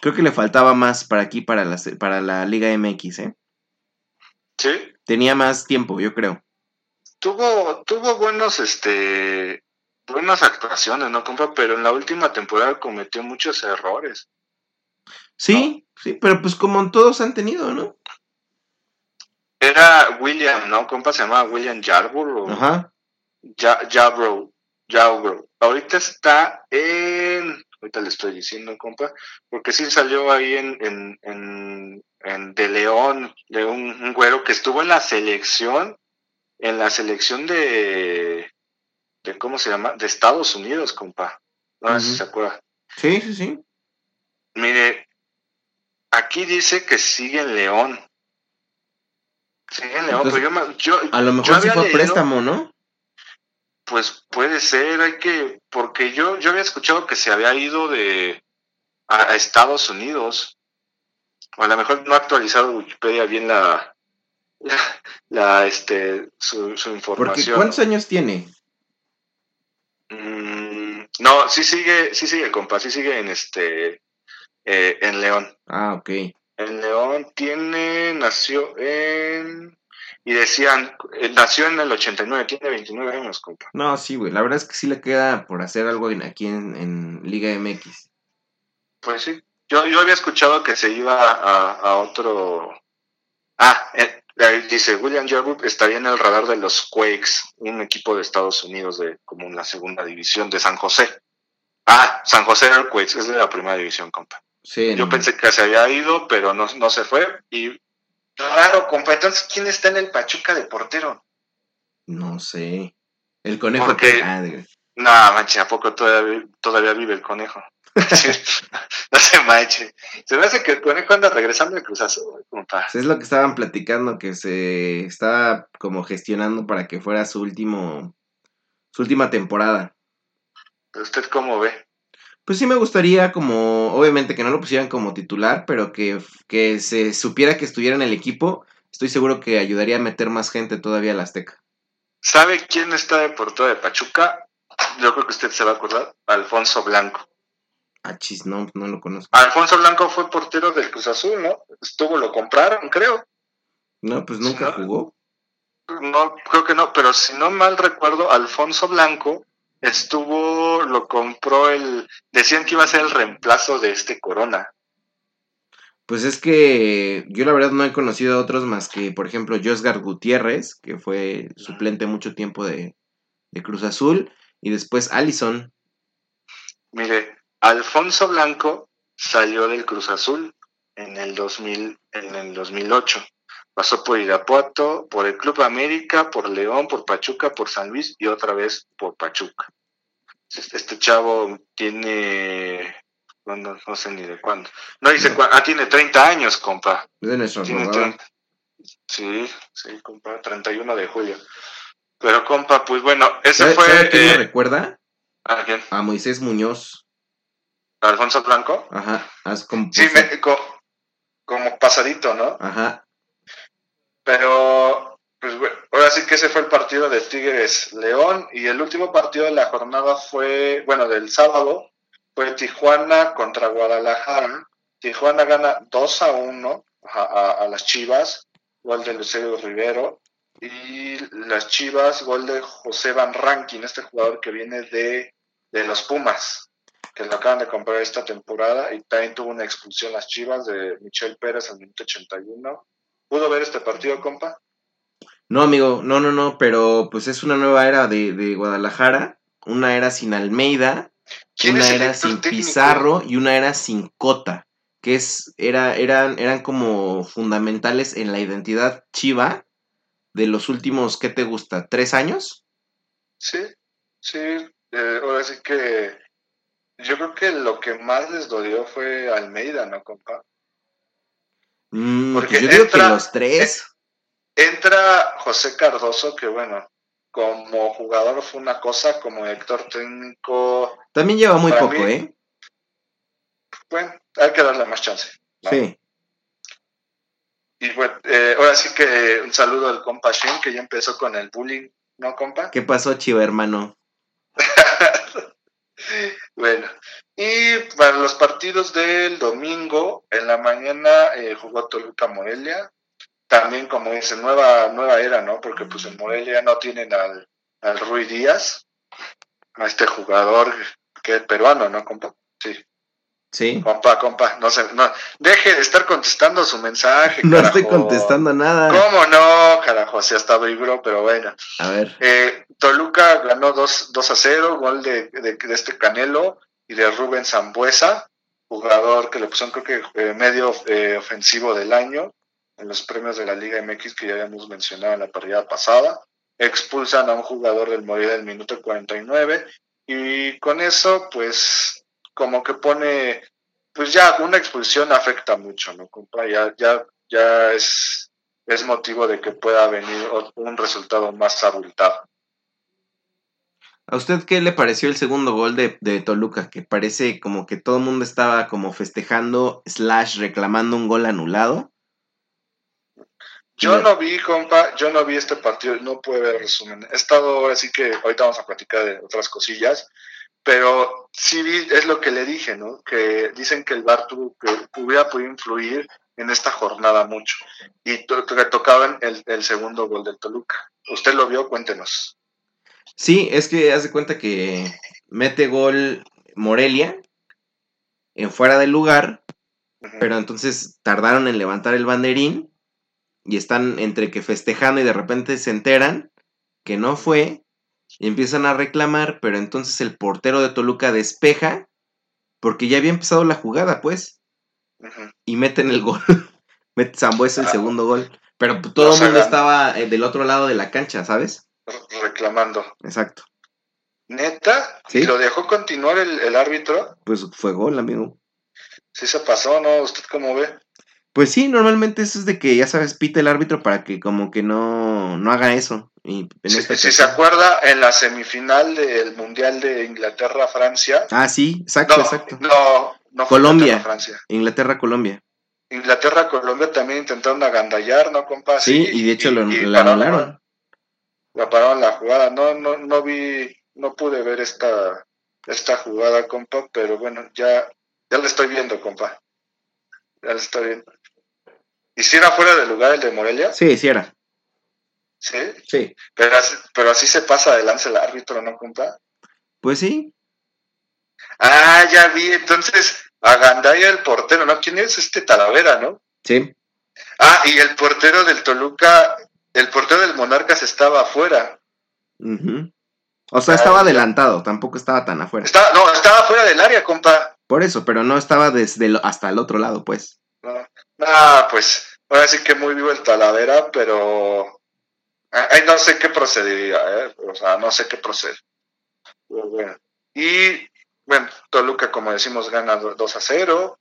creo que le faltaba más para aquí, para la, para la Liga MX, ¿eh? Sí. Tenía más tiempo, yo creo. Tuvo, tuvo buenos, este, buenas actuaciones, ¿no, compa? Pero en la última temporada cometió muchos errores. Sí, sí, pero pues como todos han tenido, ¿no? Era William, ¿no? Compa, se llamaba William Yarborough. Ajá. Ya, Jabro, Ahorita está en, ahorita le estoy diciendo, compa, porque sí salió ahí en, en, en, en De León, de un, güero que estuvo en la selección, en la selección de, de ¿cómo se llama? De Estados Unidos, compa. No sé si se acuerda. Sí, sí, sí. Mire, aquí dice que sigue en León. Sigue en León, pero yo, yo, A lo mejor sí fue préstamo, ¿no? Pues puede ser, hay que, porque yo, yo había escuchado que se había ido de a, Estados Unidos. O a lo mejor no ha actualizado Wikipedia bien la, la, este, su, información. ¿Cuántos años tiene? Mm, no, sí sigue, sí sigue, compa, sí sigue en este, eh, en León. Ah, ok. En León tiene, nació en y decían, eh, nació en el 89, tiene 29 años, compa. No, sí, güey, la verdad es que sí le queda por hacer algo aquí en, Liga MX. Pues sí, yo, yo había escuchado que se iba a, otro... Ah, eh, dice, William Jordan estaría en el radar de los Quakes, un equipo de Estados Unidos de como la segunda división de San José. Ah, San José Earthquakes, es de la primera división, compa. Sí, yo pensé que se había ido, pero no, no se fue. Y Raro, compa. Entonces, ¿quién está en el Pachuca de portero? No sé. El conejo. Porque... Ah, no, manche, ¿a poco todavía, todavía vive el conejo? no se manche. Se me hace que el conejo anda regresando de Cruz Azul, compa. Es lo que estaban platicando, que se estaba como gestionando para que fuera su último, su última temporada. ¿Usted cómo ve? Pues sí me gustaría como, obviamente que no lo pusieran como titular, pero que, que se supiera que estuviera en el equipo. Estoy seguro que ayudaría a meter más gente todavía a la Azteca. ¿Sabe quién está de portero de Pachuca? Yo creo que usted se va a acordar. Alfonso Blanco. Ah, chis, no, no lo conozco. Alfonso Blanco fue portero del Cruz Azul, ¿no? Estuvo, lo compraron, creo. No, pues nunca jugó. No, creo que no, pero si no mal recuerdo, Alfonso Blanco estuvo, lo compró el, decían que iba a ser el reemplazo de este Corona. Pues es que yo la verdad no he conocido a otros más que, por ejemplo, Josgar Gutiérrez, que fue suplente mucho tiempo de, Cruz Azul, y después Allison. Mire, Alfonso Blanco salió del Cruz Azul en el 2000, en el 2008. Pasó por Irapuato, por el Club América, por León, por Pachuca, por San Luis y otra vez por Pachuca. Este chavo tiene, no, sé ni de cuándo. No dice cuándo, ah, tiene 30 años, compa. nuestro tiene Sí, sí, compa, 31 de julio. Pero, compa, pues bueno, ese fue... ¿sabe quién me eh, recuerda? ¿A quién? A Moisés Muñoz. ¿Alfonso Blanco? Ajá, como... Sí, como pasadito, ¿no? Ajá, pero, pues ahora sí que ese fue el partido de Tigres León y el último partido de la jornada fue, bueno, del sábado, fue Tijuana contra Guadalajara. Tijuana gana 2 a 1 a, las Chivas, gol de Lucero Rivero. Y las Chivas, gol de José Van Rankin, este jugador que viene de, de los Pumas, que lo acaban de comprar esta temporada. Y también tuvo una expulsión las Chivas de Michel Pérez al minuto 81 ¿Pudo ver este partido, compa? No, amigo, no, no, no, pero pues es una nueva era de, Guadalajara, una era sin Almeida, Una era sin Pizarro y una era sin Cota, que es, era, eran, eran como fundamentales en la identidad chiva de los últimos, ¿qué te gusta? ¿Tres años? Sí, sí, eh, ahora sí que yo creo que lo que más les dolió fue Almeida, ¿no, compa? Mm, pues Porque yo digo que los tres. Entra José Cardoso, que bueno, como jugador fue una cosa, como Héctor técnico. También lleva muy poco, ¿eh? Bueno, hay que darle más chance. Sí. Y bueno, eh, ahora sí que un saludo al compa Shen, que ya empezó con el bullying, ¿no, compa? ¿Qué pasó, chivo hermano? bueno, y para los partidos del domingo, en la mañana eh, jugó Toluca Morelia. También, como dice, nueva, nueva era, ¿no? Porque pues en Morelia no tienen al, al Rui Díaz, a este jugador que es peruano, ¿no? Sí. Sí. Compa, compa, no se, no, deje de estar contestando su mensaje. No estoy contestando nada. ¿Cómo no, carajo? Si hasta vibró, pero bueno. A ver. Eh, Toluca ganó 2, 2 a 0, gol de, de, este Canelo y de Rubén Zambuesa, jugador que le pusieron creo que eh, medio eh, ofensivo del año en los premios de la Liga MX que ya habíamos mencionado en la partida pasada. Expulsan a un jugador del Morelia del minuto 49 y con eso pues como que pone, pues ya una expulsión afecta mucho, ¿no, compa? Ya, ya, ya es, es motivo de que pueda venir un resultado más abultado. ¿A usted qué le pareció el segundo gol de, de, Toluca? Que parece como que todo el mundo estaba como festejando, slash, reclamando un gol anulado. Yo no vi, compa, yo no vi este partido, no pude ver resumen. He estado, así que ahorita vamos a platicar de otras cosillas, pero sí vi, es lo que le dije, ¿no? Que dicen que el VAR tuvo, que hubiera podido influir en esta jornada mucho. Y to que tocaban el, el, segundo gol del Toluca. ¿Usted lo vio? Cuéntenos. Sí, es que hace cuenta que mete gol Morelia en fuera del lugar, uh -huh. pero entonces tardaron en levantar el banderín y están entre que festejando y de repente se enteran que no fue y empiezan a reclamar, pero entonces el portero de Toluca despeja porque ya había empezado la jugada, pues. Uh -huh. Y meten el gol. Mete Zambuesa el ah, segundo gol. Pero todo el mundo estaba eh, del otro lado de la cancha, ¿sabes? Reclamando. Exacto. ¿Neta? ¿Sí? ¿Y lo dejó continuar el, el, árbitro? Pues fue gol, amigo. Sí se pasó, ¿no? ¿Usted cómo ve? Pues sí, normalmente eso es de que, ya sabes, pita el árbitro para que como que no, no haga eso. Y si, si se acuerda, en la semifinal del Mundial de Inglaterra-Francia. Ah, sí, exacto, no, exacto. No, no Colombia. Inglaterra-Colombia. Inglaterra-Colombia también intentaron agandallar, ¿no, compa? Sí, y de hecho y, lo, y la anularon. La pararon la jugada. No, no, no vi, no pude ver esta, esta jugada, compa, pero bueno, ya, ya la estoy viendo, compa. Ya la estoy viendo. ¿Y si era fuera de lugar el de Morelia? Sí, sí era. ¿Sí? Sí. Pero así, pero así se pasa de lance el árbitro, ¿no, compa? Pues sí. Ah, ya vi. Entonces, Agandaya el portero, ¿no? ¿Quién es este Talavera, no? Sí. Ah, y el portero del Toluca, el portero del Monarcas estaba afuera. Uh -huh. O sea, ah, estaba adelantado, tampoco estaba tan afuera. Estaba, no, estaba fuera del área, compa. Por eso, pero no estaba desde lo, hasta el otro lado, pues. No. Ah, pues, ahora sí que muy vivo el Talavera, pero ahí no sé qué procedería, ¿eh? o sea, no sé qué procede. Bueno. Y, bueno, Toluca, como decimos, gana 2 a 0.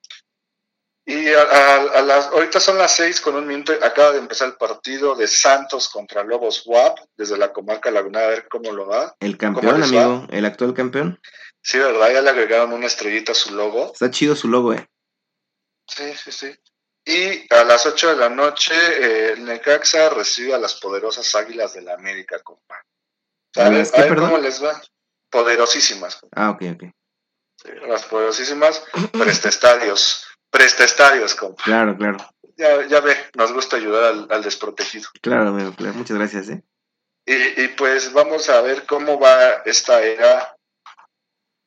Y a, a, a, las, ahorita son las 6 con un minuto, acaba de empezar el partido de Santos contra Lobos WAP, desde la comarca Laguna, a ver cómo lo va. El campeón, amigo, el actual campeón. Sí, ¿verdad? Ya le agregaron una estrellita a su logo. Está chido su logo, eh. Sí, sí, sí. Y a las 8 de la noche, eh, el Necaxa recibe a las poderosas Águilas de la América, compa. ¿A ver, a ver cómo les va? Poderosísimas. Compa. Ah, ok, ok. Sí, las poderosísimas prestestadios. prestestadios, compa. Claro, claro. Ya, ya ve, nos gusta ayudar al, al desprotegido. Claro, amigo, claro. Muchas gracias, ¿eh? Y, y pues vamos a ver cómo va esta era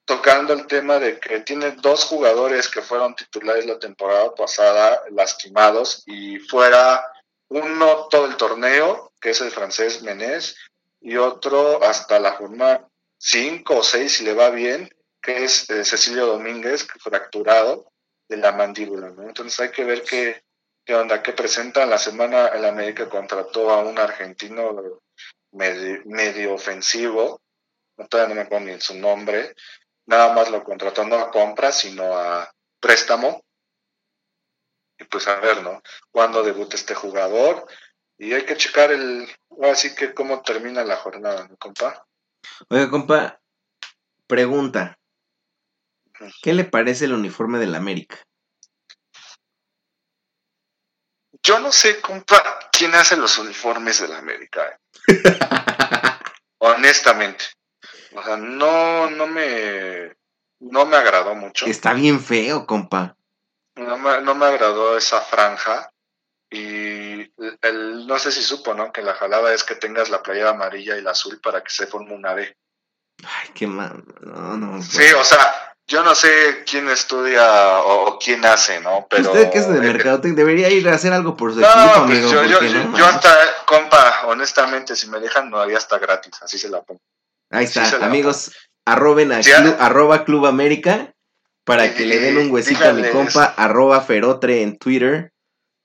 tocando el tema de que tiene dos jugadores que fueron titulares la temporada pasada lastimados y fuera uno todo el torneo, que es el francés Menés, y otro hasta la jornada 5 o 6 si le va bien, que es eh, Cecilio Domínguez, fracturado de la mandíbula. Entonces hay que ver qué, qué onda, qué presenta. En la semana el América contrató a un argentino medio, medio ofensivo, no, todavía no me acuerdo ni su nombre, nada más lo contrató no a compra, sino a préstamo. Y pues a ver, ¿no? Cuándo debuta este jugador. Y hay que checar el, así que cómo termina la jornada, ¿no, compa? Oiga, compa, pregunta. ¿Qué le parece el uniforme del América? Yo no sé, compa, quién hace los uniformes del América. eh. Honestamente. O sea, no, no me, no me agradó mucho. Está bien feo, compa. No me, no me agradó esa franja. Y el, el- no sé si supo, ¿no? Que la jalada es que tengas la playera amarilla y la azul para que se forme una D. Ay, qué mal. No, no. Sí, o sea, yo no sé quién estudia o, o quién hace, ¿no? Pero. Usted que es de eh, mercadotecnia debería ir a hacer algo por su No, equipo, pues amigo. yo, yo, yo, hasta, compa, honestamente, si me dejan, no haría hasta gratis, así se la pongo. Ahí está, amigos, arroben a Sí, Clu- arroba Club América para que le den un huesito a mi compa, arroba Ferotre en Twitter,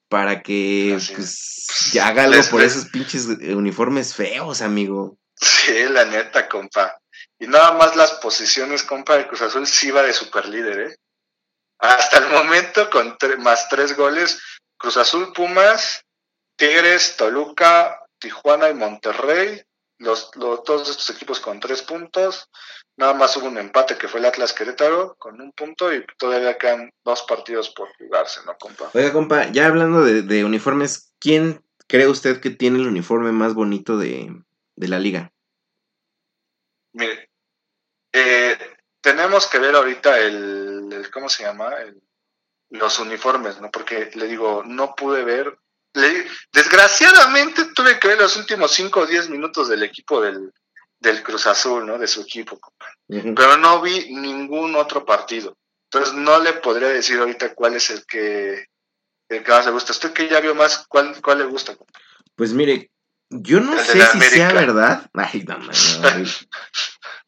para que Así pues, ya haga algo Les- por les- esos pinches eh, uniformes feos, amigo. Sí, la neta, compa. Y nada más las posiciones, compa, de Cruz Azul sí va de superlíder, ¿eh? Hasta el momento, con tre- más tres goles, Cruz Azul, Pumas, Tigres, Toluca, Tijuana y Monterrey, los, los- todos estos equipos con tres puntos. Nada más hubo un empate que fue el Atlas Querétaro con un punto y todavía quedan dos partidos por jugarse, ¿no, compa? Oiga, compa, ya hablando de, de uniformes, ¿quién cree usted que tiene el uniforme más bonito de, de la liga? Mire, eh, tenemos que ver ahorita el, el- ¿cómo se llama? El- los uniformes, ¿no? Porque le digo, no pude ver, le- desgraciadamente tuve que ver los últimos 5 o 10 minutos del equipo del, del Cruz Azul, ¿no? De su equipo, pero no vi ningún otro partido. Entonces no le podría decir ahorita cuál es el que, el que más le gusta. ¿Usted que ya vio más, cuál, cuál le gusta? Pues mire, yo no El sé si sea verdad. Ay, no, no, no,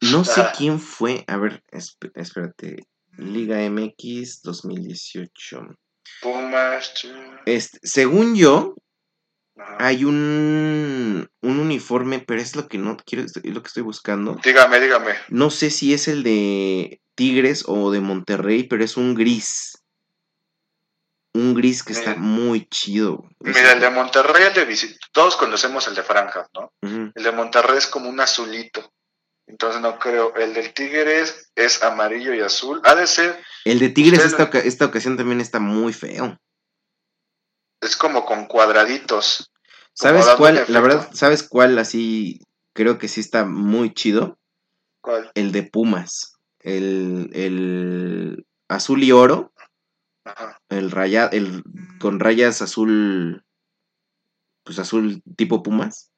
no sé Ah. quién fue. A ver, esp- espérate. Liga MX 2018. Este, según yo, ajá. hay un, un uniforme, pero es lo que no quiero, es lo que estoy buscando. Dígame, dígame. No sé si es el de Tigres o de Monterrey, pero es un gris. Un gris que está muy chido. Mira, el de Monterrey, el de visita, todos conocemos el de franjas, ¿no? El de Monterrey es como un azulito. Entonces no creo. El del Tigres es amarillo y azul. Ha de ser, El de Tigres esta, oca- esta ocasión también está muy feo. es como con cuadraditos. ¿Sabes cuál? La verdad, ¿sabes cuál así? Creo que sí está muy chido. ¿Cuál? El de Pumas. El, el azul y oro. Ajá. El raya, el con rayas azul. Pues azul tipo Pumas.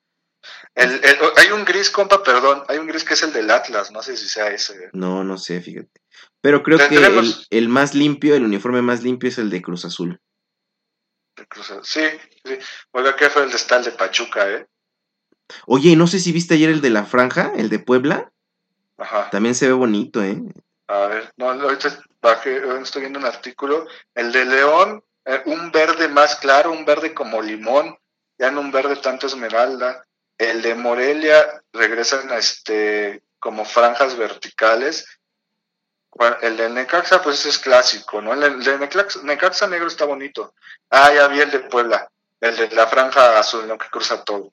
El- el- hay un gris, compa, perdón. Hay un gris que es el del Atlas. No sé si sea ese. No, no sé, fíjate. Pero creo que el, el más limpio, el uniforme más limpio es el de Cruz Azul. de Cruz Azul. Sí, sí. Oiga, ¿qué fue el de está el de Pachuca, eh? Oye, no sé si viste ayer el de la franja, el de Puebla. Ajá. También se ve bonito, ¿eh? A ver, no, ahorita bajé, estoy viendo un artículo. El de León, eh, un verde más claro, un verde como limón, ya no un verde tanto esmeralda. El de Morelia regresan este como franjas verticales. El de Necaxa, pues es clásico, ¿no? El de Necaxa, Necaxa negro está bonito. Ah, ya vi el de Puebla, el de la franja azul, ¿no? Que cruza todo,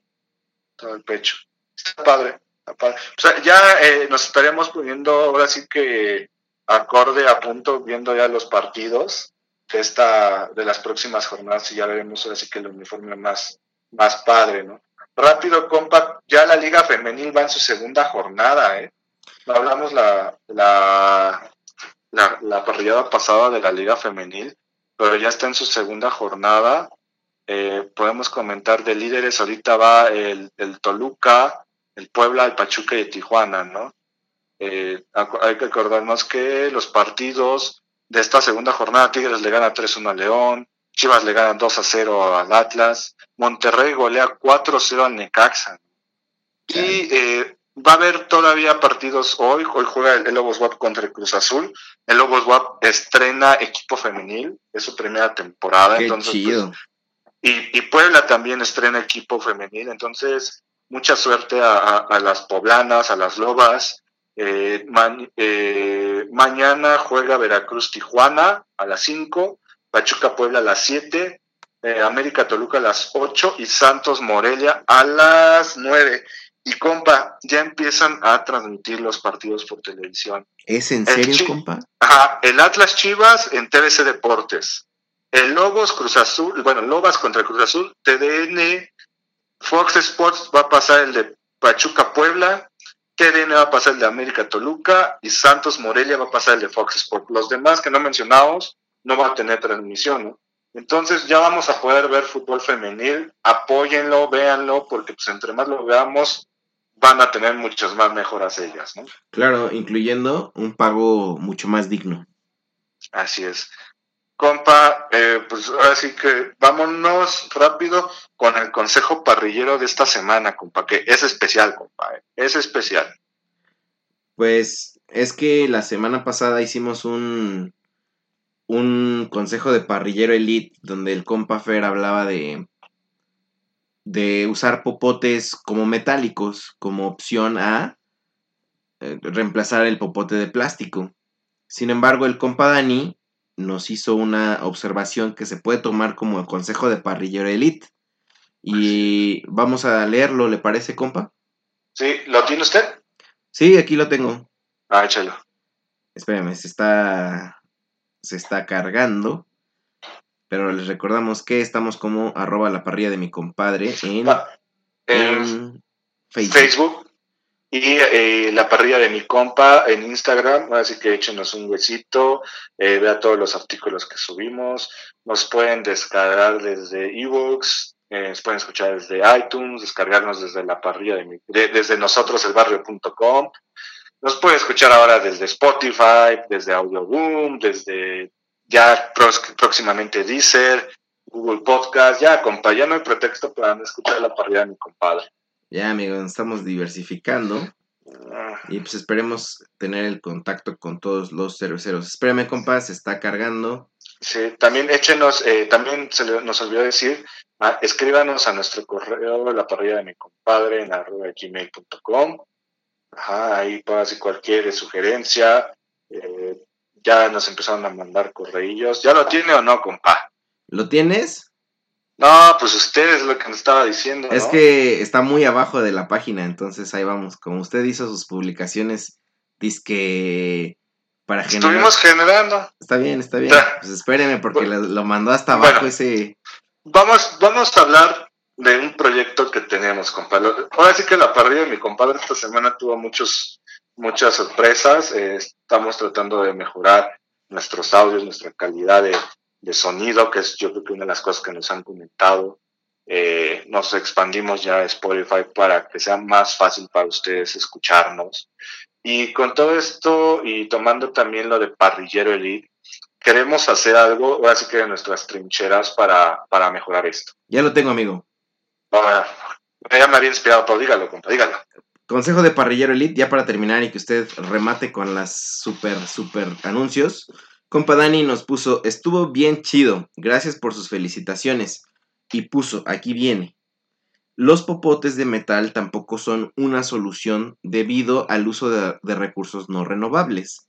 todo el pecho. Está padre, está padre. O sea, ya eh, nos estaremos poniendo ahora sí que acorde a punto, viendo ya los partidos de esta, de las próximas jornadas y ya veremos ahora sí que el uniforme más, más padre, ¿no? Rápido, compa, ya la Liga Femenil va en su segunda jornada, ¿eh? Hablamos la, la, la, la parrillada pasada de la Liga Femenil, pero ya está en su segunda jornada. Eh, podemos comentar de líderes, ahorita va el, el Toluca, el Puebla, el Pachuca y el Tijuana, ¿no? Eh, hay que acordarnos que los partidos de esta segunda jornada, Tigres le gana 3-1 a León, Chivas le gana 2-0 al Atlas, Monterrey golea 4-0 al Necaxa. Y eh, va a haber todavía partidos hoy. Hoy juega el, Lobos WAP contra el Cruz Azul. El Lobos WAP estrena equipo femenil. Es su primera temporada. Qué entonces, pues, chido. y, y Puebla también estrena equipo femenil. Entonces, mucha suerte a, a- a las poblanas, a las lobas. Eh, ma- eh, mañana juega Veracruz Tijuana a las 5, Pachuca Puebla a las 7, eh, América Toluca a las 8 y Santos Morelia a las 9. Y compa, ya empiezan a transmitir los partidos por televisión. ¿Es en El serio, compa? Ajá, el Atlas Chivas en TVC Deportes. El Lobos Cruz Azul, bueno, Lobas contra Cruz Azul, TDN, Fox Sports va a pasar el de Pachuca Puebla, TDN va a pasar el de América Toluca y Santos Morelia va a pasar el de Fox Sports. Los demás que no mencionamos no van a tener transmisión, ¿no? Entonces ya vamos a poder ver fútbol femenil, apóyenlo, véanlo, porque pues entre más lo veamos, van a tener muchas más mejoras ellas, ¿no? Claro, incluyendo un pago mucho más digno. Así es. Compa, eh, pues ahora sí que vámonos rápido con el consejo parrillero de esta semana, compa, que es especial, compa, eh, es especial. Pues es que la semana pasada hicimos un, un consejo de parrillero elite donde el compa Fer hablaba de, de usar popotes como metálicos como opción a eh, reemplazar el popote de plástico. Sin embargo, el compa Dani nos hizo una observación que se puede tomar como el consejo de parrillero elite. Y vamos a leerlo, ¿le parece, compa? ¿Sí? ¿Lo tiene usted? Sí, aquí lo tengo. Ah, échalo. Espérame, se está. Se está cargando. Pero les recordamos que estamos como arroba la parrilla de mi compadre en, en Facebook. Facebook y eh, la parrilla de mi compa en Instagram, así que échenos un huesito, eh, vea todos los artículos que subimos, nos pueden descargar desde ebooks, eh, nos pueden escuchar desde iTunes, descargarnos desde la parrilla de mi, de- desde nosotros el barrio.com, nos puede escuchar ahora desde Spotify, desde Audioboom, desde ya próximamente Deezer, Google Podcast, ya compa, ya no hay pretexto para no escuchar la parrilla de mi compadre. Ya, amigos, nos estamos diversificando. Ah. Y pues esperemos tener el contacto con todos los cerveceros. Espérame, compa, se está cargando. Sí, también échenos, eh, también se le- nos olvidó decir, ah, escríbanos a nuestro correo, la parrilla de mi compadre, en arroba gmail.com. Ajá, ahí hacer cualquier sugerencia. eh, ya nos empezaron a mandar correillos. ¿Ya lo tiene o no, compa? ¿Lo tienes? No, pues usted es lo que nos estaba diciendo. Es ¿no? que está muy abajo de la página, entonces ahí vamos. Como usted hizo sus publicaciones, que para generar. Estuvimos generando. Está bien, está bien. Pues espéreme, porque Bueno. lo, lo mandó hasta abajo Bueno. ese. Vamos, vamos a hablar de un proyecto que tenemos, compadre. Ahora sí que la parrilla de mi compadre esta semana tuvo muchos, muchas sorpresas. Eh, estamos tratando de mejorar nuestros audios, nuestra calidad de, de sonido, que es yo creo que una de las cosas que nos han comentado. Eh, nos expandimos ya a Spotify para que sea más fácil para ustedes escucharnos. Y con todo esto y tomando también lo de Parrillero Elite, queremos hacer algo, ahora sí que de nuestras trincheras para, para mejorar esto. Ya lo tengo, amigo. Ya me había inspirado, pero dígalo, compa, dígalo. Consejo de Parrillero Elite, ya para terminar y que usted remate con las super, super anuncios. Compa Dani nos puso, estuvo bien chido, gracias por sus felicitaciones. Y puso, aquí viene. Los popotes de metal tampoco son una solución debido al uso de recursos no renovables.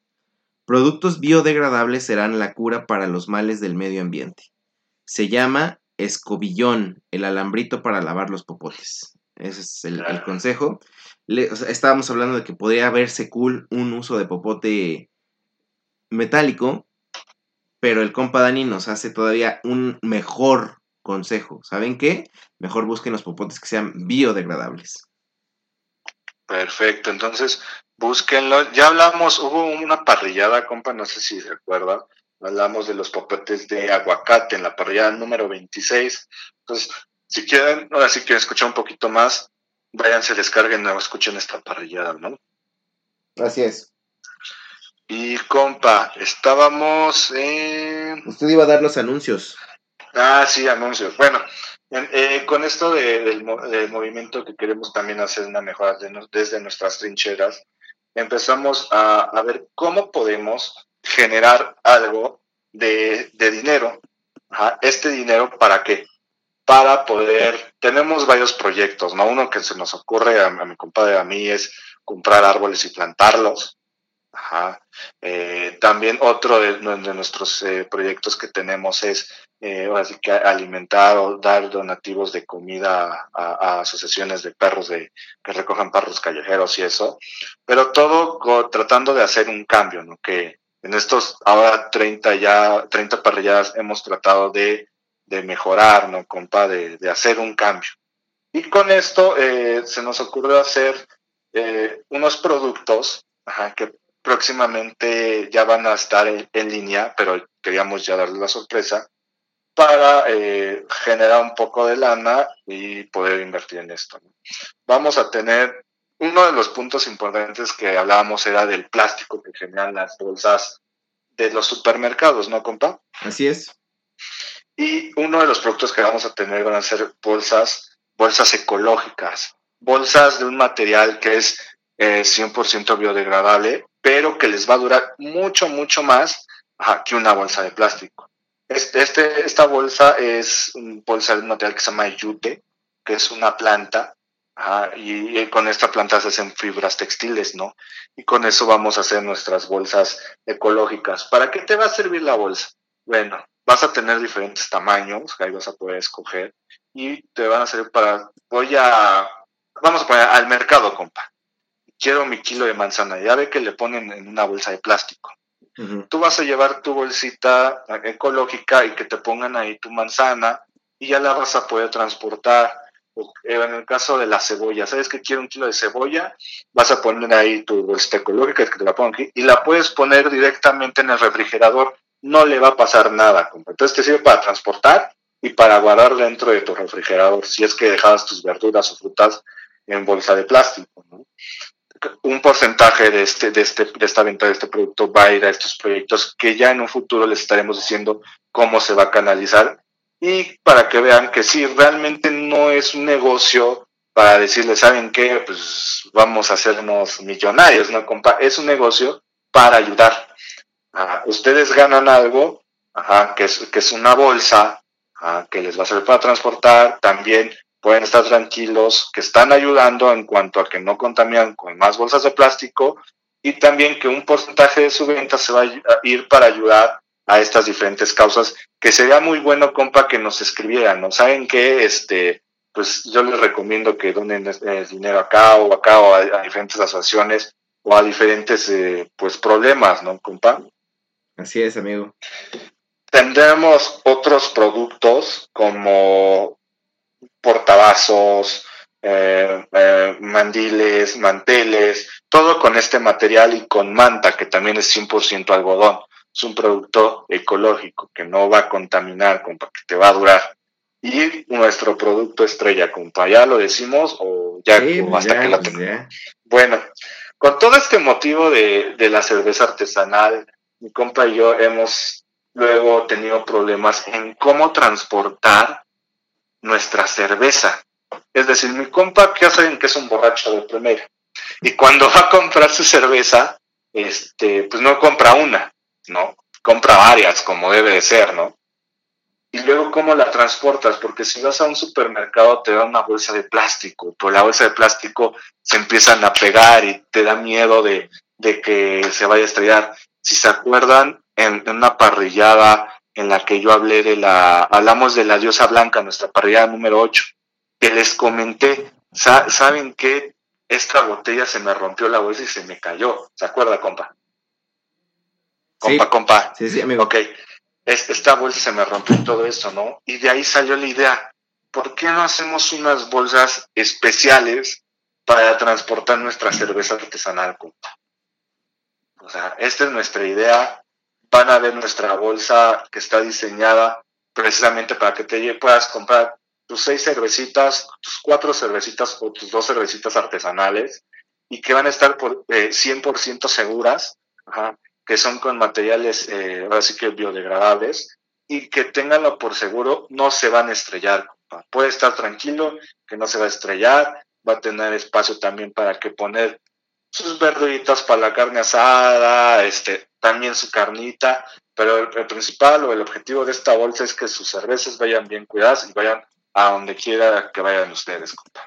Productos biodegradables serán la cura para los males del medio ambiente. Se llama escobillón, el alambrito para lavar los popotes. Ese es el, el consejo. Le- o sea, estábamos hablando de que podría verse cool un uso de popote metálico, pero el compa Dani nos hace todavía un mejor consejo. ¿Saben qué? Mejor busquen los popotes que sean biodegradables. Perfecto, entonces búsquenlo. Ya hablamos, hubo una parrillada, compa, no sé si se acuerdan. Hablamos de los popotes de aguacate en la parrillada número 26. Entonces, si quieren, ahora sí quieren escuchar un poquito más, váyanse, descarguen o escuchen esta parrillada, ¿no? Así es. Y compa, estábamos en... Usted iba a dar los anuncios. Ah, sí, anuncios. Bueno, Eh, con esto del, movimiento que queremos también hacer una mejora desde nuestras trincheras, empezamos a, ver cómo podemos generar algo de, dinero. Este dinero, ¿para qué? Para poder, tenemos varios proyectos, ¿no? Uno que se nos ocurre a, a mi compadre, a mí, es comprar árboles y plantarlos. Ajá. Eh, también otro de, nuestros eh, proyectos que tenemos es eh, que alimentar o dar donativos de comida a, asociaciones de perros de, que recojan perros callejeros y eso, pero todo tratando de hacer un cambio, ¿no? Que en estos ahora 30 ya, 30 parrilladas hemos tratado de, de mejorar, ¿no, compa? De, de, hacer un cambio. Y con esto se nos ocurrió hacer unos productos ajá, que próximamente ya van a estar en, línea, pero queríamos ya darles la sorpresa para eh, generar un poco de lana y poder invertir en esto. Vamos a tener, uno de los puntos importantes que hablábamos era del plástico que generan las bolsas de los supermercados, ¿no, compa? Así es. Y uno de los productos que vamos a tener van a ser bolsas, bolsas ecológicas, bolsas de un material que es 100% eh, biodegradable pero que les va a durar mucho, mucho más que una bolsa de plástico. Este, este, esta bolsa es una bolsa de un material que se llama yute, que es una planta, y, con esta planta se hacen fibras textiles, ¿no? Y con eso vamos a hacer nuestras bolsas ecológicas. ¿Para qué te va a servir la bolsa? Bueno, vas a tener diferentes tamaños, ahí vas a poder escoger, y te van a servir para, voy a, vamos a poner al mercado, compa quiero mi kilo de manzana. Ya ve que le ponen en una bolsa de plástico. Tú vas a llevar tu bolsita ecológica y que te pongan ahí tu manzana y ya la vas a poder transportar. En el caso de la cebolla, ¿sabes que quiero un kilo de cebolla? Vas a poner ahí tu ecológica que te la pongo aquí y la puedes poner directamente en el refrigerador. No le va a pasar nada. Entonces te sirve para transportar y para guardar dentro de tu refrigerador si es que dejabas tus verduras o frutas en bolsa de plástico. ¿no? un porcentaje de, este, de, este, de esta venta de este producto va a ir a estos proyectos que ya en un futuro les estaremos diciendo cómo se va a canalizar y para que vean que sí, realmente no es un negocio para decirles, ¿saben qué? Pues vamos a hacernos millonarios, ¿no, compa? Es un negocio para ayudar. ustedes ganan algo, que, es, que es una bolsa, que les va a servir para transportar, también pueden estar tranquilos, que están ayudando en cuanto a que no contaminan con más bolsas de plástico y también que un porcentaje de su venta se va a ir para ayudar a estas diferentes causas, que sería muy bueno, compa, que nos escribieran, ¿no? ¿Saben qué? Este, pues yo les recomiendo que donen eh, dinero acá o acá o a, diferentes asociaciones o a diferentes, eh, pues, problemas, ¿no, compa? Así es, amigo. Tendremos otros productos como portavasos, eh, eh, mandiles, manteles, todo con este material y con manta, que también es 100% algodón. Es un producto ecológico que no va a contaminar, compa, que te va a durar. Y nuestro producto estrella, compa, ¿ya lo decimos o ya hasta que la pues tengo? Bueno, con todo este motivo de, de la cerveza artesanal, mi compa y yo hemos luego tenido problemas en cómo transportar nuestra cerveza. Es decir, mi compa ya saben que es un borracho de primera. Y cuando va a comprar su cerveza, este, pues no compra una, ¿no? Compra varias, como debe de ser, ¿no? Y luego, ¿cómo la transportas? Porque si vas a un supermercado, te da una bolsa de plástico, pero la bolsa de plástico se empiezan a pegar y te da miedo de, de que se vaya a estrellar. Si se acuerdan, en una parrillada en la que yo hablé de la, hablamos de la diosa blanca, nuestra parrilla número 8, que les comenté, ¿saben qué? Esta botella se me rompió la bolsa y se me cayó. ¿Se acuerda, compa? Compa, compa. Sí, sí, amigo. Ok. Esta bolsa se me rompió todo esto, ¿no? Y de ahí salió la idea. ¿Por qué no hacemos unas bolsas especiales para transportar nuestra cerveza artesanal, compa? O sea, esta es nuestra idea van a ver nuestra bolsa que está diseñada precisamente para que te puedas comprar tus seis cervecitas, tus cuatro cervecitas o tus dos cervecitas artesanales y que van a estar por, eh, 100% seguras, que son con materiales eh, ahora sí que biodegradables y que tenganlo por seguro, no se van a estrellar. Puede estar tranquilo, que no se va a estrellar, va a tener espacio también para que poner sus verduritas para la carne asada, este, también su carnita, pero el, principal o el objetivo de esta bolsa es que sus cervezas vayan bien cuidadas y vayan a donde quiera que vayan ustedes, compa.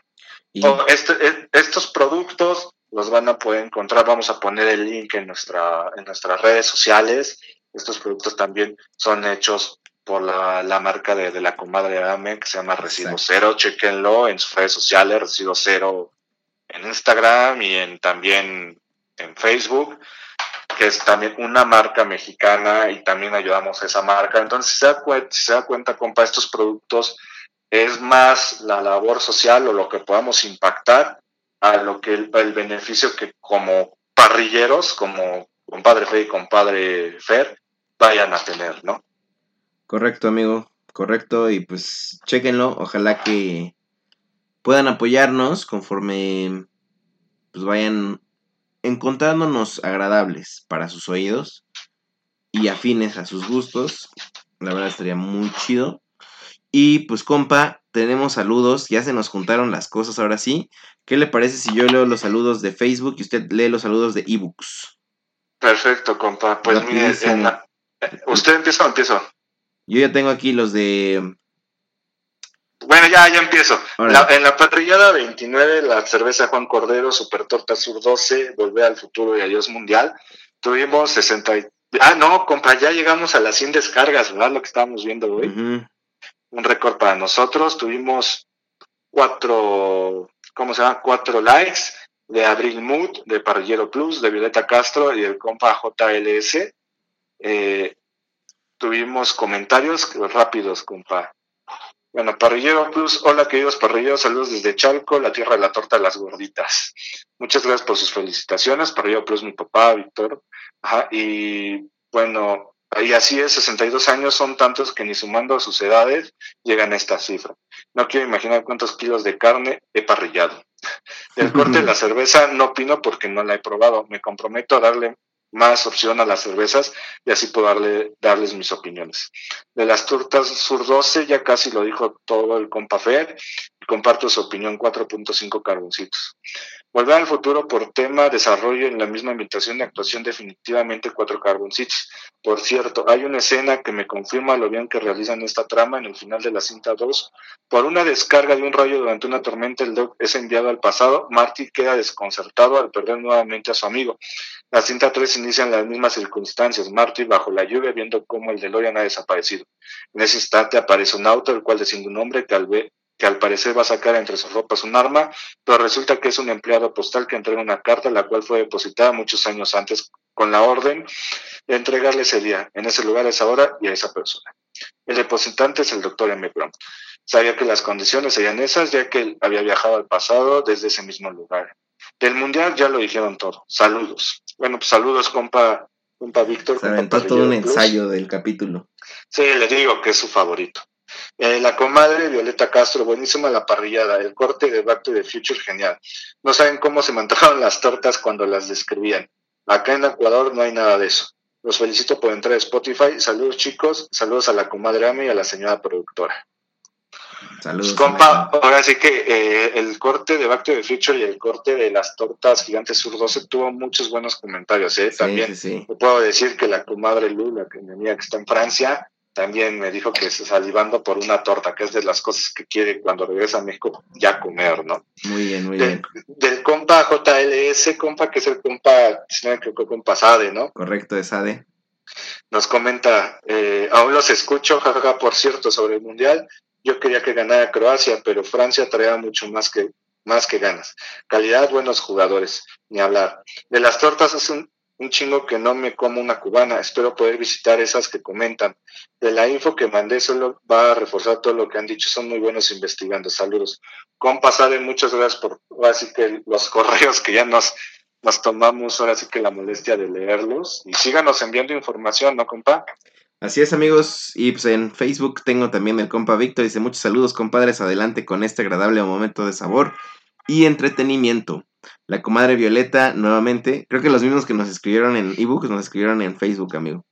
Este, e, estos productos los van a poder encontrar, vamos a poner el link en, nuestra, en nuestras redes sociales. Estos productos también son hechos por la, marca de, la comadre AME que se llama Residuo Cero. Chequenlo en sus redes sociales, Residuo Cero en Instagram y en, también en Facebook, que es también una marca mexicana y también ayudamos a esa marca. Entonces, si se da, cuenta, se da cuenta, compa, estos productos es más la labor social o lo que podamos impactar a lo que el, el beneficio que como parrilleros, como compadre Fe y compadre Fer, vayan a tener, ¿no? Correcto, amigo. Correcto. Y pues chequenlo. Ojalá que puedan apoyarnos conforme pues vayan encontrándonos agradables para sus oídos y afines a sus gustos. La verdad estaría muy chido. Y pues compa, tenemos saludos, ya se nos juntaron las cosas ahora sí. ¿Qué le parece si yo leo los saludos de Facebook y usted lee los saludos de ebooks? Perfecto, compa. Pues mire, ¿usted empieza o empiezo? Yo ya tengo aquí los de... Bueno, ya, ya empiezo. en la patrillada 29, la cerveza Juan Cordero, Super Torta Sur 12, Volver al Futuro y Adiós Mundial. Tuvimos 60... Ah, no, compa, ya llegamos a las 100 descargas, ¿verdad? Lo que estábamos viendo hoy. Un récord para nosotros. Tuvimos cuatro, ¿cómo se llama? Cuatro likes de Abril Mood, de Parrillero Plus, de Violeta Castro y el compa JLS. Eh, tuvimos comentarios rápidos, compa. Bueno, Parrillero Plus, hola queridos parrilleros, saludos desde Chalco, la tierra de la torta de las gorditas. Muchas gracias por sus felicitaciones, Parrillero Plus, mi papá, Víctor. Ajá, y bueno, y así es, 62 años son tantos que ni sumando a sus edades llegan a esta cifra. No quiero imaginar cuántos kilos de carne he parrillado. El corte de la cerveza no opino porque no la he probado. Me comprometo a darle más opción a las cervezas y así puedo darle, darles mis opiniones. De las tortas Sur 12 ya casi lo dijo todo el compafer y comparto su opinión 4.5 carboncitos. Volver al futuro por tema, desarrollo en la misma invitación de actuación definitivamente cuatro carboncitos. Por cierto, hay una escena que me confirma lo bien que realizan esta trama en el final de la cinta 2. Por una descarga de un rayo durante una tormenta, el Doc es enviado al pasado. Marty queda desconcertado al perder nuevamente a su amigo. La cinta 3 inicia en las mismas circunstancias. Marty bajo la lluvia viendo cómo el DeLorean ha desaparecido. En ese instante aparece un auto, el cual desciende un hombre que al, ver que al parecer va a sacar entre sus ropas un arma, pero resulta que es un empleado postal que entrega una carta, la cual fue depositada muchos años antes con la orden de entregarle ese día, en ese lugar, a esa hora y a esa persona. El depositante es el doctor M. Brown. Sabía que las condiciones serían esas, ya que él había viajado al pasado desde ese mismo lugar. Del mundial ya lo dijeron todo. Saludos. Bueno, pues saludos, compa, compa Víctor. Se aventó todo un ensayo del capítulo. Sí, le digo que es su favorito. Eh, la comadre Violeta Castro, buenísima la parrillada. El corte de Back to the Future, genial. No saben cómo se mantejaron las tortas cuando las describían. Acá en Ecuador no hay nada de eso. Los felicito por entrar a Spotify. Saludos, chicos. Saludos a la comadre Ame y a la señora productora. Saludos. Pues, compa, ahora sí que eh, el corte de Back to the Future y el corte de las tortas gigantes sur 12 tuvo muchos buenos comentarios. ¿eh? También puedo decir que la comadre Lula, que mi amiga que está en Francia, también me dijo que se salivando por una torta, que es de las cosas que quiere cuando regresa a México ya comer, ¿no? Muy bien, muy bien. Del compa JLS, compa, que es el compa, si no me compa Sade, ¿no? Correcto, es Sade. Nos comenta, eh, aún los escucho, jajaja, por cierto, sobre el Mundial, yo quería que ganara Croacia, pero Francia traía mucho más que, más que ganas. Calidad, buenos jugadores, ni hablar. De las tortas es un, un chingo que no me como una cubana. Espero poder visitar esas que comentan. De la info que mandé solo va a reforzar todo lo que han dicho. Son muy buenos investigando. Saludos. Compa Sade, muchas gracias por así que los correos que ya nos, nos tomamos ahora sí que la molestia de leerlos. Y síganos enviando información, ¿no, compa? Así es, amigos. Y pues en Facebook tengo también el compa Víctor. Dice muchos saludos, compadres. Adelante con este agradable momento de sabor y entretenimiento. La comadre Violeta, nuevamente, creo que los mismos que nos escribieron en ebook nos escribieron en Facebook, amigo.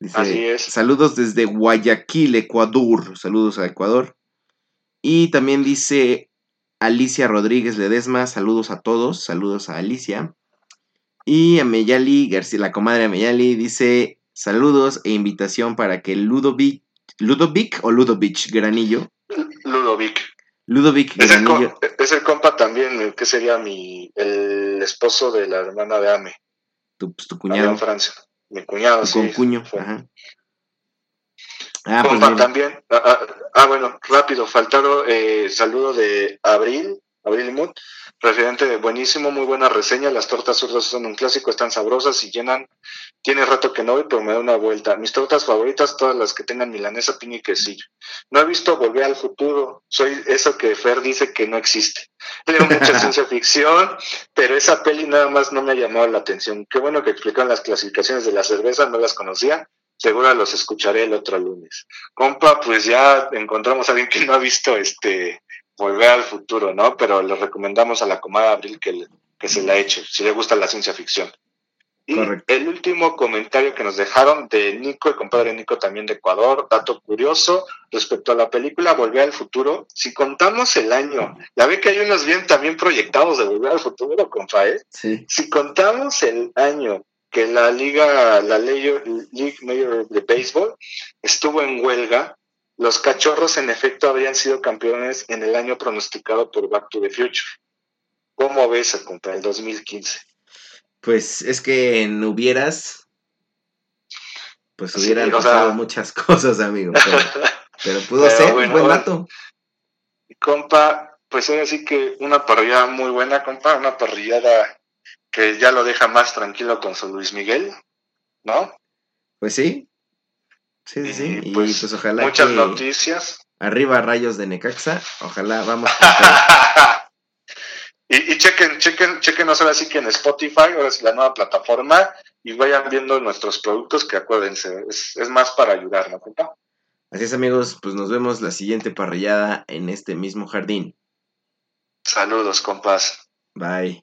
Dice, Así es. Saludos desde Guayaquil, Ecuador. Saludos a Ecuador. Y también dice Alicia Rodríguez Ledesma, saludos a todos, saludos a Alicia. Y a Meyali García, la comadre Ameyali, dice saludos e invitación para que Ludovic, Ludovic o Ludovic Granillo. Ludovic. Ludovic Es el, es el compa también, el que sería mi, el esposo de la hermana de Ame, Tu, pues, tu cuñado, en Francia. Mi cuñado, sí. concuño. fue. Ajá. Ah, pues Compa también. Ah, ah, ah, bueno, rápido, faltaron eh, saludo de Abril, Abril Mood, referente de buenísimo, muy buena reseña. Las tortas zurdas son un clásico, están sabrosas y llenan. Tiene rato que no voy, pero me da una vuelta. Mis tortas favoritas, todas las que tengan milanesa, piña y quesillo. No he visto Volver al Futuro. Soy eso que Fer dice que no existe. Leo mucha ciencia ficción, pero esa peli nada más no me ha llamado la atención. Qué bueno que explicaron las clasificaciones de la cerveza, no las conocía. Seguro los escucharé el otro lunes. Compa, pues ya encontramos a alguien que no ha visto este Volver al Futuro, ¿no? Pero le recomendamos a la comadre Abril que, que se la eche, si le gusta la ciencia ficción. Y Correcto. el último comentario que nos dejaron de Nico, el compadre Nico también de Ecuador, dato curioso respecto a la película Volver al Futuro, si contamos el año, ya ve que hay unos bien también proyectados de Volver al Futuro, compa, ¿eh? sí. Si contamos el año que la liga, la League Major de Béisbol estuvo en huelga, los cachorros en efecto habrían sido campeones en el año pronosticado por Back to the Future. ¿Cómo ves, contra el 2015? Pues es que en hubieras, pues Sí, hubieran o pasado sea- muchas cosas, amigo. Pero, pero pudo Pero ser, bueno, buen dato. Y compa, pues ahora sí que una parrillada muy buena, compa, una parrillada que ya lo deja más tranquilo con su Luis Miguel, ¿no? Pues sí. Sí, sí, sí. Y, Y pues, pues, ojalá Muchas que noticias. arriba rayos de Necaxa. Ojalá vamos. y, y chequen, chequen, chequenos ahora sí que en Spotify, ahora sí la nueva plataforma, y vayan viendo nuestros productos que acuérdense, es, es más para ayudar, ¿no, compa? Así es, amigos. Pues nos vemos la siguiente parrillada en este mismo jardín. Saludos, compas. Bye.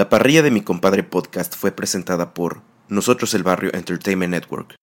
La parrilla de mi compadre podcast fue presentada por Nosotros el Barrio Entertainment Network.